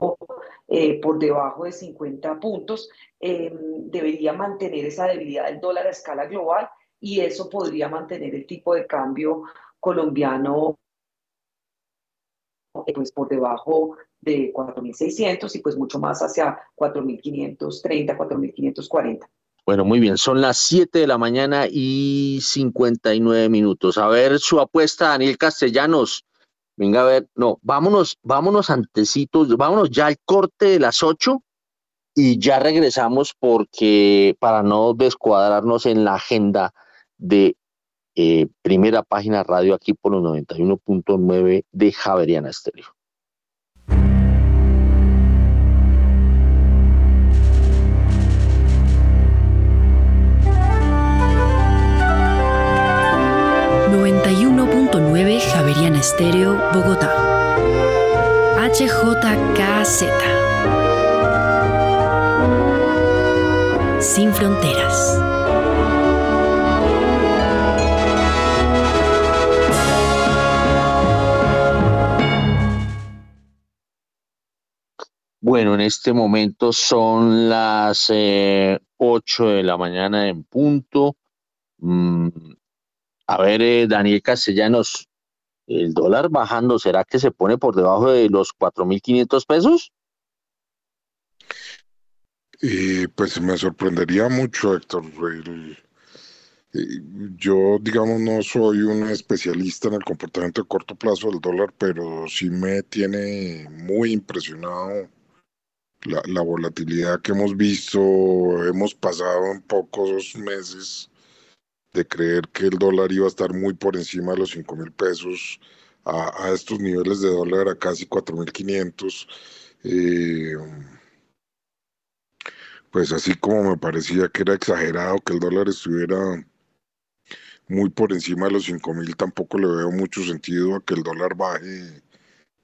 eh, por debajo de 50 puntos, em, debería mantener esa debilidad del dólar a escala global y eso podría mantener el tipo de cambio colombiano eh, pues por debajo de 4.600 y pues mucho más hacia 4.530, 4.540. Bueno, muy bien, son las 7 de la mañana y 59 minutos. A ver su apuesta, Daniel Castellanos. Venga a ver, no, vámonos, vámonos antecitos, vámonos ya al corte de las 8 y ya regresamos porque para no descuadrarnos en la agenda de eh, primera página radio aquí por los 91.9 de Javeriana Estéreo. Javeriana Estéreo, Bogotá. HJKZ. Sin fronteras. Bueno, en este momento son las 8 eh, de la mañana en punto. Mm, a ver, eh, Daniel Castellanos, el dólar bajando, ¿será que se pone por debajo de los 4.500 pesos? Y pues me sorprendería mucho, Héctor. yo, digamos, no soy un especialista en el comportamiento de corto plazo del dólar, pero sí me tiene muy impresionado la, la volatilidad que hemos visto. Hemos pasado en pocos meses de creer que el dólar iba a estar muy por encima de los 5 mil pesos a, estos niveles de dólar a casi 4 mil 500. Eh, pues así como me parecía que era exagerado que el dólar estuviera muy por encima de los 5 mil, tampoco le veo mucho sentido a que el dólar baje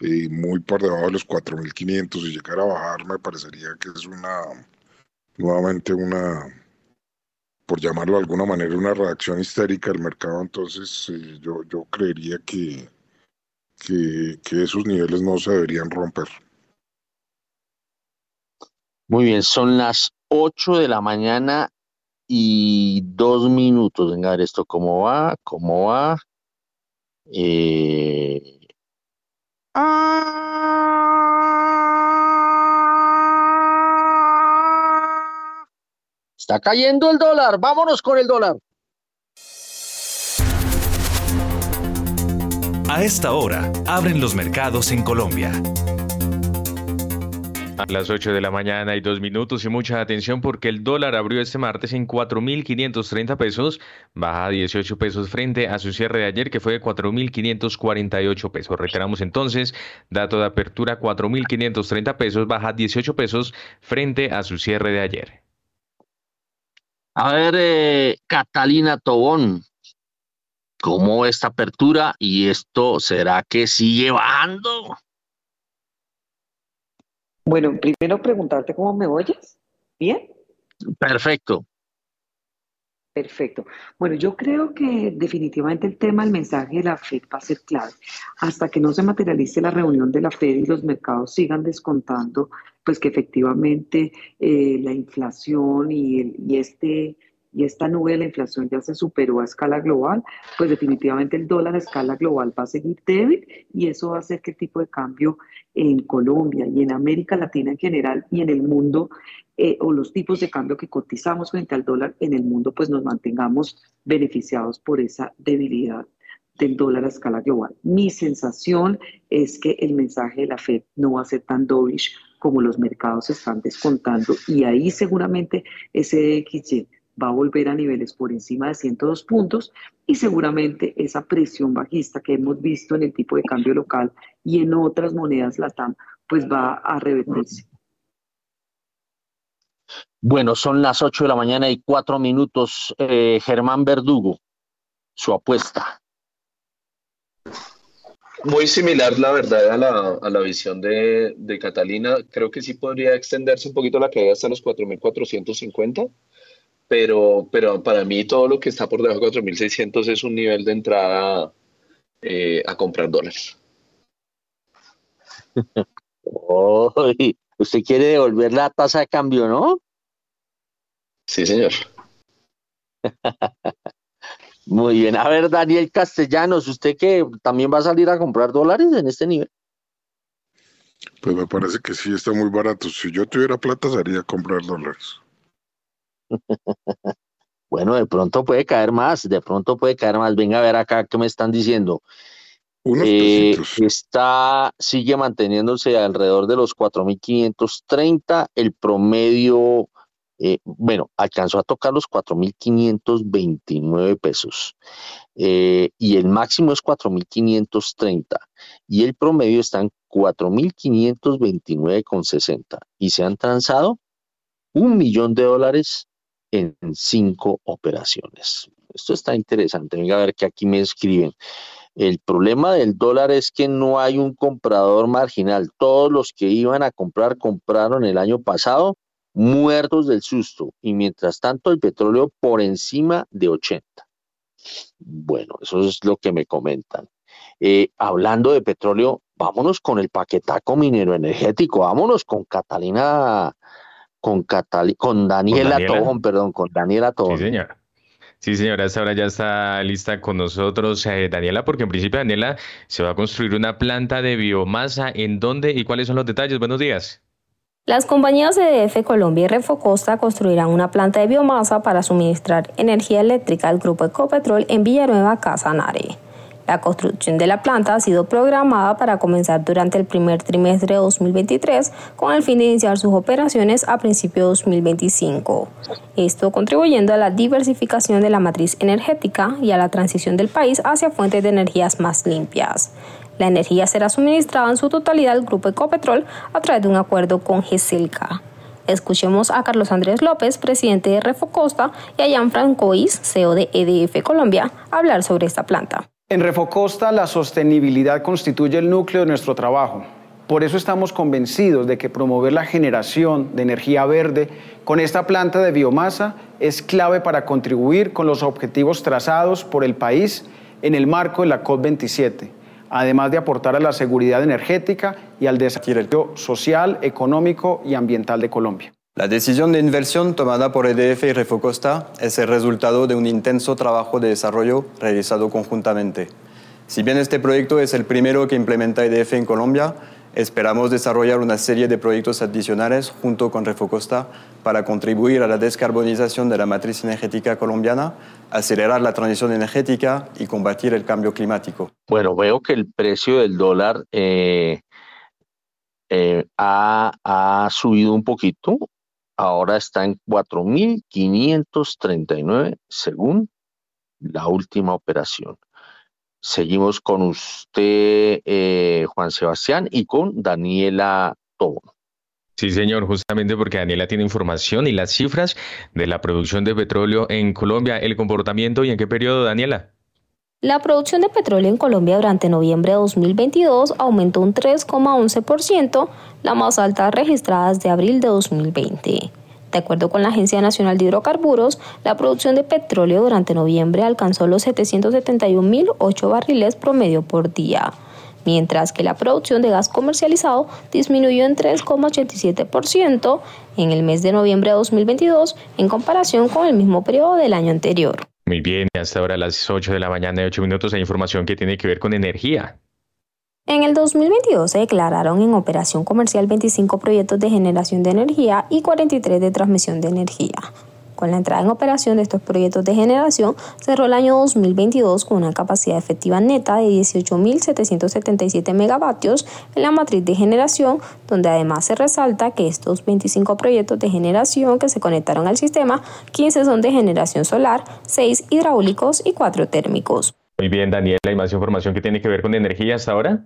eh, muy por debajo de los 4.500 y llegar a bajar me parecería que es una, nuevamente una, por llamarlo de alguna manera, una reacción histérica del mercado, entonces eh, yo, yo creería que, que, que esos niveles no se deberían romper. Muy bien, son las 8 de la mañana y dos minutos. Venga, a ver esto cómo va, cómo va. Eh... Está cayendo el dólar. Vámonos con el dólar. A esta hora, abren los mercados en Colombia. A las 8 de la mañana y dos minutos y mucha atención porque el dólar abrió este martes en 4.530 pesos, baja 18 pesos frente a su cierre de ayer que fue de 4.548 pesos. Reiteramos entonces, dato de apertura 4.530 pesos, baja 18 pesos frente a su cierre de ayer. A ver, eh, Catalina Tobón, ¿cómo esta apertura y esto será que sigue bajando? Bueno, primero preguntarte cómo me oyes. ¿Bien? Perfecto. Perfecto. Bueno, yo creo que definitivamente el tema, el mensaje de la Fed va a ser clave. Hasta que no se materialice la reunión de la Fed y los mercados sigan descontando, pues que efectivamente eh, la inflación y, el, y este y esta nube de la inflación ya se superó a escala global, pues definitivamente el dólar a escala global va a seguir débil y eso va a hacer que el tipo de cambio en Colombia y en América Latina en general y en el mundo eh, o los tipos de cambio que cotizamos frente al dólar en el mundo, pues nos mantengamos beneficiados por esa debilidad del dólar a escala global. Mi sensación es que el mensaje de la Fed no va a ser tan dovish como los mercados están descontando y ahí seguramente ese XY va a volver a niveles por encima de 102 puntos y seguramente esa presión bajista que hemos visto en el tipo de cambio local y en otras monedas LATAM, pues va a revertirse. Bueno, son las 8 de la mañana y 4 minutos. Eh, Germán Verdugo, su apuesta. Muy similar, la verdad, a la, a la visión de, de, Catalina. Creo que sí podría extenderse un poquito la caída hasta los 4.450 pero, pero para mí todo lo que está por debajo de 4.600 es un nivel de entrada eh, a comprar dólares. [laughs] usted quiere devolver la tasa de cambio, ¿no? Sí, señor. [laughs] Muy bien. A ver, Daniel Castellanos, ¿usted que también va a salir a comprar dólares en este nivel? Pues me parece que sí está muy barato. Si yo tuviera plata, salía a comprar dólares. [laughs] bueno, de pronto puede caer más, de pronto puede caer más. Venga a ver acá qué me están diciendo. Eh, está, sigue manteniéndose alrededor de los 4.530. El promedio, eh, bueno, alcanzó a tocar los 4.529 pesos. Eh, y el máximo es 4.530. Y el promedio está en 4.529,60. Y se han transado un millón de dólares en cinco operaciones. Esto está interesante. Venga a ver que aquí me escriben. El problema del dólar es que no hay un comprador marginal. Todos los que iban a comprar compraron el año pasado muertos del susto y mientras tanto el petróleo por encima de 80. Bueno, eso es lo que me comentan. Eh, hablando de petróleo, vámonos con el paquetaco minero energético, vámonos con Catalina, con, con Daniela, Tobón, perdón, con Daniela Tobón. Sí, señora. Sí, señora, esta hora ya está lista con nosotros eh, Daniela, porque en principio Daniela se va a construir una planta de biomasa. ¿En dónde y cuáles son los detalles? Buenos días. Las compañías EDF Colombia y Refocosta construirán una planta de biomasa para suministrar energía eléctrica al grupo Ecopetrol en Villanueva, Casanare. La construcción de la planta ha sido programada para comenzar durante el primer trimestre de 2023 con el fin de iniciar sus operaciones a principios de 2025. Esto contribuyendo a la diversificación de la matriz energética y a la transición del país hacia fuentes de energías más limpias. La energía será suministrada en su totalidad al grupo Ecopetrol a través de un acuerdo con GESELCA. Escuchemos a Carlos Andrés López, presidente de Refocosta, y a Jan Francois, CEO de EDF Colombia, hablar sobre esta planta. En Refocosta la sostenibilidad constituye el núcleo de nuestro trabajo. Por eso estamos convencidos de que promover la generación de energía verde con esta planta de biomasa es clave para contribuir con los objetivos trazados por el país en el marco de la COP27, además de aportar a la seguridad energética y al desarrollo social, económico y ambiental de Colombia. La decisión de inversión tomada por EDF y Refocosta es el resultado de un intenso trabajo de desarrollo realizado conjuntamente. Si bien este proyecto es el primero que implementa EDF en Colombia, esperamos desarrollar una serie de proyectos adicionales junto con Refocosta para contribuir a la descarbonización de la matriz energética colombiana, acelerar la transición energética y combatir el cambio climático. Bueno, veo que el precio del dólar eh, eh, ha, ha subido un poquito ahora está en 4.539 según la última operación. Seguimos con usted, eh, Juan Sebastián, y con Daniela Tobón. Sí, señor, justamente porque Daniela tiene información y las cifras de la producción de petróleo en Colombia, el comportamiento y en qué periodo, Daniela. La producción de petróleo en Colombia durante noviembre de 2022 aumentó un 3,11%, la más alta registrada desde abril de 2020. De acuerdo con la Agencia Nacional de Hidrocarburos, la producción de petróleo durante noviembre alcanzó los 771.008 barriles promedio por día, mientras que la producción de gas comercializado disminuyó en 3,87% en el mes de noviembre de 2022 en comparación con el mismo periodo del año anterior. Muy bien, hasta ahora a las 8 de la mañana y 8 minutos hay información que tiene que ver con energía. En el 2022 se declararon en operación comercial 25 proyectos de generación de energía y 43 de transmisión de energía. Con la entrada en operación de estos proyectos de generación, cerró el año 2022 con una capacidad efectiva neta de 18.777 megavatios en la matriz de generación, donde además se resalta que estos 25 proyectos de generación que se conectaron al sistema, 15 son de generación solar, 6 hidráulicos y 4 térmicos. Muy bien, Daniela, ¿hay más información que tiene que ver con energía hasta ahora?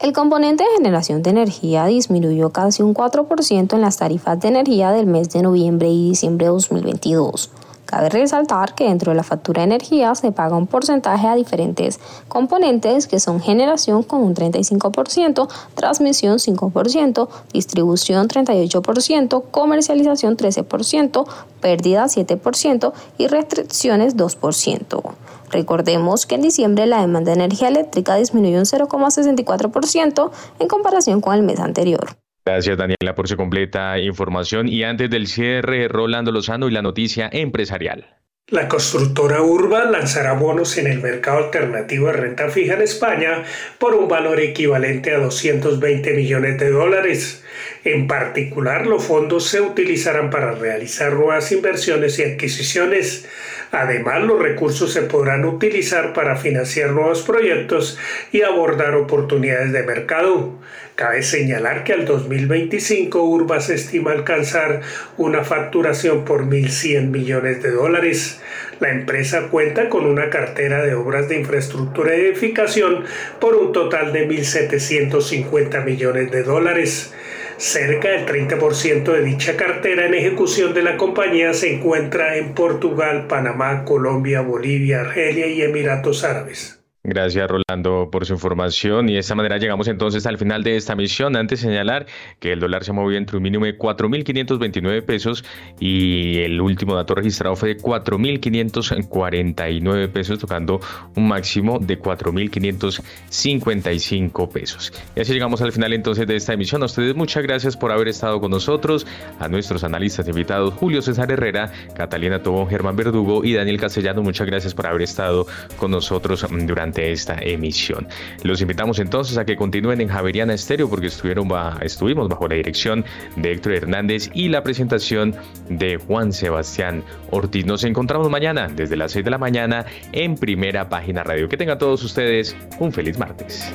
El componente de generación de energía disminuyó casi un 4% en las tarifas de energía del mes de noviembre y diciembre de 2022. Cabe resaltar que dentro de la factura de energía se paga un porcentaje a diferentes componentes que son generación con un 35%, transmisión 5%, distribución 38%, comercialización 13%, pérdida 7% y restricciones 2%. Recordemos que en diciembre la demanda de energía eléctrica disminuyó un 0,64% en comparación con el mes anterior. Gracias Daniela por su completa información y antes del cierre, Rolando Lozano y la noticia empresarial. La constructora Urba lanzará bonos en el mercado alternativo de renta fija en España por un valor equivalente a 220 millones de dólares. En particular, los fondos se utilizarán para realizar nuevas inversiones y adquisiciones. Además, los recursos se podrán utilizar para financiar nuevos proyectos y abordar oportunidades de mercado. Cabe señalar que al 2025 Urba se estima alcanzar una facturación por 1.100 millones de dólares. La empresa cuenta con una cartera de obras de infraestructura y edificación por un total de 1.750 millones de dólares. Cerca del 30% de dicha cartera en ejecución de la compañía se encuentra en Portugal, Panamá, Colombia, Bolivia, Argelia y Emiratos Árabes. Gracias, Rolando, por su información. Y de esta manera llegamos entonces al final de esta misión. Antes de señalar que el dólar se movió entre un mínimo de 4.529 pesos y el último dato registrado fue de 4.549 pesos, tocando un máximo de 4.555 pesos. Y así llegamos al final entonces de esta emisión. A ustedes muchas gracias por haber estado con nosotros. A nuestros analistas invitados, Julio César Herrera, Catalina Tobón, Germán Verdugo y Daniel Castellano, muchas gracias por haber estado con nosotros durante esta emisión. Los invitamos entonces a que continúen en Javeriana Estéreo porque estuvieron estuvimos bajo la dirección de Héctor Hernández y la presentación de Juan Sebastián Ortiz. Nos encontramos mañana desde las 6 de la mañana en primera página radio. Que tengan todos ustedes un feliz martes.